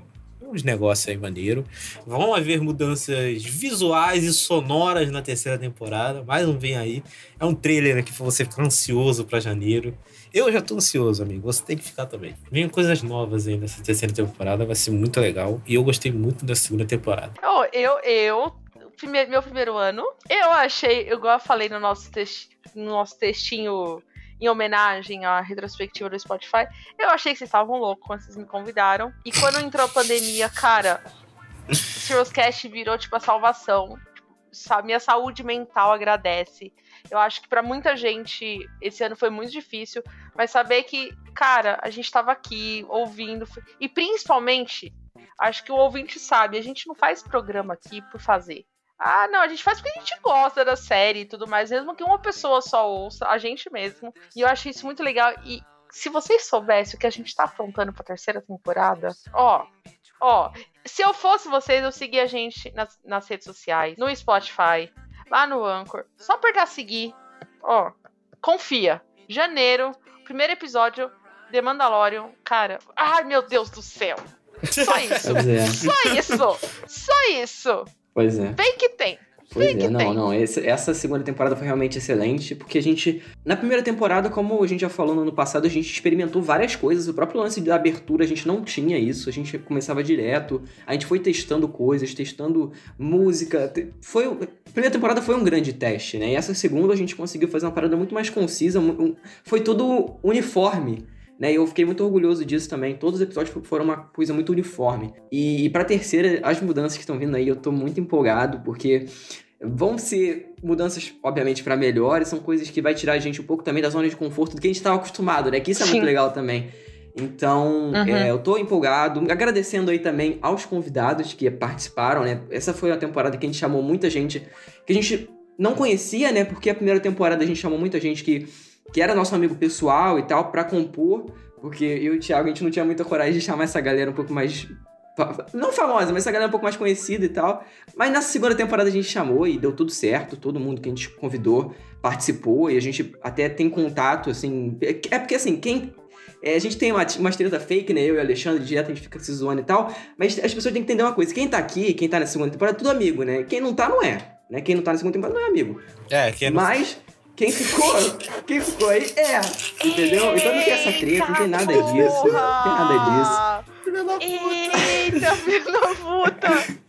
uns negócios aí maneiro. Vão haver mudanças visuais e sonoras na terceira temporada. Mais um Vem Aí. É um trailer pra você ficar ansioso pra janeiro. Eu já tô ansioso, amigo. Você tem que ficar também. Vem coisas novas aí nessa terceira temporada. Vai ser muito legal. E eu gostei muito da segunda temporada. Eu, eu, eu meu primeiro ano, eu achei, igual eu falei no nosso, texto, no nosso textinho em homenagem à retrospectiva do Spotify, eu achei que vocês estavam loucos quando vocês me convidaram. E quando entrou a pandemia, cara, o Cast virou, tipo, a salvação. Tipo, minha saúde mental agradece. Eu acho que para muita gente esse ano foi muito difícil, mas saber que, cara, a gente tava aqui ouvindo e principalmente, acho que o ouvinte sabe, a gente não faz programa aqui por fazer. Ah, não, a gente faz porque a gente gosta da série e tudo mais, mesmo que uma pessoa só ouça, a gente mesmo. E eu achei isso muito legal. E se vocês soubessem o que a gente tá apontando pra terceira temporada, ó, ó, se eu fosse vocês, eu seguia a gente nas, nas redes sociais, no Spotify, lá no Anchor. Só apertar seguir, ó, confia. Janeiro, primeiro episódio, The Mandalorian, cara, ai meu Deus do céu. Só isso. é. Só isso. Só isso. Pois é. Vem que tem. Pois é, não, tem. não. Esse- essa segunda temporada foi realmente excelente, porque a gente. Na primeira temporada, como a gente já falou no ano passado, a gente experimentou várias coisas. O próprio lance da abertura, a gente não tinha isso. A gente começava direto. A gente foi testando coisas, testando música. Foi. A primeira temporada foi um grande teste, né? E essa segunda a gente conseguiu fazer uma parada muito mais concisa. Foi tudo uniforme. Né, e eu fiquei muito orgulhoso disso também. Todos os episódios foram uma coisa muito uniforme. E, e pra terceira, as mudanças que estão vindo aí, eu tô muito empolgado, porque vão ser mudanças, obviamente, pra melhor, e são coisas que vai tirar a gente um pouco também da zona de conforto do que a gente estava acostumado, né? Que isso é Sim. muito legal também. Então, Uhum. é, eu tô empolgado, agradecendo aí também aos convidados que participaram, né? Essa foi uma temporada que a gente chamou muita gente que a gente não conhecia, né? Porque a primeira temporada a gente chamou muita gente que, que era nosso amigo pessoal e tal, pra compor, porque eu e o Thiago a gente não tinha muita coragem de chamar essa galera um pouco mais. Não famosa, mas essa galera um pouco mais conhecida e tal. Mas na segunda temporada a gente chamou e deu tudo certo. Todo mundo que a gente convidou participou e a gente até tem contato, assim. É porque assim, quem. é, a gente tem uma, uma treta fake, né? Eu e o Alexandre, direto a gente fica se zoando e tal. Mas as pessoas têm que entender uma coisa: quem tá aqui, quem tá na segunda temporada, é tudo amigo, né? Quem não tá, não é. Né? Quem não tá na segunda temporada não é amigo. É, que é no- Mas quem ficou, quem ficou aí é, entendeu? Então não tem essa treta, não tem nada disso. Não tem nada Eita, filho da puta! disso.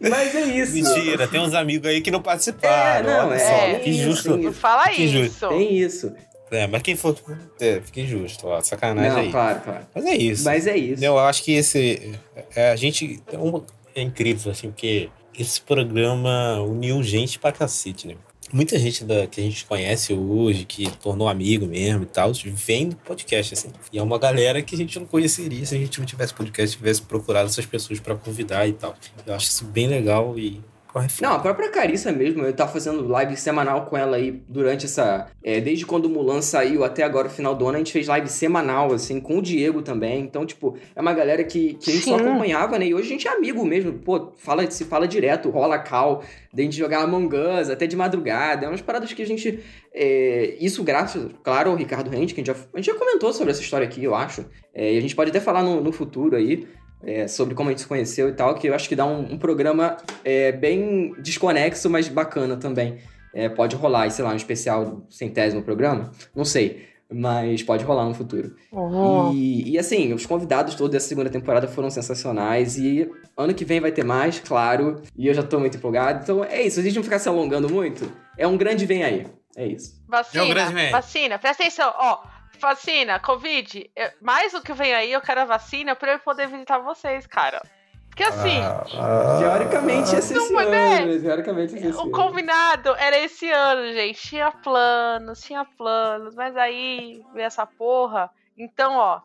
Mas é isso. Mentira, tem uns amigos aí que não participaram. É, não, olha é, só, é que isso, injusto. Não fala Que justo. isso. Tem isso. É, mas quem for. É, fica injusto, ó, sacanagem Não, aí. claro, claro. Mas é isso. Mas é isso. Eu acho que esse. é, a gente. É, é incrível, assim, porque esse programa uniu gente pra cacete, né? Muita gente da, que a gente conhece hoje, que tornou amigo mesmo e tal, vem do podcast, assim. E é uma galera que a gente não conheceria se a gente não tivesse podcast, tivesse procurado essas pessoas pra convidar e tal. Eu acho isso bem legal e. Não, a própria Carissa mesmo, eu tava fazendo live semanal com ela aí durante essa. é, desde quando o Mulan saiu até agora, o final do ano, a gente fez live semanal, assim, com o Diego também. Então, tipo, é uma galera que, que a gente só Sim. acompanhava, né? E hoje a gente é amigo mesmo. Pô, fala, se fala direto, rola cal, de a gente jogar Among Us, até de madrugada. É umas paradas que a gente. é, isso graças, claro, ao Ricardo Rente, que a gente, já, a gente já comentou sobre essa história aqui, eu acho. É, e a gente pode até falar no, no futuro aí. É, sobre como a gente se conheceu e tal, que eu acho que dá um, um programa é, bem desconexo, mas bacana também. É, pode rolar, sei lá, um especial do centésimo programa, não sei, mas pode rolar no futuro. Oh. E, e, assim, os convidados todos dessa segunda temporada foram sensacionais e ano que vem vai ter mais, claro, e eu já tô muito empolgado. Então é isso, a gente não ficar se alongando muito, é um grande vem aí. É isso. Vacina, É um grande médico. vacina, presta atenção, ó. Vacina, Covid, eu- mais do que vem aí, eu quero a vacina pra eu poder visitar vocês, cara. Porque assim, Ah, Teoricamente ia ser Não, esse mas é. ano, teoricamente esse o ano. combinado era esse ano, gente. Tinha planos, tinha planos, mas aí veio essa porra. Então, ó,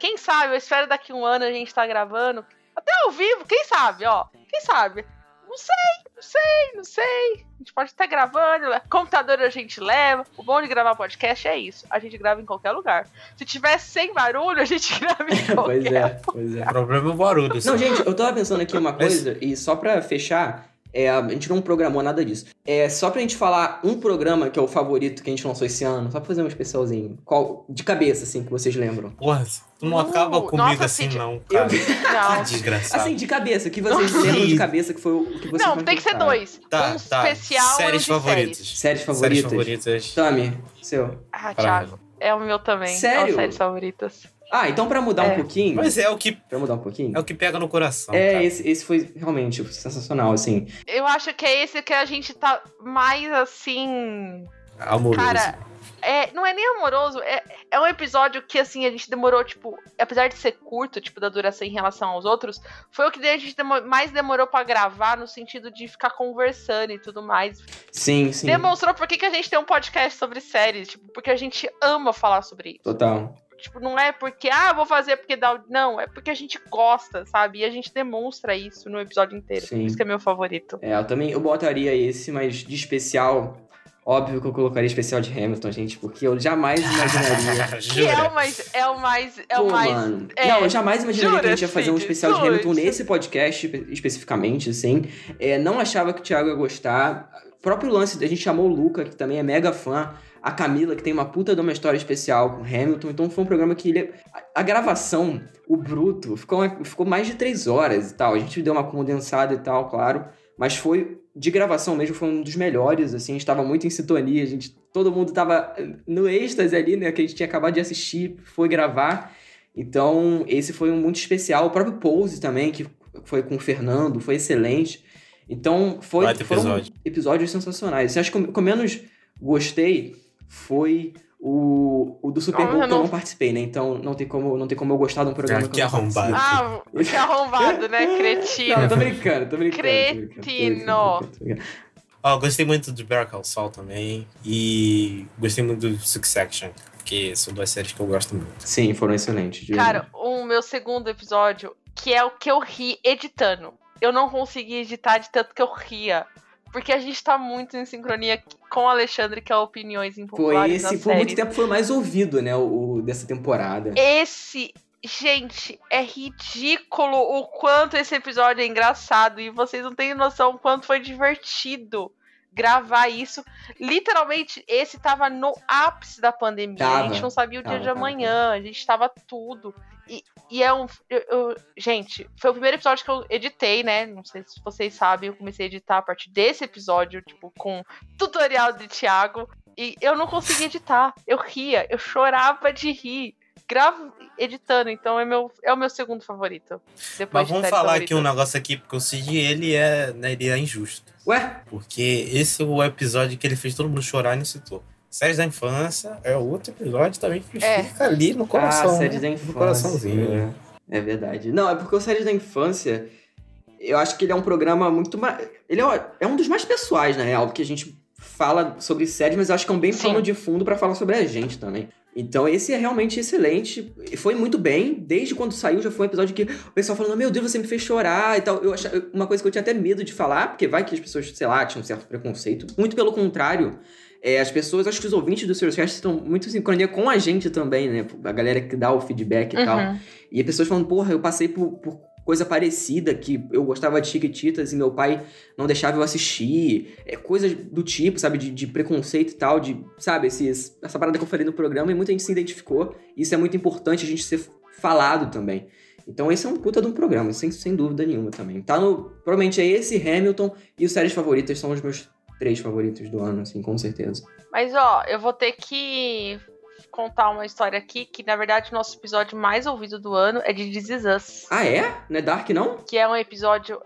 quem sabe, eu espero daqui um ano a gente tá gravando. Até ao vivo, quem sabe, ó. Quem sabe? Não sei, sei, não sei. A gente pode estar gravando, computador a gente leva. O bom de gravar podcast é isso. A gente grava em qualquer lugar. Se tiver sem barulho, a gente grava em qualquer pois é, pois é. O problema é o barulho. Não, gente, eu tava pensando aqui uma coisa, e só pra fechar, é, a gente não programou nada disso. É só pra gente falar um programa que é o favorito que a gente lançou esse ano, só pra fazer um especialzinho. Qual, de cabeça, assim, que vocês lembram. Porra, tu não Uh, acaba comigo nossa, assim, Cid, não, cara. Não. Que desgraçado. Assim, de cabeça, o que vocês lembram de cabeça que foi o que vocês Não, tem que ser dois. Tá, um tá. especial Séries de favoritas. séries. Séries favoritas? Séries favoritas. Tami, seu. Ah, Thiago. É o meu também. Sério? É séries favoritas. Ah, então pra mudar um É. pouquinho. Mas é o que, Pra mudar um pouquinho. é o que pega no coração, É, cara. esse, esse foi realmente sensacional, assim. Eu acho que é esse que a gente tá mais assim. Amoroso. Cara, é, não é nem amoroso, é, é um episódio que, assim, a gente demorou, tipo, apesar de ser curto, tipo, da duração em relação aos outros, foi o que a gente demo- mais demorou pra gravar, no sentido de ficar conversando e tudo mais. Sim, sim. Demonstrou por que, que a gente tem um podcast sobre séries, tipo, porque a gente ama falar sobre isso. Total. Tipo, não é porque, ah, vou fazer porque dá. o- Não, é porque a gente gosta, sabe? E a gente demonstra isso no episódio inteiro. Sim. Por isso que é meu favorito. É, eu também eu botaria esse, mas de especial, óbvio que eu colocaria especial de Hamilton, gente, porque eu jamais imaginaria. Que é Jura? o mais. É o mais. É Pô, o mais. mano. é. Não, eu jamais imaginaria que a gente ia Jura, fazer um especial de Jura? Hamilton nesse podcast espe- especificamente, assim. É, não achava que o Thiago ia gostar. Próprio lance, a gente chamou o Luca, que também é mega fã. A Camila, que tem uma puta de uma história especial com Hamilton. Então foi um programa que ele. A, gravação, o bruto, ficou, ficou mais de três horas e tal. A gente deu uma condensada e tal, claro. Mas foi. De gravação mesmo, foi um dos melhores, assim. A gente tava muito em sintonia. A gente, todo mundo tava no êxtase ali, né? Que a gente tinha acabado de assistir, foi gravar. Então, esse foi um muito especial. O próprio Pose também, que foi com o Fernando, foi excelente. Então, foi, Baita foram episódio. episódios sensacionais. Eu acho que o que eu menos gostei foi o, o do Super Bowl, que eu não- participei, né? Então, não tem como, não tem como eu gostar de um programa Ah, que que eu não arrombado. Ah, que arrombado, né? Cretino. Não, eu tô brincando, tô brincando. Cretino. Ó, gostei muito do Better Call Saul também. E gostei muito do Succession, que são duas séries que eu gosto muito. Sim, foram excelentes. Cara, o meu segundo episódio, que é o que eu ri editando. Eu não consegui editar de tanto que eu ria. Porque a gente tá muito em sincronia com o Alexandre, que é Opiniões Foi Impopulares esse, na por muito tempo foi o mais ouvido, né? O, o dessa temporada. Esse, gente, é ridículo o quanto esse episódio é engraçado. E vocês não têm noção o quanto foi divertido gravar isso. Literalmente, esse tava no ápice da pandemia. a Tava, gente não sabia o dia tava, de tava, amanhã, a gente tava tudo. E, e é um. eu- eu- gente, foi o primeiro episódio que eu editei, né? Não sei se vocês sabem, eu comecei a editar a partir desse episódio, tipo, com tutorial de Thiago. E eu não conseguia editar. Eu ria, eu chorava de rir. Gravo editando, então é, meu, é o meu segundo favorito. Depois Mas vamos falar aqui um negócio aqui, porque o Cid, ele é, né, ele é injusto. Ué? Porque esse é o episódio que ele fez todo mundo chorar e não citou. Séries da infância é outro episódio também que É. fica ali no coração. ah, séries né? da infância. No coraçãozinho. É. É verdade. Não, é porque o Séries da Infância, eu acho que ele é um programa muito mais. Ele é, é um dos mais pessoais, na real, porque a gente fala sobre séries, mas eu acho que é um bem Sim. plano de fundo pra falar sobre a gente também. Então esse é realmente excelente. E Foi muito bem. Desde quando saiu, já foi um episódio que o pessoal falando: Meu Deus, você me fez chorar e tal. Eu achava, uma coisa que eu tinha até medo de falar, porque vai que as pessoas, sei lá, tinham um certo preconceito. Muito pelo contrário. É, as pessoas, acho que os ouvintes do Serious Cast estão muito em sincronia com a gente também, né? A galera que dá o feedback e tal. Uhum. E as pessoas falando, porra, eu passei por, por coisa parecida, que eu gostava de Chiquititas e meu pai não deixava eu assistir. É, coisas do tipo, sabe, de, de preconceito e tal, de, sabe, esses, essa parada que eu falei no programa e muita gente se identificou. Isso é muito importante a gente ser falado também. Então esse é um puta de um programa, sem, sem dúvida nenhuma também. Tá no. Provavelmente é esse, Hamilton e os séries favoritas são os meus três favoritos do ano, assim, com certeza. Mas ó, eu vou ter que contar uma história aqui que na verdade o nosso episódio mais ouvido do ano é de This Is Us, Ah, é? Não é Dark, não? que é um episódio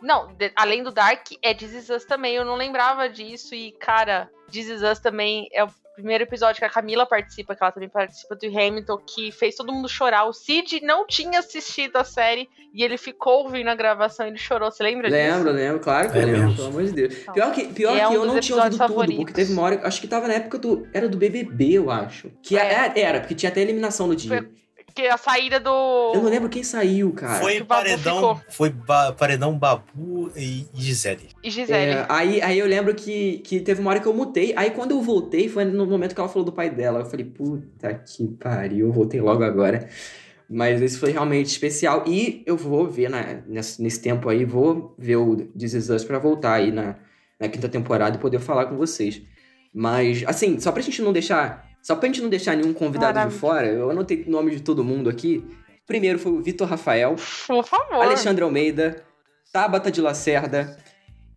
não, de- além do Dark, é This Is Us também. Eu não lembrava disso e, cara, This Is Us também é o primeiro episódio que a Camila participa, que ela também participa do Hamilton, que fez todo mundo chorar. O Cid não tinha assistido a série e ele ficou ouvindo a gravação e ele chorou. Você lembra disso? Lembro, lembro, claro que É eu lembro, mesmo. pelo amor de Deus. Então, Pior que, pior é que um eu dos não tinha ouvido episódios tudo, favoritos. porque teve uma hora, acho que tava na época do, era do BBB, eu acho. Que É. era, era, porque tinha até eliminação no dia. Foi- que a saída do. Eu não lembro quem saiu, cara. Foi o paredão, ficou. foi ba- paredão Babu e Gisele. E Gisele. É, aí, aí eu lembro que, que teve uma hora que eu mutei. Aí quando eu voltei, foi no momento que ela falou do pai dela. Eu falei, puta que pariu, eu voltei logo agora. Mas esse foi realmente especial. E eu vou ver na, nesse, nesse tempo aí, vou ver o This Is Us pra voltar aí na, na quinta temporada e poder falar com vocês. Mas, assim, só pra gente não deixar. Só pra gente não deixar nenhum convidado de Maravilha. fora, eu anotei o nome de todo mundo aqui. Primeiro foi o Vitor Rafael. Por favor. Alexandre Almeida, Tabata de Lacerda,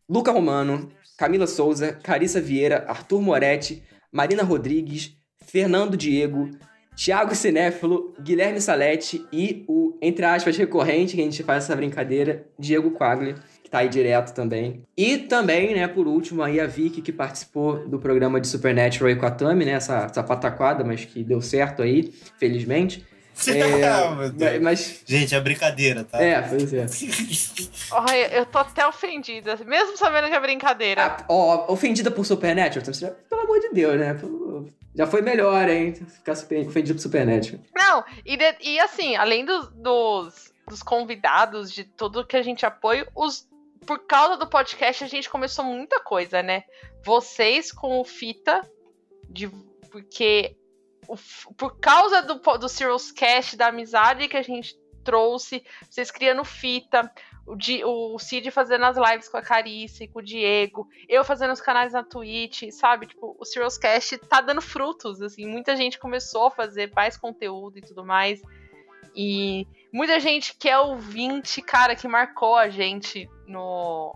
Luca Romano, Camila Souza, Carissa Vieira, Arthur Moretti, Marina Rodrigues, Fernando Diego, Thiago Cinéfilo, Guilherme Salete e o, entre aspas, recorrente que a gente faz essa brincadeira, Diego Quagli, que tá aí direto também. E também, né, por último, aí a Vicky, que participou do programa de Supernatural aí com a Tami, né, essa, essa pataquada, mas que deu certo aí, felizmente. Meu Deus. É, mas, Gente, é brincadeira, tá? é, pois é. Olha, eu tô até ofendida, mesmo sabendo que é brincadeira. Ah, ó, ofendida por Supernatural? Pelo amor de Deus, né? Já foi melhor, hein? Ficar super- ofendido por Supernatural. Não, e, de- e assim, além dos, dos, dos convidados, de tudo que a gente apoia, os, por causa do podcast a gente começou muita coisa, né? Vocês com o Fita, de, porque o por causa do, do Cyril's Cast, da amizade que a gente trouxe, vocês criando Fita, o, Di- o Cid fazendo as lives com a Carice, com o Diego, eu fazendo os canais na Twitch, sabe? Tipo, o Cyril's Cast tá dando frutos, assim, muita gente começou a fazer mais conteúdo e tudo mais. E muita gente que é ouvinte, cara, que marcou a gente no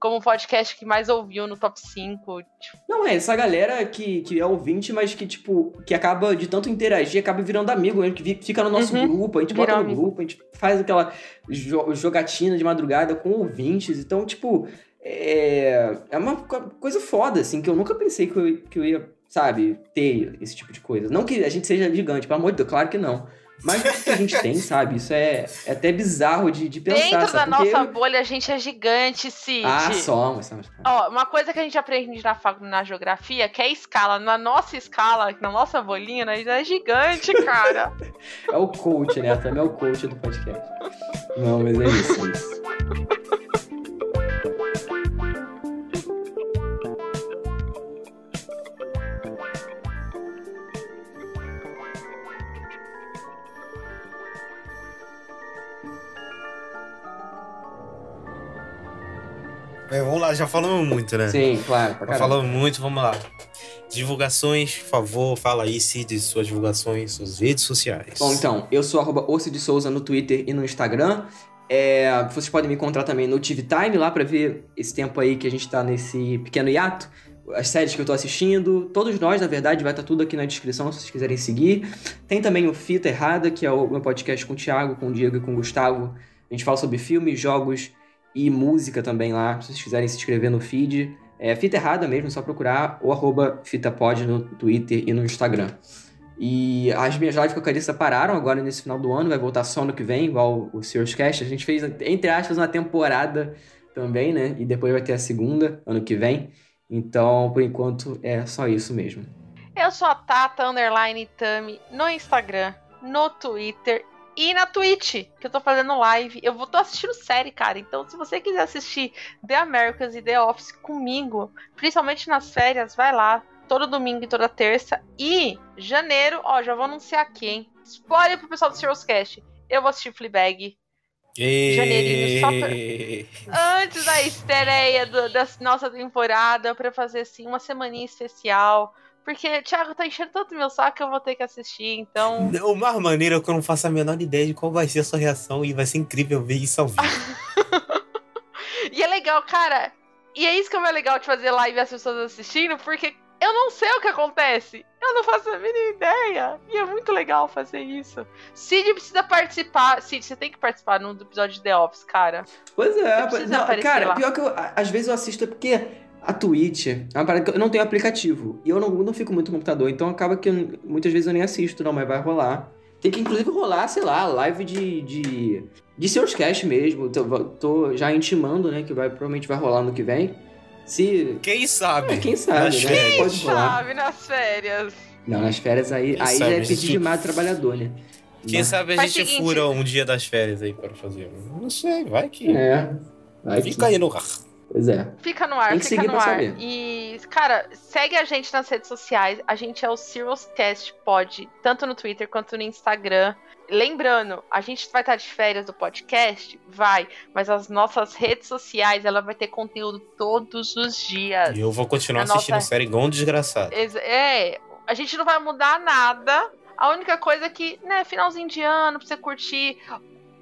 como podcast que mais ouviu no top 5. Tipo, Não, é essa galera que, que é ouvinte, mas que, tipo, que acaba de tanto interagir, acaba virando amigo, né? que fica no nosso Uhum. grupo, a gente Virou bota no amigo. grupo, a gente faz aquela jo- jogatina de madrugada com ouvintes. Então, tipo, é, é uma co- coisa foda, assim, que eu nunca pensei que eu, que eu ia, sabe, ter esse tipo de coisa. Não que a gente seja gigante, pelo amor de Deus, claro que não. Mas o que a gente tem, sabe? Isso é, é até bizarro de, de pensar, Dentro da sabe? Porque nossa eu- bolha, a gente é gigante, Cid. Ah, somos, somos. Ó, uma coisa que a gente aprende na, na geografia, que é escala. Na nossa escala, na nossa bolinha, nós é gigante, cara. É o coach, né? Também é o coach do podcast. Não, mas é isso, é isso. É, vamos lá, já falamos muito, né? Sim, claro, pra Já falamos muito, vamos lá. Divulgações, por favor, fala aí, Cid, suas divulgações, suas redes sociais. Bom, então, eu sou arroba Souza no Twitter e no Instagram. É, vocês podem me encontrar também no TV Time lá pra ver esse tempo aí que a gente tá nesse pequeno hiato. As séries que eu tô assistindo, todos nós, na verdade, vai estar tudo aqui na descrição se vocês quiserem seguir. Tem também o Fita Errada, que é o meu podcast com o Thiago, com o Diego e com o Gustavo. A gente fala sobre filmes, jogos e música também lá, se vocês quiserem se inscrever no feed. É Fita Errada mesmo, só procurar o arroba FitaPod no Twitter e no Instagram. E as minhas lives com a Carissa pararam agora nesse final do ano, vai voltar só no que vem, igual o Sears Cast. A gente fez, entre aspas, uma temporada também, né? E depois vai ter a segunda, ano que vem. Então, por enquanto, é só isso mesmo. Eu sou a Tata Underline Tami no Instagram, no Twitter e na Twitch, que eu tô fazendo live. Eu vou tô assistindo série, cara. Então, se você quiser assistir The Americans e The Office comigo, principalmente nas férias, vai lá. Todo domingo e toda terça. E janeiro, ó, já vou anunciar aqui, hein? Spoiler pro pessoal do Serious Cast. Eu vou assistir Fleabag E... Janeirinho, só antes da estreia do- da nossa temporada pra fazer assim uma semaninha especial. Porque o Thiago tá enchendo tanto meu saco que eu vou ter que assistir, então. O mais maneiro é que eu não faço a menor ideia de qual vai ser a sua reação e vai ser incrível ver isso ao vivo. E é legal, cara. E é isso que é mais legal de fazer live e as pessoas assistindo, porque eu não sei o que acontece. Eu não faço a mínima ideia. E é muito legal fazer isso. Cid precisa participar. Cid, você tem que participar no episódio de The Office, cara. Pois é, precisa não, cara, lá. pior que eu, às vezes eu assisto é porque a Twitch é uma parada que eu não tenho aplicativo. E eu não, não fico muito no computador, então acaba que eu- muitas vezes eu nem assisto, não, mas vai rolar. Tem que inclusive rolar, sei lá, live de. de, de seus cast mesmo. Tô, tô já intimando, né? Que vai, provavelmente vai rolar no que vem. Se. Quem sabe? É, quem sabe, Nas né? férias. Pode rolar. Sabe, nas férias. Não, nas férias aí, Quem aí já é pedir gente? demais do trabalhador, né? Quem sabe a Faz gente seguinte. fura um dia das férias aí para fazer. Não sei, vai que. É. Vai Fica que- aí no ar. Pois é. Fica no ar, Tem que fica seguir no pra ar. saber. E, cara, segue a gente nas redes sociais. A gente é o Cast Pod, tanto no Twitter quanto no Instagram. Lembrando, a gente vai estar de férias do podcast? Vai. Mas as nossas redes sociais, ela vai ter conteúdo todos os dias. E eu vou continuar Na assistindo nossa- série igual um desgraçado. Ex- É, a gente não vai mudar nada. A única coisa é que, né, finalzinho de ano, pra você curtir,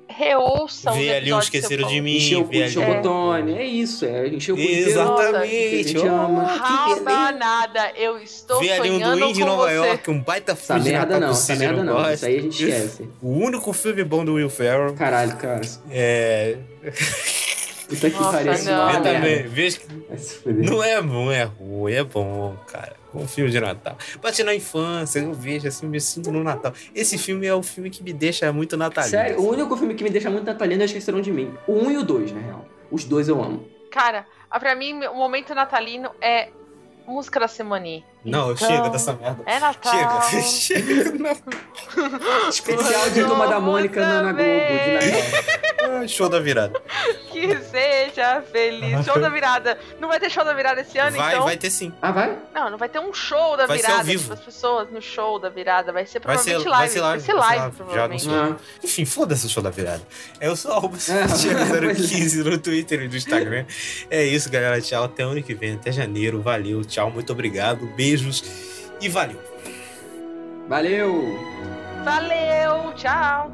reouça os Ver ali um esqueceram que de eu mim. Ver encher o botone. É isso, é. Encher o. Exatamente. A gente ama. Oh, que beleza. Raba nada, eu estou Ver ali um sonhando Duende de com Nova você. York, um baita Essa filme de merda não, essa merda não. gosta. Isso aí a gente esquece. O único filme bom do Will Ferrell Caralho, cara. é. Puta que Nossa, pariu. isso não. é uma Vê também, fuder. não é bom, é ruim, é bom, cara. Um filme de Natal. Bate na infância, eu vejo assim, me sinto no Natal. Esse filme é o filme que me deixa muito natalino. Sério, o único filme que me deixa muito natalino é Esqueceram de Mim. O 1 e o 2, na real. Os dois eu amo. Cara, pra mim, o momento natalino é música da Semani. Não, Então, chega dessa merda. É Natal. Chega, chega. Não. Especial de Turma da Mônica na, na Globo, de Natal. Show da virada. Que seja feliz. Show da virada. Não vai ter show da virada esse ano, Vai, então? vai ter sim. Ah, vai? Não, não vai ter um show da Vai ser ao virada. vivo. Tipo, as pessoas no show da virada. Vai ser Vai ser- provavelmente vai live. ser Vai live, ser vai ser live, live. Provavelmente. Ah. Enfim, foda-se o show da virada. Eu sou arroba É, Thiago pois é. 015 no Twitter e no Instagram. É isso, galera. Tchau. Até ano que vem, até janeiro. Valeu, tchau, muito obrigado. Beijos e valeu. Valeu! Valeu, tchau.